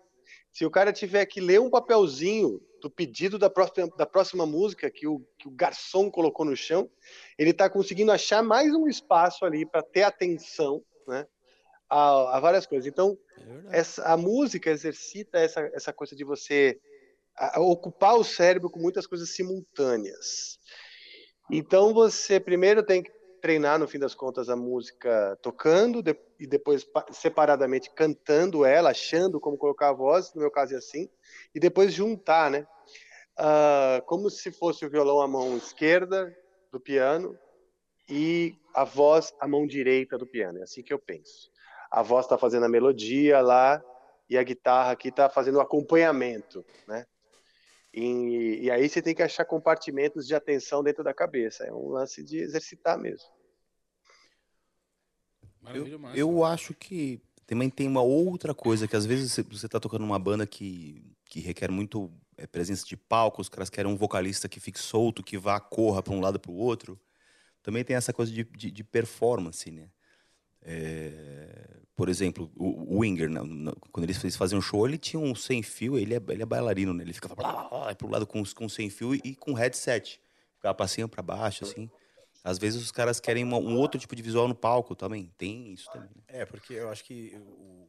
Se o cara tiver que ler um papelzinho do pedido da próxima, da próxima música que o, que o garçom colocou no chão, ele está conseguindo achar mais um espaço ali para ter atenção, né? A, a várias coisas. Então, essa, a música exercita essa, essa coisa de você a- a ocupar o cérebro com muitas coisas simultâneas. Então você primeiro tem que treinar, no fim das contas, a música tocando de- e depois pa- separadamente cantando ela, achando como colocar a voz, no meu caso é assim, e depois juntar, né? Ah, como se fosse o violão a mão esquerda do piano e a voz a mão direita do piano. É assim que eu penso. A voz está fazendo a melodia lá e a guitarra aqui está fazendo o acompanhamento, né? E, e aí você tem que achar compartimentos de atenção dentro da cabeça. É um lance de exercitar mesmo. Maravilha, massa. Eu acho que também tem uma outra coisa, que às vezes você- você tá tocando numa banda que, que requer muito é, presença de palco, os caras querem um vocalista que fique solto, que vá, corra para um lado para o outro. Também tem essa coisa de, de, de performance, né? É, por exemplo, o, o Winger, na- quando eles faziam show, ele tinha um sem fio, ele é, ele é bailarino, né? Ele ficava blá, blá, blá, pro lado com, com sem fio e com headset. Ficava cima, pra baixo, assim. Às vezes os caras querem uma- um outro tipo de visual no palco também. Tem isso também. né? É, porque eu acho que o,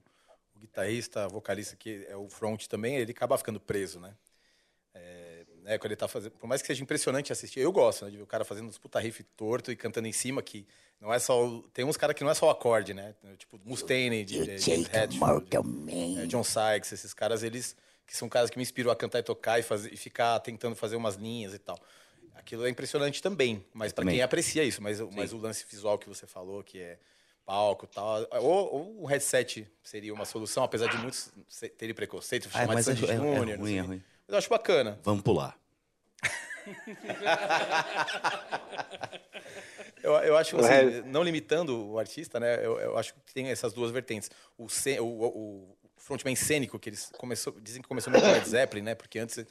o guitarrista, vocalista, que é o front também, ele acaba ficando preso, né? É, né, quando ele tá fazendo, por mais que seja impressionante assistir, eu gosto, né, de ver o cara fazendo uns puta riff torto e cantando em cima, que não é só, o- tem uns caras que não é só o acorde, né, tipo Mustaine, de, de, James Hetfield, é, John Sykes, esses caras, eles, que são caras que me inspiram a cantar e tocar e, fazer, e ficar tentando fazer umas linhas e tal. Aquilo é impressionante também, mas para quem aprecia isso, mas, o- mas o lance visual que você falou, que é palco e tal, ou, ou um headset seria uma solução, apesar de muitos terem preconceito, Ah, chamar de mas é, Sandy é- é Júnior, não ruim, sei é ruim. Mas eu acho bacana. Vamos pular. Eu, eu acho O assim, não limitando o artista, né? Eu, eu acho que tem essas duas vertentes. O, o, o, o frontman cênico, que eles começou, dizem que começou no Led Zeppelin, né? Porque antes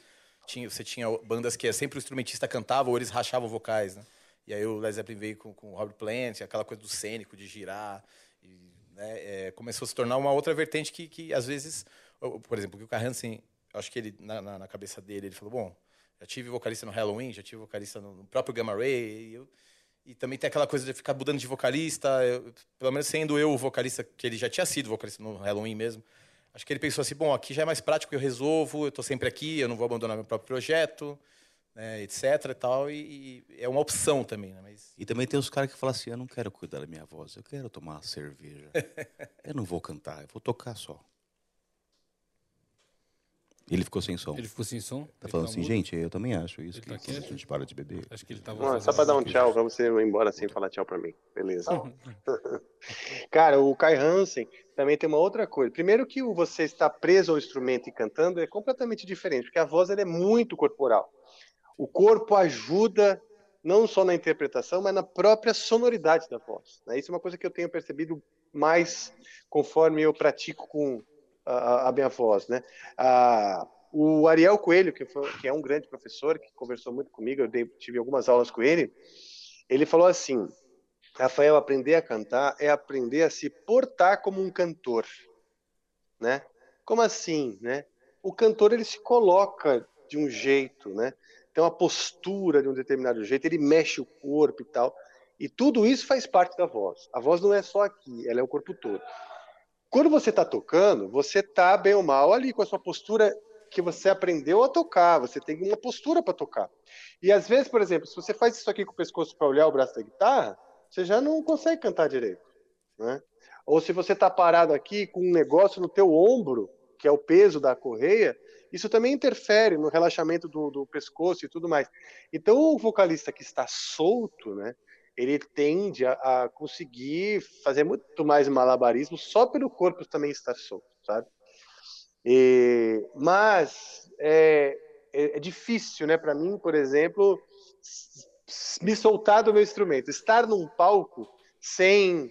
tinha, você tinha bandas que é sempre o instrumentista cantava ou eles rachavam vocais, né? E aí o Led Zeppelin veio com, com o Robert Plant, aquela coisa do cênico, de girar. E, né, é, começou a se tornar uma outra vertente que, que às vezes, por exemplo, que o Carransen, eu acho que ele, na, na- na cabeça dele, ele falou, bom, já tive vocalista no Halloween, já tive vocalista no, no próprio Gamma Ray, e, eu- e também tem aquela coisa de ficar mudando de vocalista, eu- pelo menos sendo eu o vocalista, que ele já tinha sido vocalista no Halloween mesmo, acho que ele pensou assim, bom, aqui já é mais prático, eu resolvo, eu estou sempre aqui, eu não vou abandonar meu próprio projeto, né, etc e tal, e, e é uma opção também, né, mas... E também tem os caras que falam assim: eu não quero cuidar da minha voz, eu quero tomar uma cerveja. eu não vou cantar, eu vou tocar só. Ele ficou sem som. Ele ficou sem som? Tá Ele falando tá assim, mudo? gente, eu também acho isso. Ele que tá a gente para de beber. Acho que ele tava Não, é só pra dar um aqui. tchau, pra você ir embora sem falar tchau pra mim. Beleza. Cara, o Kai Hansen também tem uma outra coisa. Primeiro que o você estar preso ao instrumento e cantando é completamente diferente, porque a voz ela é muito corporal. O corpo ajuda não só na interpretação, mas na própria sonoridade da voz. né? Isso é uma coisa que eu tenho percebido mais conforme eu pratico com a- a minha voz, né? Ah, o Ariel Coelho, que, foi- que é um grande professor, que conversou muito comigo, eu dei- tive algumas aulas com ele, ele falou assim, Rafael, aprender a cantar é aprender a se portar como um cantor, né? Como assim, né? O cantor ele se coloca de um jeito, né? Tem uma postura de um determinado jeito, ele mexe o corpo e tal. E tudo isso faz parte da voz. A voz não é só aqui, ela é o corpo todo. Quando você está tocando, você está bem ou mal ali com a sua postura que você aprendeu a tocar. Você tem uma postura para tocar. E às vezes, por exemplo, se você faz isso aqui com o pescoço para olhar o braço da guitarra, você já não consegue cantar direito, né? Ou se você está parado aqui com um negócio no teu ombro, que é o peso da correia, isso também interfere no relaxamento do, do pescoço e tudo mais. Então, o vocalista que está solto, né? Ele tende a, a conseguir fazer muito mais malabarismo só pelo corpo também estar solto, sabe? E- mas é, é- é difícil, né, para mim, por exemplo, me soltar do meu instrumento. Estar num palco sem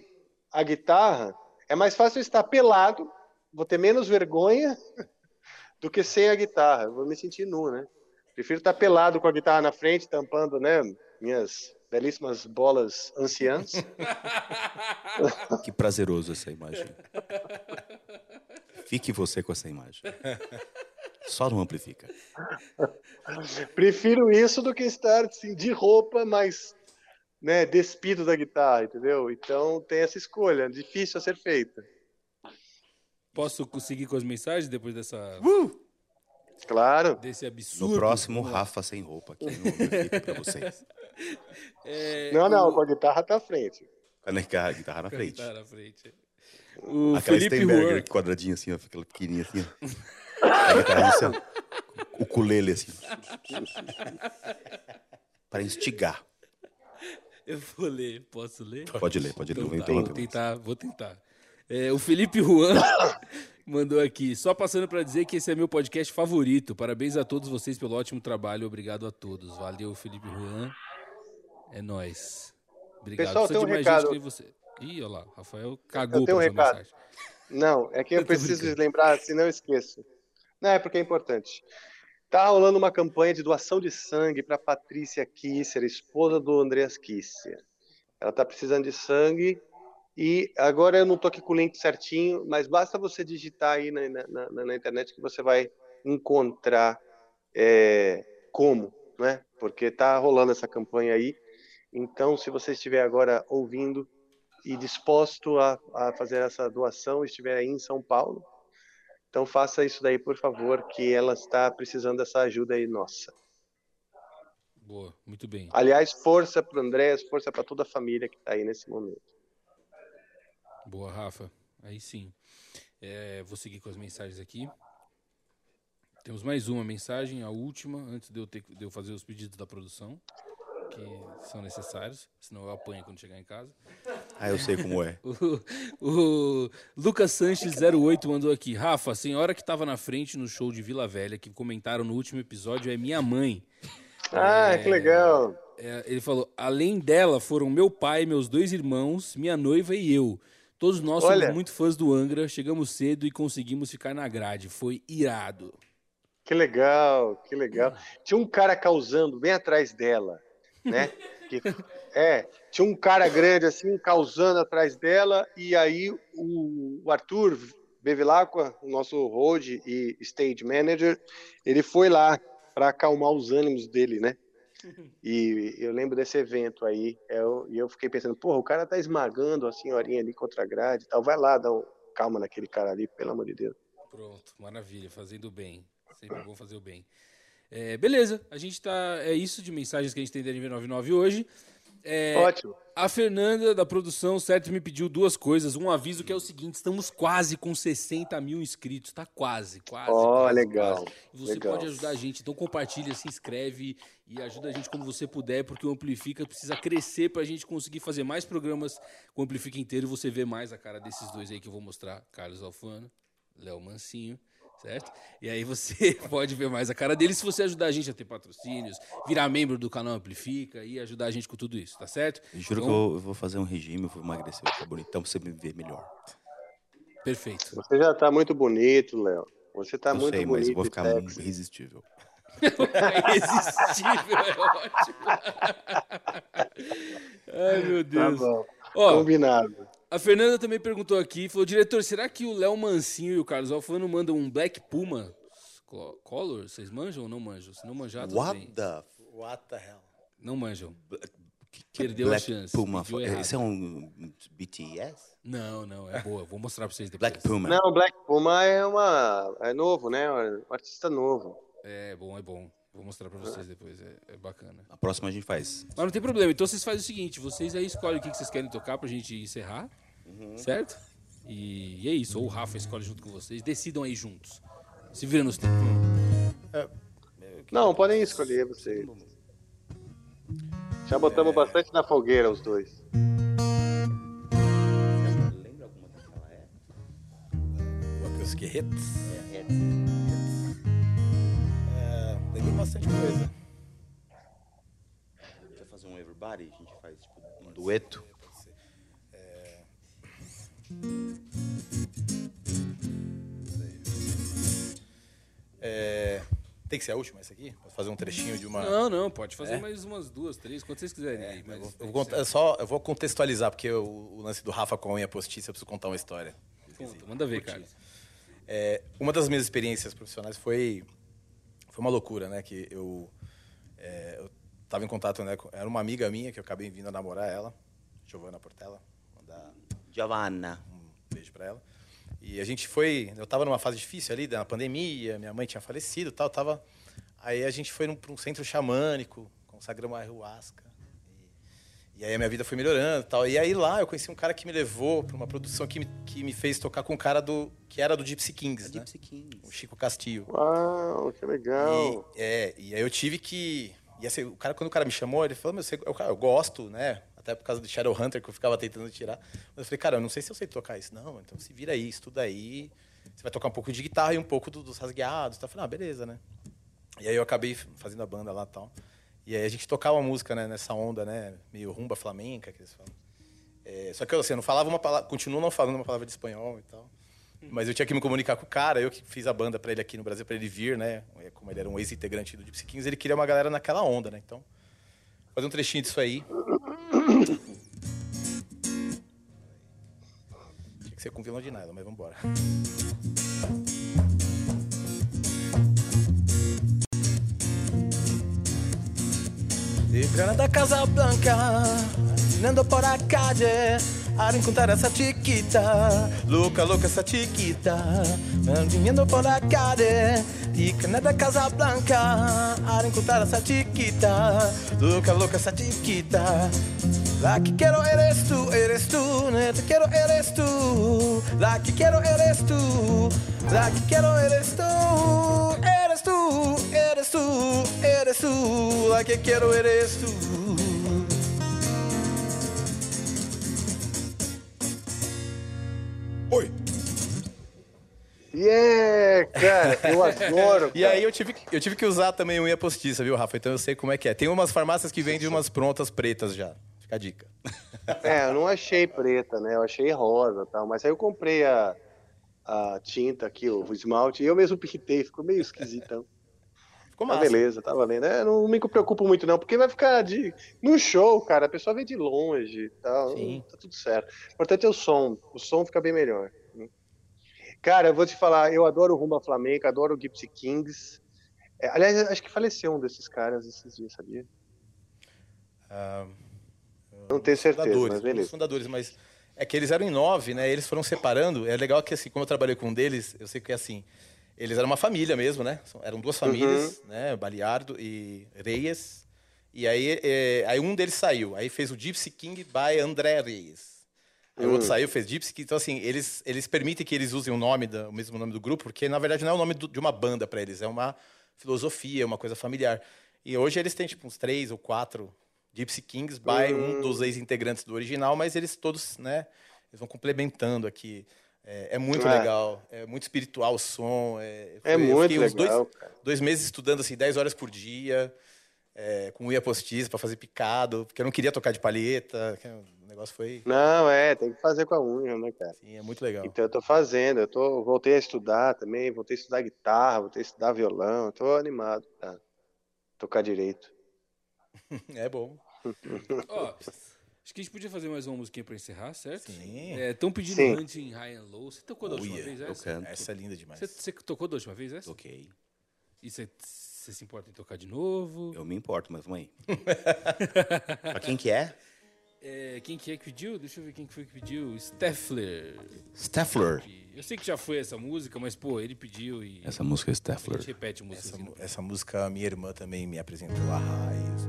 a guitarra é mais fácil estar pelado, vou ter menos vergonha do que sem a guitarra. Eu vou me sentir nu, né? Prefiro estar pelado com a guitarra na frente, tampando, né, minhas belíssimas bolas anciãs. Que prazeroso essa imagem. Fique você com essa imagem. Só não amplifica. Prefiro isso do que estar assim, de roupa, mas né, despido da guitarra, entendeu? Então tem essa escolha, difícil a ser feita. Posso conseguir com as mensagens depois dessa. Claro. Desse absurdo. No próximo. Rafa sem roupa aqui no pra vocês. É, Não, não, o- com a guitarra tá à frente. A guitarra, guitarra na frente. guitarra na frente. O Aquela Felipe Steinberger Juan. quadradinha assim, ó, aquela pequenininha assim, ó. A guitarra assim, ó. O ukulele assim. Para instigar. Eu vou ler, posso ler? Pode ler, pode ler, Então tá, interrompe vou tentar, vou tentar. É, o Felipe Juan mandou aqui, só passando para dizer que esse é meu podcast favorito. Parabéns a todos vocês pelo ótimo trabalho, obrigado a todos. Valeu, Felipe Juan. É nóis. Obrigado. Pessoal, Precisa tem um recado. gente você. Ih, olha lá, Rafael cagou Eu tenho um recado. mensagem. Não, é que eu Eu preciso brincando. lembrar, senão eu esqueço. Não, é porque é importante. Tá rolando uma campanha de doação de sangue para Patrícia Kisser, esposa do Andreas Kisser. Ela tá precisando de sangue e agora eu não tô aqui com o link certinho, mas basta você digitar aí na, na- na- na internet que você vai encontrar é, como, né? Porque tá rolando essa campanha aí. Então, se você estiver agora ouvindo e disposto a, a fazer essa doação, estiver aí em São Paulo, então faça isso daí, por favor, que ela está precisando dessa ajuda aí nossa. Boa, muito bem. Aliás, força para o Andrés, força para toda a família que está aí nesse momento. Boa, Rafa. Aí sim. É, vou seguir com as mensagens aqui. Temos mais uma mensagem, a última, antes de eu, ter, de eu fazer os pedidos da produção, que são necessários, senão eu apanho quando chegar em casa. Ah, eu sei como é. O, o Lucas Sanches 08 mandou aqui. Rafa, a senhora que estava na frente no show de Vila Velha, que comentaram no último episódio, é minha mãe. Ah, É, que legal. é, ele falou: além dela, foram meu pai, meus dois irmãos, minha noiva e eu. Todos nós somos Olha. muito fãs do Angra, chegamos cedo e conseguimos ficar na grade. Foi irado. Que legal, que legal. Tinha um cara causando bem atrás dela. Né? Que, é, tinha um cara grande assim, causando atrás dela, e aí o, o Arthur Bevilacqua, o nosso road e stage manager, ele foi lá para acalmar os ânimos dele, né? E eu lembro desse evento aí, eu, e eu fiquei pensando, porra, o cara tá esmagando a senhorinha ali contra a grade e tal, vai lá, dá um calma naquele cara ali, pelo amor de Deus. Pronto, maravilha, fazendo bem. Sempre bom fazer o bem. É, beleza, a gente tá. É isso de mensagens que a gente tem da NV99 hoje. É, Ótimo. A Fernanda da produção, certo, me pediu duas coisas. Um aviso que é o seguinte: estamos quase com 60 mil inscritos. Tá quase, quase. Ó, quase, legal, quase. Você legal. pode ajudar a gente. Então compartilha, se inscreve e ajuda a gente como você puder, porque o Amplifica precisa crescer pra gente conseguir fazer mais programas com o Amplifica inteiro e você ver mais a cara desses dois aí que eu vou mostrar: Carlos Alfano, Léo Mancinho. Certo? E aí você pode ver mais a cara dele se você ajudar a gente a ter patrocínios, virar membro do canal Amplifica e ajudar a gente com tudo isso, tá certo? Eu juro que eu, eu vou fazer um regime, eu vou emagrecer, vou ficar bonitão pra você me ver melhor. Perfeito. Você já tá muito bonito, Léo. Você tá eu muito sei, bonito. mas eu vou ficar sexy. muito irresistível. Irresistível, é ótimo. Ai, meu Deus. Tá bom. Ó, Combinado. A Fernanda também perguntou aqui, falou, diretor, será que o Léo Mancinho e o Carlos Alfano mandam um Black Puma co- Color? Vocês manjam ou não manjam? Se não manjar, tudo What bem. the... What the hell? Não manjam. Perdeu Black a chance. Puma. Esse é um BTS? Não, não, é boa. Vou mostrar pra vocês depois. Black Puma. Não, Black Puma é uma. É novo, né? Um artista novo. É bom, é bom. Vou mostrar pra vocês depois, é, é bacana. A próxima a gente faz. Mas não tem problema, então vocês fazem o seguinte, vocês aí escolhem o que que vocês querem tocar pra gente encerrar, certo? E, e é isso, ou o Rafa escolhe junto com vocês, decidam aí juntos. Se vira nos tempos. Não, podem escolher vocês. Já botamos bastante na fogueira os dois. Lembra alguma daquela época? Acoustic Hits? É, É, bastante coisa. Quer fazer um Everybody? A gente faz tipo um dueto. É, tem que ser a última essa aqui? Posso fazer um trechinho de uma... Não, não, pode fazer É? mais umas duas, três, quantas vocês quiserem aí. Mas Eu vou, é só, eu vou contextualizar, porque o, o lance do Rafa com a unha postiça, eu preciso contar uma história. Conta, manda ver, cara. É, uma das minhas experiências profissionais foi, foi uma loucura, né? Que eu, é, eu tava em contato, né? com- Era uma amiga minha que eu acabei vindo a namorar ela, Giovanna Portela. Mandar Giovanna. um beijo pra ela. E a gente foi, eu tava numa fase difícil ali, da pandemia, minha mãe tinha falecido e tal, tava... Aí a gente foi para um centro xamânico, consagramos a ayahuasca. E, aí a minha vida foi melhorando e tal. E aí lá eu conheci um cara que me levou para uma produção que me, que me fez tocar com um cara do, que era do Gypsy Kings, né? Gypsy Kings. O Chico Castillo. Uau, que legal. E, é, e aí eu tive que. E assim, o cara, quando o cara me chamou, ele falou: Meu, você, eu, eu gosto, né? Até por causa do Shadowhunter que eu ficava tentando tirar. Mas eu falei, cara, eu não sei se eu sei tocar isso. Não, então se vira aí, estuda aí. Você vai tocar um pouco de guitarra e um pouco do- dos rasgueados. Tá? Eu falei, ah, beleza, né? E aí eu acabei fazendo a banda lá e tal. E aí a gente tocava música, né, nessa onda, né? Meio rumba flamenca, que eles falam. É, só que eu, assim, eu não falava uma palavra, continuo não falando uma palavra de espanhol e tal. Mas eu tinha que me comunicar com o cara, eu que fiz a banda pra ele aqui no Brasil, pra ele vir, né? Como ele era um ex-integrante do Gypsy Kings, ele queria uma galera naquela onda, né? Então, vou fazer um trechinho disso aí. Tinha que ser com vilão de nylon, mas vambora. De Granada Casablanca, caminando por a calle, a encontrar essa chiquita, louca, louca essa chiquita, caminando por a calle, de Granada Casablanca, a encontrar essa chiquita, louca, louca essa chiquita. La que quiero eres tú, eres tú, la que quiero eres tú, la que quiero eres tú, la que quiero eres tú, eres tú, eres tú, la que quiero eres tú. Oi. Yeah, cara, eu adoro. E aí eu tive, que- eu tive que usar também unha postiça, viu, Rafa? Então eu sei como é que é. Tem umas farmácias que vendem umas prontas pretas já. Fica a dica. É, eu não achei preta, né? Eu achei rosa e tal. Mas aí eu comprei a, a tinta aqui, o esmalte, e eu mesmo pintei, ficou meio esquisitão. Ficou Tá massa. beleza, tá valendo. É, não me preocupo muito, não, porque vai ficar de. No show, cara, a pessoa vem de longe e tal. Tá tudo certo. O importante é o som. O som fica bem melhor. né? Cara, eu vou te falar, eu adoro o Rumba Flamenca, adoro o Gypsy Kings. É, aliás, acho que faleceu um desses caras esses dias, sabia? Ah, Não tenho certeza, fundadores, mas os beleza. fundadores, mas é que eles eram em nove, né? Eles foram separando. É legal que, assim, como eu trabalhei com um deles, eu sei que, assim, eles eram uma família mesmo, né? Eram duas famílias, né? Baliardo e Reyes. E aí, é, aí um deles saiu. Aí fez o Gypsy King by André Reyes. Aí o outro Hum. saiu, fez Gypsy King. Então, assim, eles, eles permitem que eles usem o nome, da- o mesmo nome do grupo, porque, na verdade, não é o nome do- de uma banda para eles. É uma filosofia, uma coisa familiar. E hoje eles têm, tipo, uns três ou quatro Gypsy Kings by um Hum. dos ex-integrantes do original, mas eles todos, né, eles vão complementando aqui. É, é muito É. legal, é muito espiritual o som. É, É eu muito fiquei uns legal, dois, dois meses estudando, assim, 10 horas por dia, é, com unha postiça para fazer picado, porque eu não queria tocar de palheta, o negócio foi... Não, é, tem que fazer com a unha, né, cara? Sim, é muito legal. Então eu tô fazendo, eu tô, voltei a estudar também, voltei a estudar guitarra, voltei a estudar violão, tô animado pra tocar direito. é bom. Ó, acho que a gente podia fazer mais uma musiquinha pra encerrar, certo? Sim. Estão pedindo Sim. Hunting High and Low. Você tocou da Oh, última yeah, vez eu essa? canto. Essa é linda demais. Você, você tocou da última vez essa? Toquei. E você, você se importa em tocar de novo? Eu me importo, mas vamos aí. pra quem que é? É, quem que é que pediu? Deixa eu ver quem que foi que pediu. Steffler. Steffler. Eu sei que já foi essa música, mas, pô, ele pediu e... Essa música é A Steffler. gente repete a música. Essa, no- essa música minha irmã também me apresentou a raiz.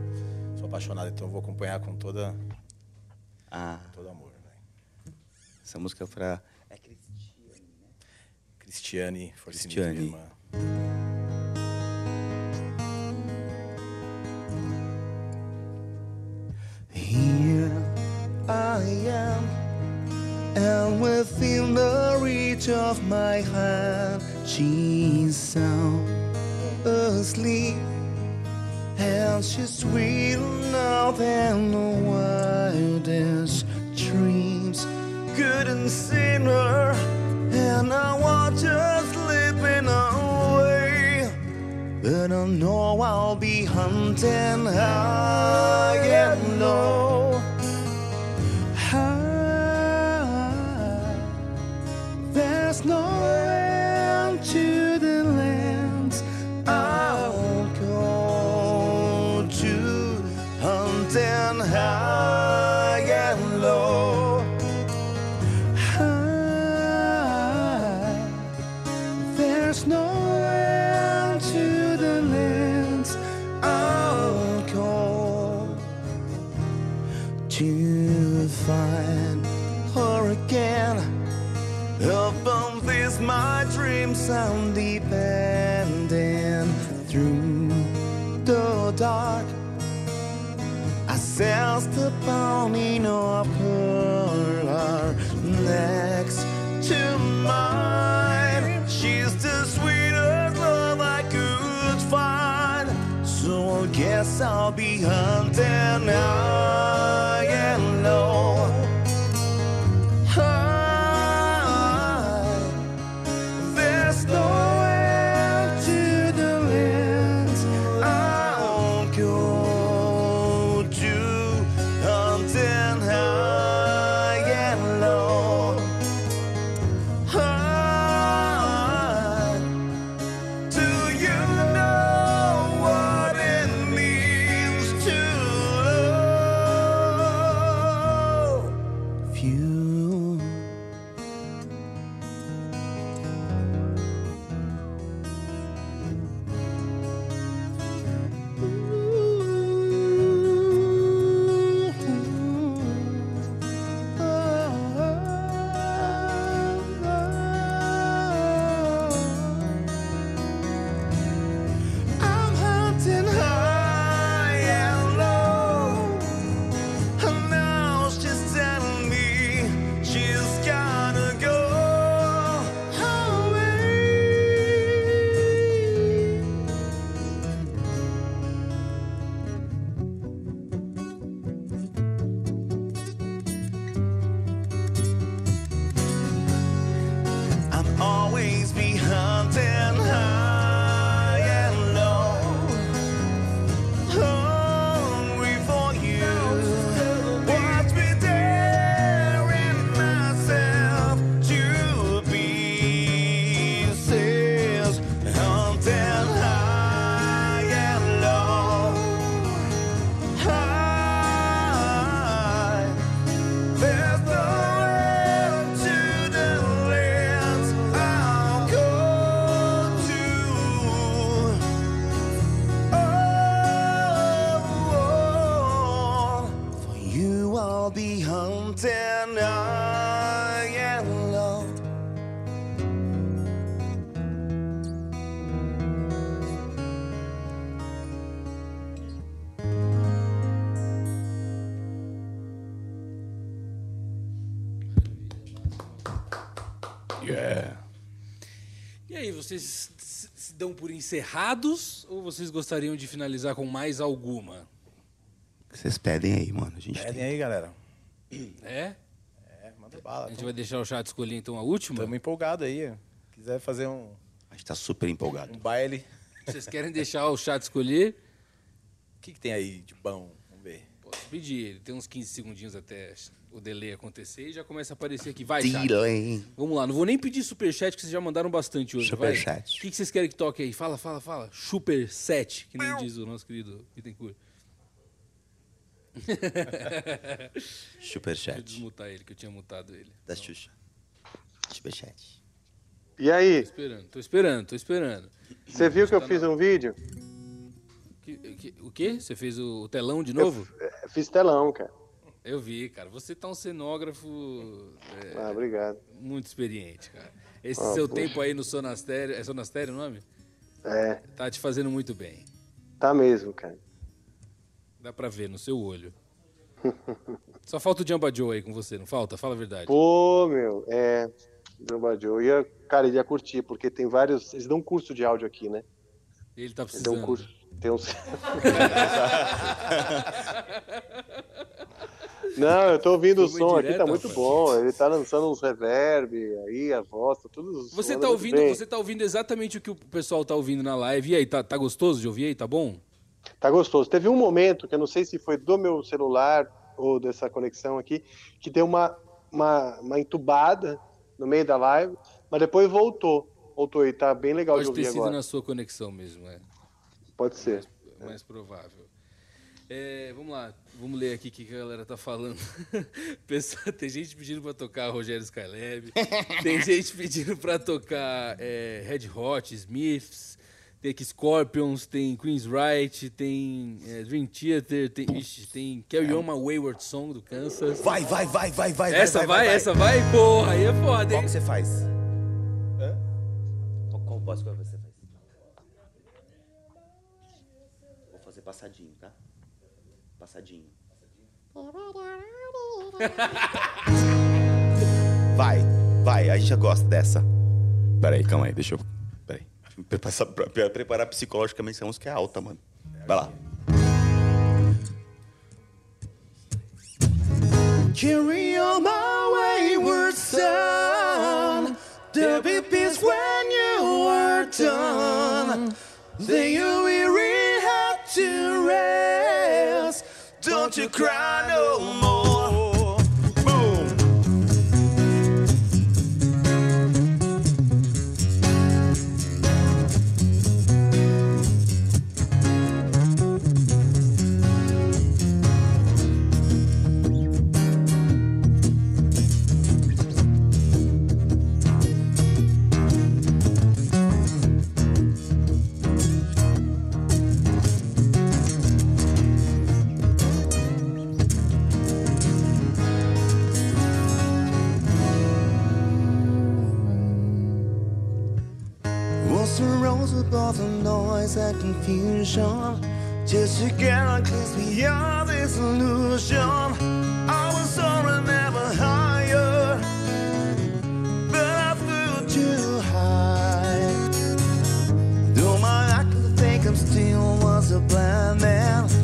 Sou apaixonado, então eu vou acompanhar com toda, Ah, todo amor. velho. essa música é pra. Cristiane Forcini, Cristiane. minha irmã. Here I am, and within the reach of my hand, she's sound asleep, and she's sweeter than the wildest dreams. Couldn't see her, and I watch just slipping away. But I know I'll be hunting high and low. High. There's no her again. Upon this, my dreams I'm depending through the dark. I sensed the pounding of her next to mine. She's the sweetest love I could find. So I guess I'll be hunting high and low. Dão por encerrados ou vocês gostariam de finalizar com mais alguma? O que vocês pedem aí, mano? A gente Pedem aí, galera. É? É, manda bala. A gente vai deixar o chat escolher então a última? Estamos empolgados aí. Quiser fazer um, A gente tá super empolgado. um baile. Vocês querem deixar o chat escolher? O que, que tem aí de bom? Vamos ver. Posso pedir, ele tem uns 15 segundinhos até o delay acontecer e já começa a aparecer aqui. Vai, chat. Delay. Vamos lá, não vou nem pedir superchat, que vocês já mandaram bastante hoje. Superchat. O que, que vocês querem que toque aí? Fala, fala, fala. Superset, que nem diz o nosso querido Bittencourt. Superchat. Deixa eu desmutar ele, que eu tinha mutado ele. Da Xuxa. Superchat. E aí, Tô esperando, tô esperando, tô esperando. você viu que eu Tá fiz na- um vídeo? Que- que- o quê? Você fez o, o telão de novo? Eu fiz telão, cara. Eu vi, cara. Você tá um cenógrafo é, Ah, obrigado. muito experiente, cara. Esse Ah, seu tempo aí no Sonastério. É Sonastério o nome? É, Tá te fazendo muito bem. tá mesmo, cara. Dá pra ver no seu olho. Só falta o Jamba Joe aí com você, não falta? Fala a verdade. Pô, meu, é. Jamba Joe. Ia, cara, ele ia curtir, porque tem vários. Eles dão um curso de áudio aqui, né? Ele tá Eles dão precisando. um curso. Tem uns. Não, eu tô ouvindo o som aqui, tá muito rapaz. bom. Ele tá lançando uns reverb aí, a voz, tá tudo. Você tá muito ouvindo, bem. você tá ouvindo exatamente o que o pessoal tá ouvindo na live. E aí, tá, tá gostoso de ouvir aí? Tá bom? Tá gostoso. Teve um momento que eu não sei se foi do meu celular ou dessa conexão aqui, que deu uma, uma, uma entubada no meio da live, mas depois voltou. Voltou e tá bem legal Pode de ter ouvir sido agora. na sua conexão mesmo, é. Pode ser. É mais provável. É, vamos lá, vamos ler aqui o que a galera tá falando. Pessoal, tem gente pedindo pra tocar Rogério Skylab, tem gente pedindo pra tocar é, Red Hot, Smiths, tem aqui Scorpions, tem Queen's Right, tem é, Dream Theater, tem, ixi, tem Carry On My Wayward Song do Kansas. Vai, vai, vai, vai, vai. Essa vai, essa vai? Porra, aí é foda, Qual hein? que você faz? Qual, qual voz que você faz? Vou fazer passadinho? Passadinho. Vai, vai, a gente já gosta dessa. Peraí, calma aí, deixa eu. Peraí. Preparar, pre- preparar psicologicamente essa música é alta, mano. Vai lá. Carry on my wayward son. There'll be peace when you are done. Then you will really have to rest. Don't you cry no more. The rose above the noise and confusion? Just to get a glimpse beyond this illusion. I was soaring never higher, but I flew too high. Though my eye could think I'm still was a blind man.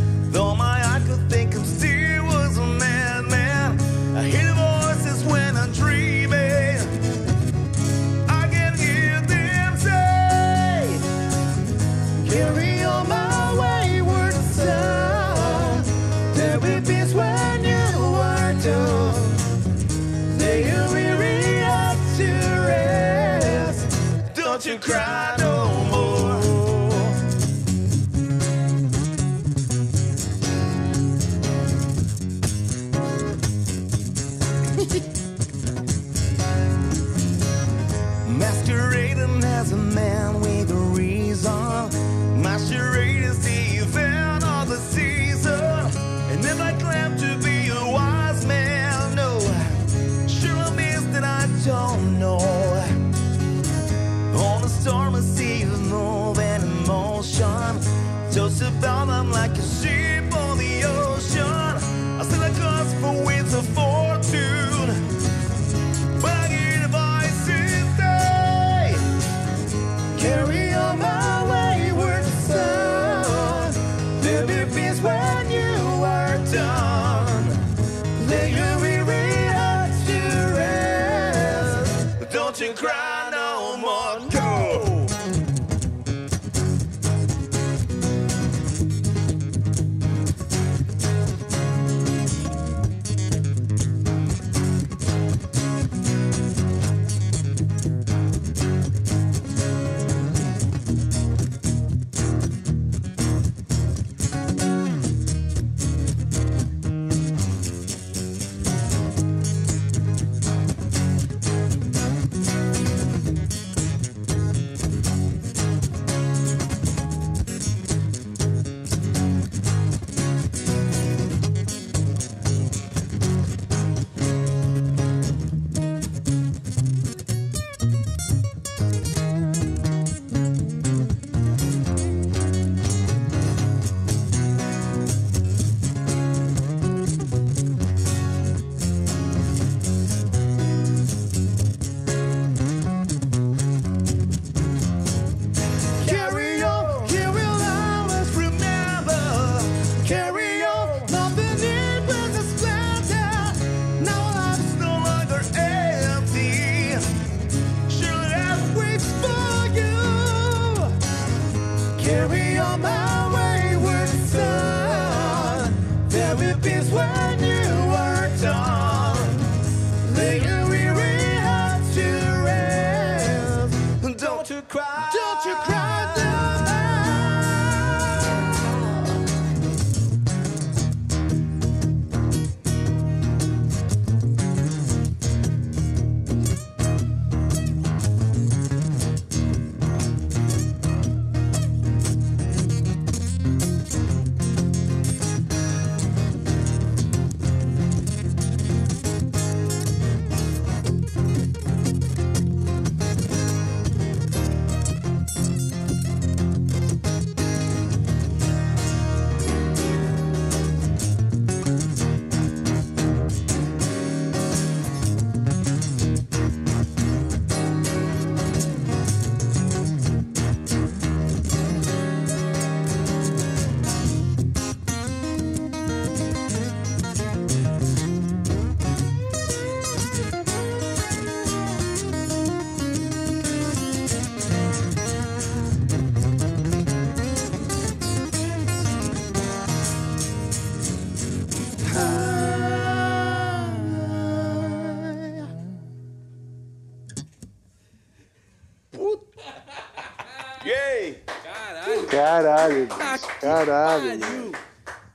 Caralho. pariu.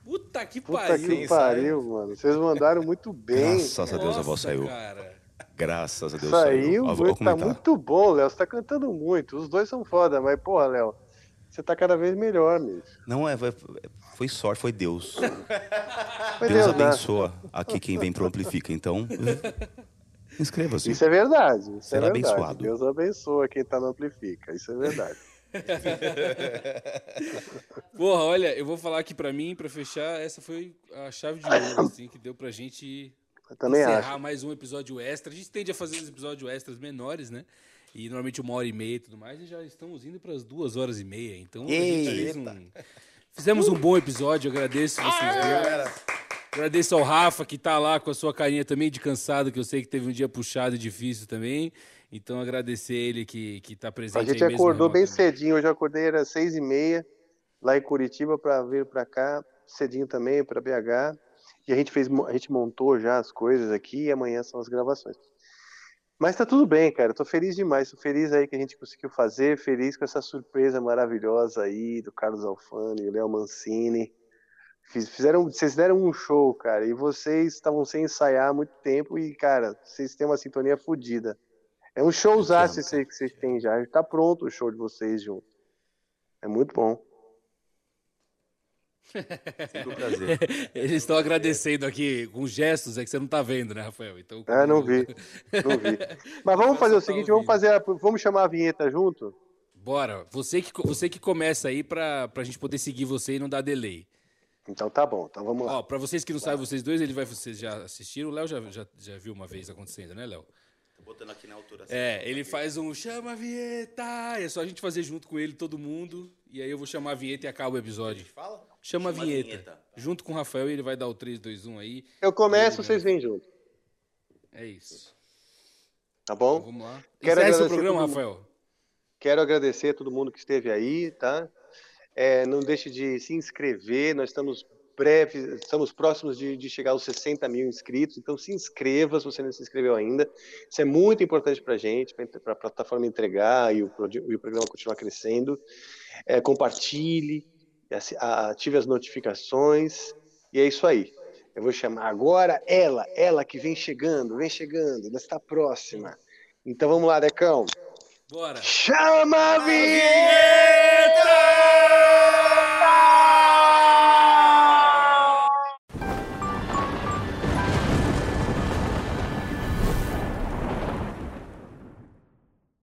Puta que Puta pariu. que pariu, mano. Vocês mandaram muito bem. Graças a Deus a voz Nossa, saiu. cara. Graças a Deus Saiu, Ó, vou tá muito bom, Léo. Você tá cantando muito. Os dois são foda, mas, porra, Léo, você tá cada vez melhor, mesmo. Não, é, foi, foi sorte, foi Deus. Foi Deus Deus, né? abençoa aqui quem vem pro Amplifica. Então, inscreva-se. Isso é verdade. Isso Será é verdade. abençoado. Deus abençoa quem tá no Amplifica. Isso é verdade. Porra, olha, eu vou falar aqui pra mim, pra fechar, essa foi a chave de ouro, assim, que deu pra gente Eu também encerrar acho. mais um episódio extra. A gente tende a fazer os episódios extras menores, né? E normalmente uma hora e meia e tudo mais, e já estamos indo para as duas horas e meia. Então, a gente fez um- fizemos um bom episódio, eu agradeço vocês dois. Agradeço ao Rafa, que tá lá com a sua carinha também de cansado, que eu sei que teve um dia puxado e difícil também. Então, agradecer ele que, que tá presente A gente mesmo acordou bem cedinho. Hoje eu acordei, era seis e meia, lá em Curitiba, para vir para cá. Cedinho também, para BH. E a gente fez, a gente montou já as coisas aqui e amanhã são as gravações. Mas tá tudo bem, cara. Tô feliz demais. Tô feliz aí que a gente conseguiu fazer. Feliz com essa surpresa maravilhosa aí do Carlos Alfani, o Léo Mancini. Fiz- Fizeram, vocês deram um show, cara. E vocês estavam sem ensaiar há muito tempo e, cara, vocês têm uma sintonia fodida. É um showzaço esse aí que vocês têm já. Tá pronto o show de vocês junto. É muito bom. Sempre um prazer. Eles estão agradecendo aqui com gestos, é que você não tá vendo, né, Rafael? Então, É, não vi. Não vi. Mas vamos fazer o seguinte, vamos fazer, a- vamos chamar a vinheta junto? Bora. Você que, você que começa aí pra, pra gente poder seguir você e não dar delay. Então tá bom, então vamos lá. Ó, pra vocês que não sabem, vocês dois, ele vai, vocês já assistiram, o Léo já, já, já viu uma vez acontecendo, né, Léo? Tô botando aqui na altura. É, ele faz um chama a vinheta, é só a gente fazer junto com ele, todo mundo, e aí eu vou chamar a vinheta e acaba o episódio. Fala? Chama a Chama a vinheta. vinheta. Junto com o Rafael, ele vai dar o 3, 2, 1 aí. Eu começo, vocês vêm junto. É isso. Tá bom? Então, vamos lá. Quero Encerra agradecer programa, todo mundo. Rafael. Quero agradecer a todo mundo que esteve aí, tá? É, não deixe de se inscrever, nós estamos breves, estamos próximos de, de chegar aos 60 mil inscritos, então se inscreva se você não se inscreveu ainda. Isso é muito importante para a gente, para a plataforma entregar e o, e o programa continuar crescendo. É, compartilhe, ative as notificações, e é isso aí. Eu vou chamar agora ela, ela que vem chegando, vem chegando, ela está próxima. Então vamos lá, Decão. Bora. Chama a vinheta!